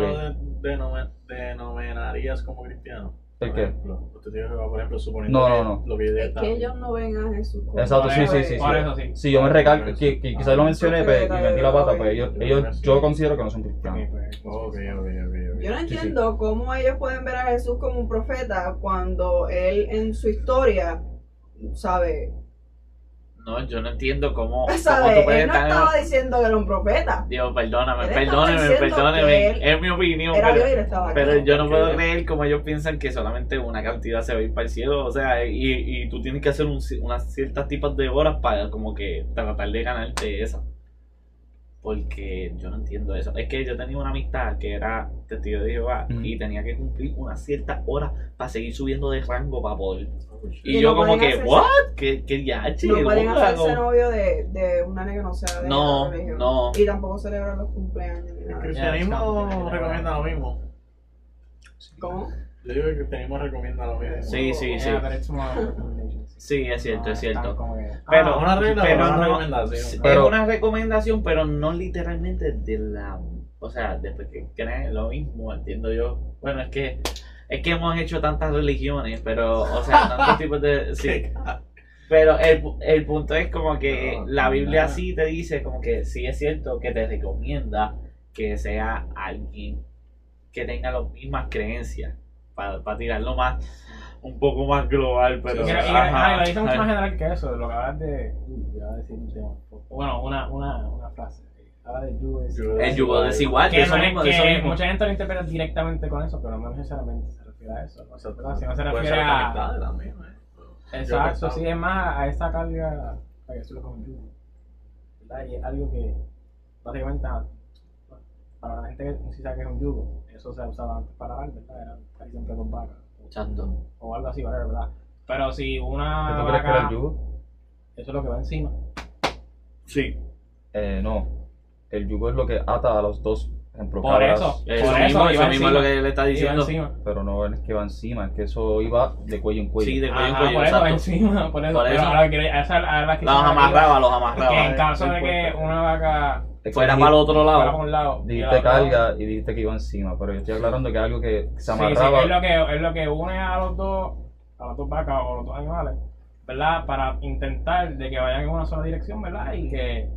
denominarías como cristiano. ¿El Por qué? ejemplo, por ejemplo, suponiendo No, no, no. lo que Es que ellos no ven a Jesús como Exacto, sí, sí, sí, sí. Sí, yo me recalco, que, que quizás lo mencioné pues, y metí la pata, pues yo ellos, yo considero que no son cristianos. Yo no Sí, sí. entiendo cómo ellos pueden ver a Jesús como un profeta cuando él en su historia, ¿sabe? No, yo no entiendo cómo, cómo ¿Sabe? tú puedes Él no estar... estaba diciendo que era un profeta. Dios, perdóname, Él él es mi opinión, Era pero, estaba yo no puedo creer como ellos piensan que solamente una cantidad se va a ir para el cielo, o sea, y, y tú tienes que hacer un, unas ciertas tipos de horas para como que tratar de ganarte esa. Porque yo no entiendo eso. Es que yo tenía una amistad que era testigo de Jehová Ujú. y tenía que cumplir unas ciertas horas para seguir subiendo de rango para poder. Y, Y yo no como que, hacerse- ¿what? ¿Qué, qué yache? No pueden hacerse como- novio de, de una que no sea de No, la religión. no. Y tampoco celebran los cumpleaños El cristianismo recomienda lo mismo. ¿Cómo? Yo digo que el cristianismo recomienda lo mismo. Sí, sí, sí. Yeah, Sí, es cierto, No es cierto. tan como que- Pero- Ah, una regla pero una no- recomendación. Pero- es una recomendación, pero no literalmente de la. O sea, después que creen lo mismo, entiendo yo. Bueno, es que es que hemos hecho tantas religiones, pero, o sea, tantos tipos de. (laughs) Sí. Pero el, el punto es como que No, la Biblia sí te dice, como que sí es cierto que te recomienda que sea alguien que tenga las mismas creencias, para tirarlo más, un poco más global, pero. Y, y- ajá, y lo dice mucho más general que eso, lo que hablas de. Uy, voy a decir un tema. Bueno, una, una, una frase. Habla de yugo desigual. El yugo desigual, de Que, eso no mismo, de eso que mismo. mucha gente lo interpreta directamente con eso, pero no necesariamente se refiere a eso. ¿no? Exacto. ¿verdad? Si no se refiere a. ¿eh? Exacto, sí, es más a esa carga, para decirlo como yugo. ¿verdad? Y es algo que, básicamente, para la gente que sí sabe que es un yugo, eso se usaba antes para dar, ¿verdad? Era casi siempre con vacas. O- Exacto. O algo así, whatever, ¿verdad? Pero si una. ¿Qué tú crees que era el yugo? Eso es lo que va encima. Sí. Eh, no. El yugo es lo que ata a los dos ejemplo, Por cabras, eso, Eso por mismo, eso, eso mismo es lo que le está diciendo. pero no es que va encima, es que eso iba de cuello en cuello. Sí, de cuello en Ajá, cuello, por eso, exacto. encima, por eso. Por Pero eso. ahora quiero- esa la que Los amarraba, los Que amarraba. en caso de que una vaca Que Fuera para el otro fuera lado. un lado. y dijiste carga y dijiste que iba encima, pero yo estoy aclarando que es algo que se Sí, sí, amarraba. es lo que, es lo que une a los dos, a las dos vacas o a los dos animales, ¿verdad? Para intentar de que vayan en una sola dirección, ¿verdad? Y que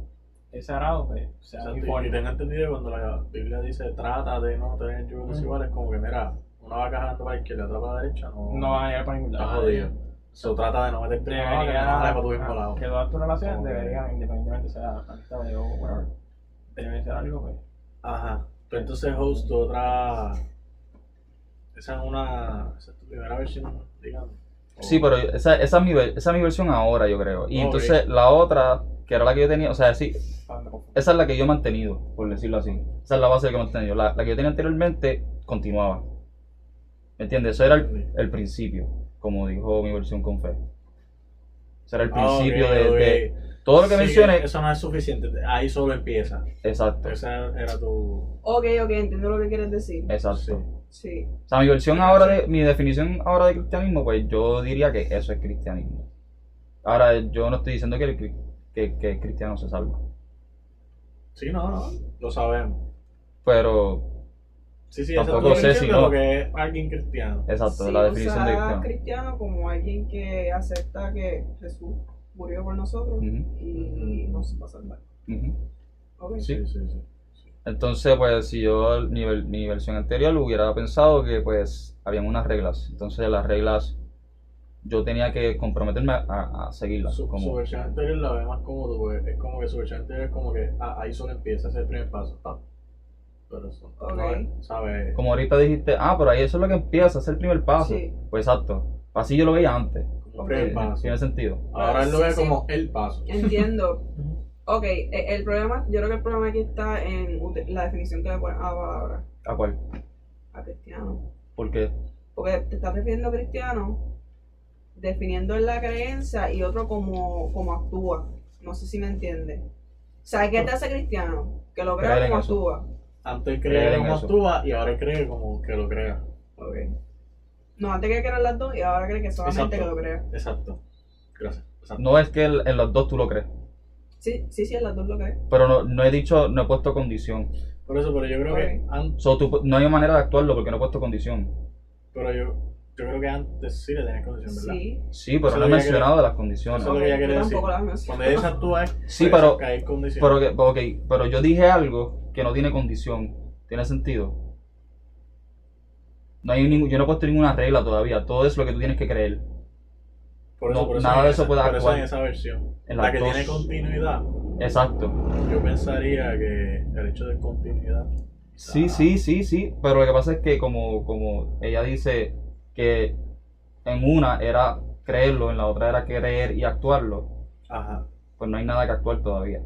ese arado pues, sea Exacto, uniforme. Y tengo entendido que cuando la Biblia dice trata de no tener yugos Ujú. iguales, como que mira, una vaca jalando para la izquierda y otra para la derecha, no, No van a llegar para ningún está lado. jodido. Se trata de no tu mismo ajá, lado. que todas tus relaciones que- deberían, independientemente sea amistad o whatever, debe ser algo, pues. Ajá. Pero entonces host otra. Esa es una. Esa es tu primera versión, digamos. O- Sí, pero esa, esa, es mi, esa es mi versión ahora, yo creo. Y entonces la otra, que era la que yo tenía, o sea, sí, confundir. esa es la que yo he mantenido, por decirlo así. Esa es la base que he mantenido. La, la que yo tenía anteriormente continuaba. ¿Me entiendes? Eso era el, el principio, como dijo mi versión con fe. Ese era el Ah, principio de todo lo que Sí, mencioné. Eso no es suficiente. Ahí solo empieza. Exacto, Esa era tu. Ok, ok, entiendo lo que quieres decir. exacto. Sí. Sí. O sea, mi versión ahora de, mi definición ahora de cristianismo, pues yo diría que eso es cristianismo. Ahora, yo no estoy diciendo que el, que, que el cristiano se salva. Sí, no, no. Lo sabemos. Pero, Sí, sí, esa es tu Tampoco sé definición si de no. lo que es alguien cristiano. exacto, Sí, la definición de usa cristiano. cristiano como alguien que acepta que Jesús murió por nosotros Ujú, y nos va a salvar. ujú. Ok. Sí. sí, sí. Entonces, pues, si yo, mi, mi versión anterior hubiera pensado que, pues, habían unas reglas. Entonces, las reglas, yo tenía que comprometerme a, a seguirlas. Su, su Como, versión anterior la ve más cómodo porque es como que su versión anterior es como que ah, ahí solo empieza, ese es el primer paso. pa. Pero eso, Ok. no es, ¿sabes? como ahorita dijiste, ah, pero ahí eso es lo que empieza, es el primer paso. Sí. Pues exacto. Así yo lo veía antes. Como Ok. primer paso. Tiene sentido. Ahora él lo Sí, ve sí. como el paso. Entiendo. (laughs) Ok, e- el problema, yo creo que el problema aquí está en la definición que le ponen a la palabra, ¿A cuál? a cristiano. Porque Porque te estás refiriendo a cristiano, definiendo en la creencia y otro como, como actúa. No sé si me entiendes. O sea, ¿qué te hace cristiano? Que lo crea como eso. actúa. Antes Creer creía como eso. actúa y ahora cree como que lo crea. Ok. No, antes que creer las dos y ahora cree que solamente que lo crea. Exacto. Gracias. Exacto. no es que el- en los dos tú lo crees. Sí, sí, sí, en las dos lo cree. Pero no, no he dicho, no he puesto condición. Por eso, pero yo creo que antes, So, tú- no hay manera de actuarlo porque no he puesto condición. pero yo, yo creo que antes sí le tenías condición, ¿verdad? Sí. Sí, pero Eso no he mencionado de las Eso condiciones. es lo que ella decir. las. Cuando ella se actúa es Sí, eso pero- que hay. Pero, que, ok, pero yo dije algo que no tiene condición. ¿Tiene sentido? No hay ningún, yo no he puesto ninguna regla todavía. Todo es lo que tú tienes que creer. por eso, no, por eso nada de eso puede por eso actuar. en esa versión. En la que dos. tiene continuidad. Exacto. Yo pensaría que el hecho de continuidad. Sí, sí, sí, sí. Pero lo que pasa es que como, como ella dice que en una era creerlo, en la otra era creer y actuarlo, Ajá. pues no hay nada que actuar todavía.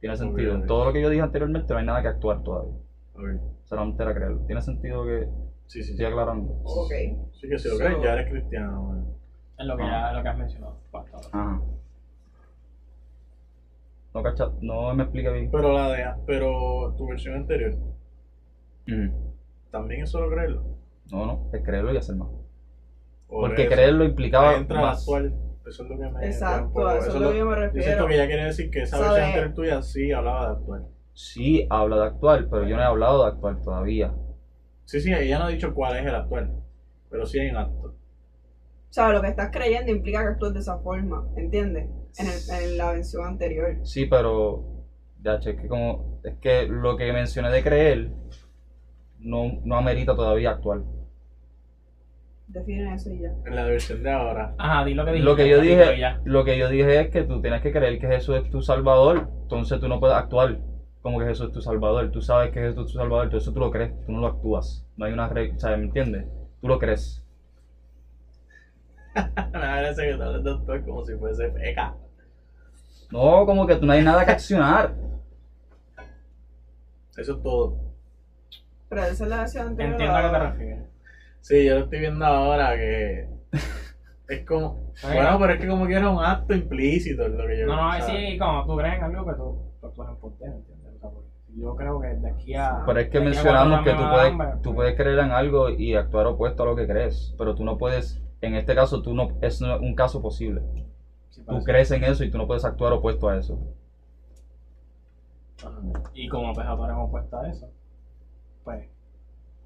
Tiene sentido. En todo lo que yo dije anteriormente no hay nada que actuar todavía. Ok. Solamente era creerlo. Tiene sentido que Sí, sí, sí. estoy aclarando. Ok. Sí que si lo So- crees, ya eres cristiano. man. Es lo que, ya, lo que has mencionado. Ajá. No, cacha, no me explica bien. Pero la de, pero tu versión anterior, Ujú. también es solo creerlo. No, no, es creerlo y hacer más. O Porque eso. creerlo implicaba Ahí entra más. actual. Eso es lo que me. Exacto, a eso es lo que yo me Yo refiero. siento que ella quiere decir que esa ¿Sabe? versión anterior tuya sí hablaba de actual. Sí, habla de actuar, pero yo no he hablado de actuar todavía. Sí, sí, ella no ha dicho cuál es el actual. Pero sí hay un acto. O sea, lo que estás creyendo implica que actúes de esa forma, ¿entiendes? En, el- en la versión anterior. Sí, pero ya che, es que como es que lo que mencioné de creer no, no amerita todavía actuar. Define eso y ya. En la versión de ahora. Ajá, di lo que dijiste. Lo que yo dije, lo que yo dije es que tú tienes que creer que Jesús es tu salvador, entonces tú no puedes actuar como que Jesús es tu salvador. Tú sabes que Jesús es tu salvador, entonces tú lo crees, tú no lo actúas. No hay una regla, ¿sabes? ¿Me entiendes? Tú lo crees. (laughs) Me parece que tal doctor como si fuese feca. No, como que tú no hay nada que accionar. Eso es todo. Pero esa es la versión anterior. Entiendo a qué te refieres. Sí, yo lo estoy viendo ahora que. (laughs) Es como. Bueno, no. pero es que como que era un acto implícito es lo que yo. No, no, sí, como tú crees en algo que tú, tú actúas en yo creo que de aquí a. Pero es que mencionamos que tú puedes, hambre, tú pues, puedes creer en algo y actuar opuesto a lo que crees, pero tú no puedes, en este caso, tú no, es no- un caso posible. sí, Tú crees en eso y tú no puedes actuar opuesto a eso. Y como pues opuesta a eso, pues,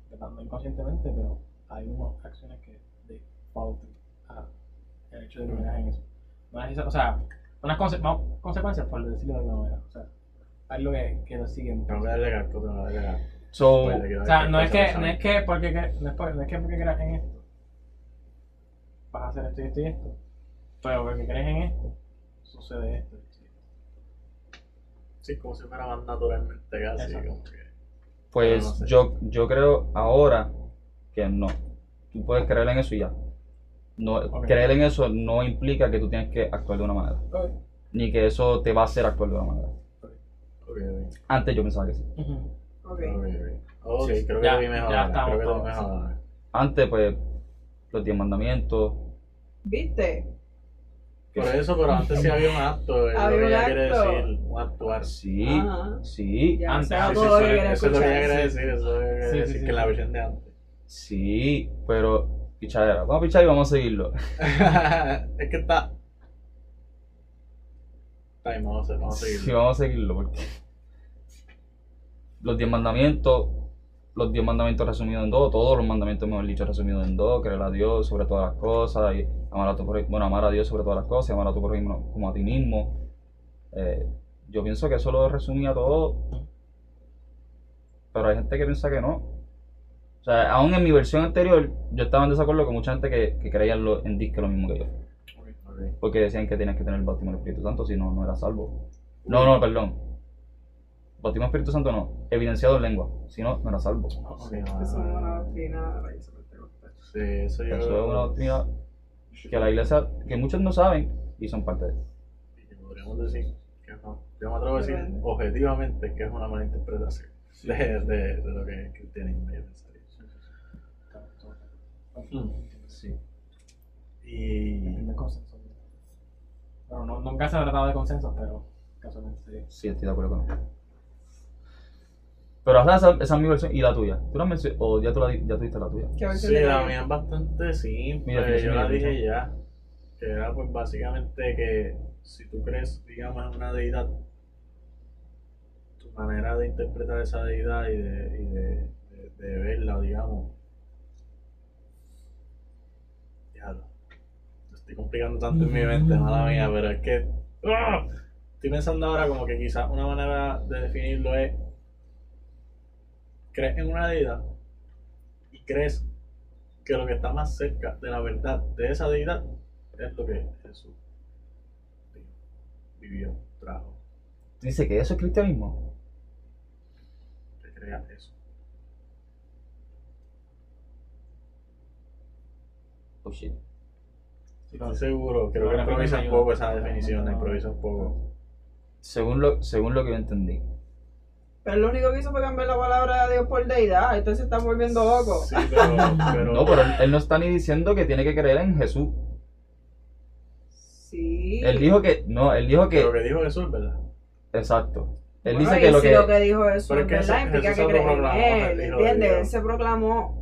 tratando inconscientemente, pero hay unas acciones que de a el hecho de que creas en eso. No es eso- o sea, unas conse- consecuencias, por decirlo de alguna manera. O sea, algo que, que lo siguen. Tengo que darle tengo que darle casco. So, Pues O sea, no es que, no es que porque, que- no es, por- no es que porque creas en esto, vas a hacer esto y esto y esto, pero porque crees en esto, sucede esto. y esto. Sí, como si fuera más naturalmente casi. Exacto. Como que... pues no sé. yo, yo creo ahora que no. Tú puedes creer en eso y ya. No. Creer en eso no implica que tú tienes que actuar de una manera. Ni que eso te va a hacer actuar de una manera. Antes yo pensaba que sí. Ujú. Ok. Ok, ok. Ok, Sí, creo que ya- lo vi mejor. ya ahora, estamos creo que lo vi todos, mejor. sí. Antes, pues, los diez mandamientos. ¿Viste? Por eso, pero antes sí había un acto. es lo Había que ella quiere decir, un actuar. Sí, Ajá. sí, Ya Antes, sí, Sí, eso es lo que ella quiere decir, eso es lo que quiere decir, sí, que la versión de antes. sí, pero pichadera. Vamos a pichar y vamos a seguirlo. (laughs) es que está. Está bien, vamos a, vamos a seguir. Sí, vamos a seguirlo porque los diez mandamientos, los diez mandamientos resumidos en dos, todos los mandamientos mejor dicho resumidos en dos, creer a Dios sobre todas las cosas, y amar a tu prójimo- bueno, amar a Dios sobre todas las cosas, y amar a tu prójimo como a ti mismo. Eh, yo pienso que eso lo resumía todo, pero hay gente que piensa que no. O sea, aún en mi versión anterior, yo estaba en desacuerdo con mucha gente que, que creía en, lo, en disque lo mismo que yo. Porque decían que tenías que tener el bautismo del Espíritu Santo, si no, no era salvo. No, no, perdón. Bautismo Espíritu Santo no. Evidenciado en lengua. Si no, no era salvo. Sí, Eso es una doctrina sí, eso yo Eso es una doctrina que la iglesia, que muchos no saben y son parte de. y que podríamos decir que no. Yo me atrevo a decir objetivamente que es una mala interpretación de, de, de lo que el cristianismo pensaría. Sí. Y. Bueno, no, nunca se ha tratado de consenso, pero casualmente sí. Sí, estoy de acuerdo con eso. Pero esa, esa, esa es mi versión y la tuya. ¿Tú la mencionas? ¿O ya tú, la, ya tú diste la tuya? ¿Qué versión Sí, la mía es bastante Mira, simple. fíjate, yo la mira, dije ya. Que era pues básicamente que si tú crees, digamos, en una deidad, tu manera de interpretar esa deidad y de, y de, de- de verla, digamos. Ya lo estoy complicando tanto en mi mente, mala mía, pero es que. ¡ah! Estoy pensando ahora como que quizás una manera de definirlo es. Crees en una deidad y crees que lo que está más cerca de la verdad de esa deidad es lo que Jesús vivió, trajo, ¿Tú dices que eso es cristianismo? que crea eso. Oh shit. Estoy seguro, creo que improvisa un poco esa definición, improvisa un poco. Según lo, según lo que yo entendí. Pero lo único que hizo fue cambiar la palabra de Dios por deidad. Entonces se están volviendo locos. Sí, pero, (laughs) pero, No, pero él, él no está ni diciendo que tiene que creer en Jesús. Sí. Él dijo que. No, él dijo que. pero lo que dijo Jesús, ¿verdad? Exacto. Él Bueno, dice y que lo si que. lo que dijo Jesús, Pero es que ¿verdad? Jesús- Implica Jesús que cree en él. ¿Entiendes? Él se proclamó.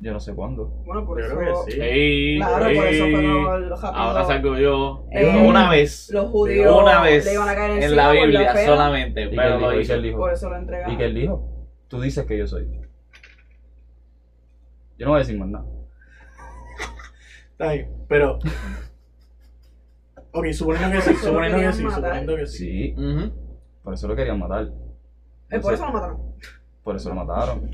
Yo no sé cuándo. Bueno, por Yo eso. creo que sí. Ey, Claro, por eso fue ey, como el rápido. Ahora salgo yo. Eh, una vez. Los judíos Una vez. le iban a caer En la Biblia feo, solamente. ¿Y Pero lo. Por eso lo entregaron. ¿Y qué él dijo? Tú dices que yo soy. Yo no voy a decir más nada. Está bien, pero. Ok, suponiendo que sí, suponiendo que sí, suponiendo que sí. Sí, Ujú. por eso lo querían matar. Eh, por eso lo mataron. Por eso lo mataron.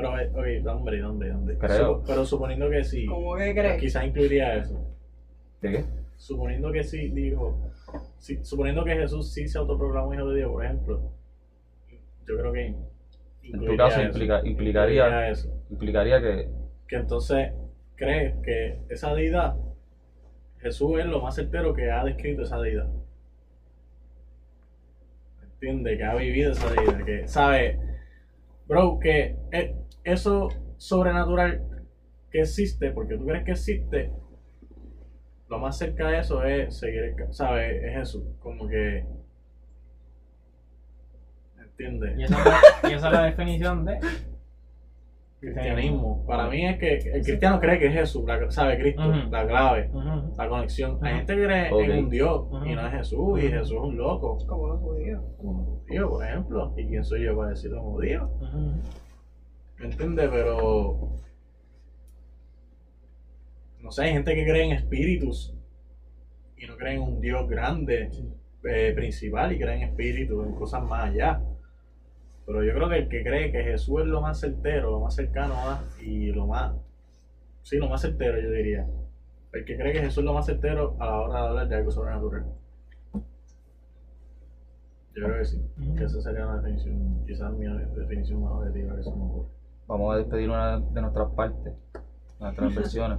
Pero, eh, ok, hombre, hombre, hombre. Creo. Pero suponiendo que sí, ¿Cómo que crees? quizás incluiría eso. ¿De qué? Suponiendo que sí, digo. sí, suponiendo que Jesús sí se autoproclamó hijo de Dios, por ejemplo. Yo creo que. En tu caso implica- implicaría- eso. Implicaría que. Que entonces crees que esa deidad, Jesús es lo más certero que ha descrito esa deidad. ¿Entiendes? Que ha vivido esa deidad. Que sabe, bro, que e- eso sobrenatural que existe, porque tú crees que existe, lo más cerca de eso es seguir, ¿sabes? Es Jesús. Como que. ¿Entiendes? Y esa, es la- y esa es la definición de. (laughs) Cristianismo. Para mí es que el cristiano cree que es Jesús, la- sabe Cristo, la clave, la conexión. Hay gente que cree Ok. en un Dios y no es Jesús, y Jesús es un loco. Como los judíos. Como un judío, por ejemplo. ¿Y quién soy yo para decir un judío? ¿Me entiendes? Pero. No sé, hay gente que cree en espíritus y no cree en un Dios grande, eh, principal, y cree en espíritus, en cosas más allá. Pero yo creo que el que cree que Jesús es lo más certero, lo más cercano a, y lo más. Sí, lo más certero, yo diría. El que cree que Jesús es lo más certero a la hora de hablar de algo sobrenatural. Yo creo que sí. Que esa sería una definición, quizás mi definición más objetiva que se me ocurre. Vamos a despedir una de nuestras partes, nuestras (laughs) versiones.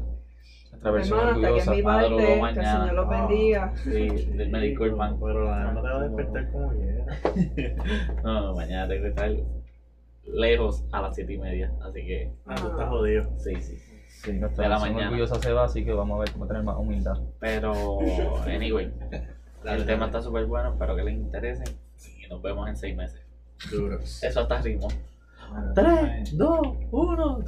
Nuestra versión Hermano, hasta aquí orgullosa. Madrugo parte. Que el mañana. Señor los Ah. bendiga. Sí, (laughs) me disculpan. Pero la demás te va a despertar como quiera. (laughs) No, no, mañana tengo que estar lejos a las siete y media. Así que, Ah, tú estás jodido. sí, sí. Sí, nuestra de la versión mañana. orgullosa se va, así que vamos a ver cómo tener más humildad. Pero, anyway, el tema está súper bueno. Espero que les interese. Y nos vemos en seis meses. Duro. Eso hasta ritmo. Tres, dos, uno.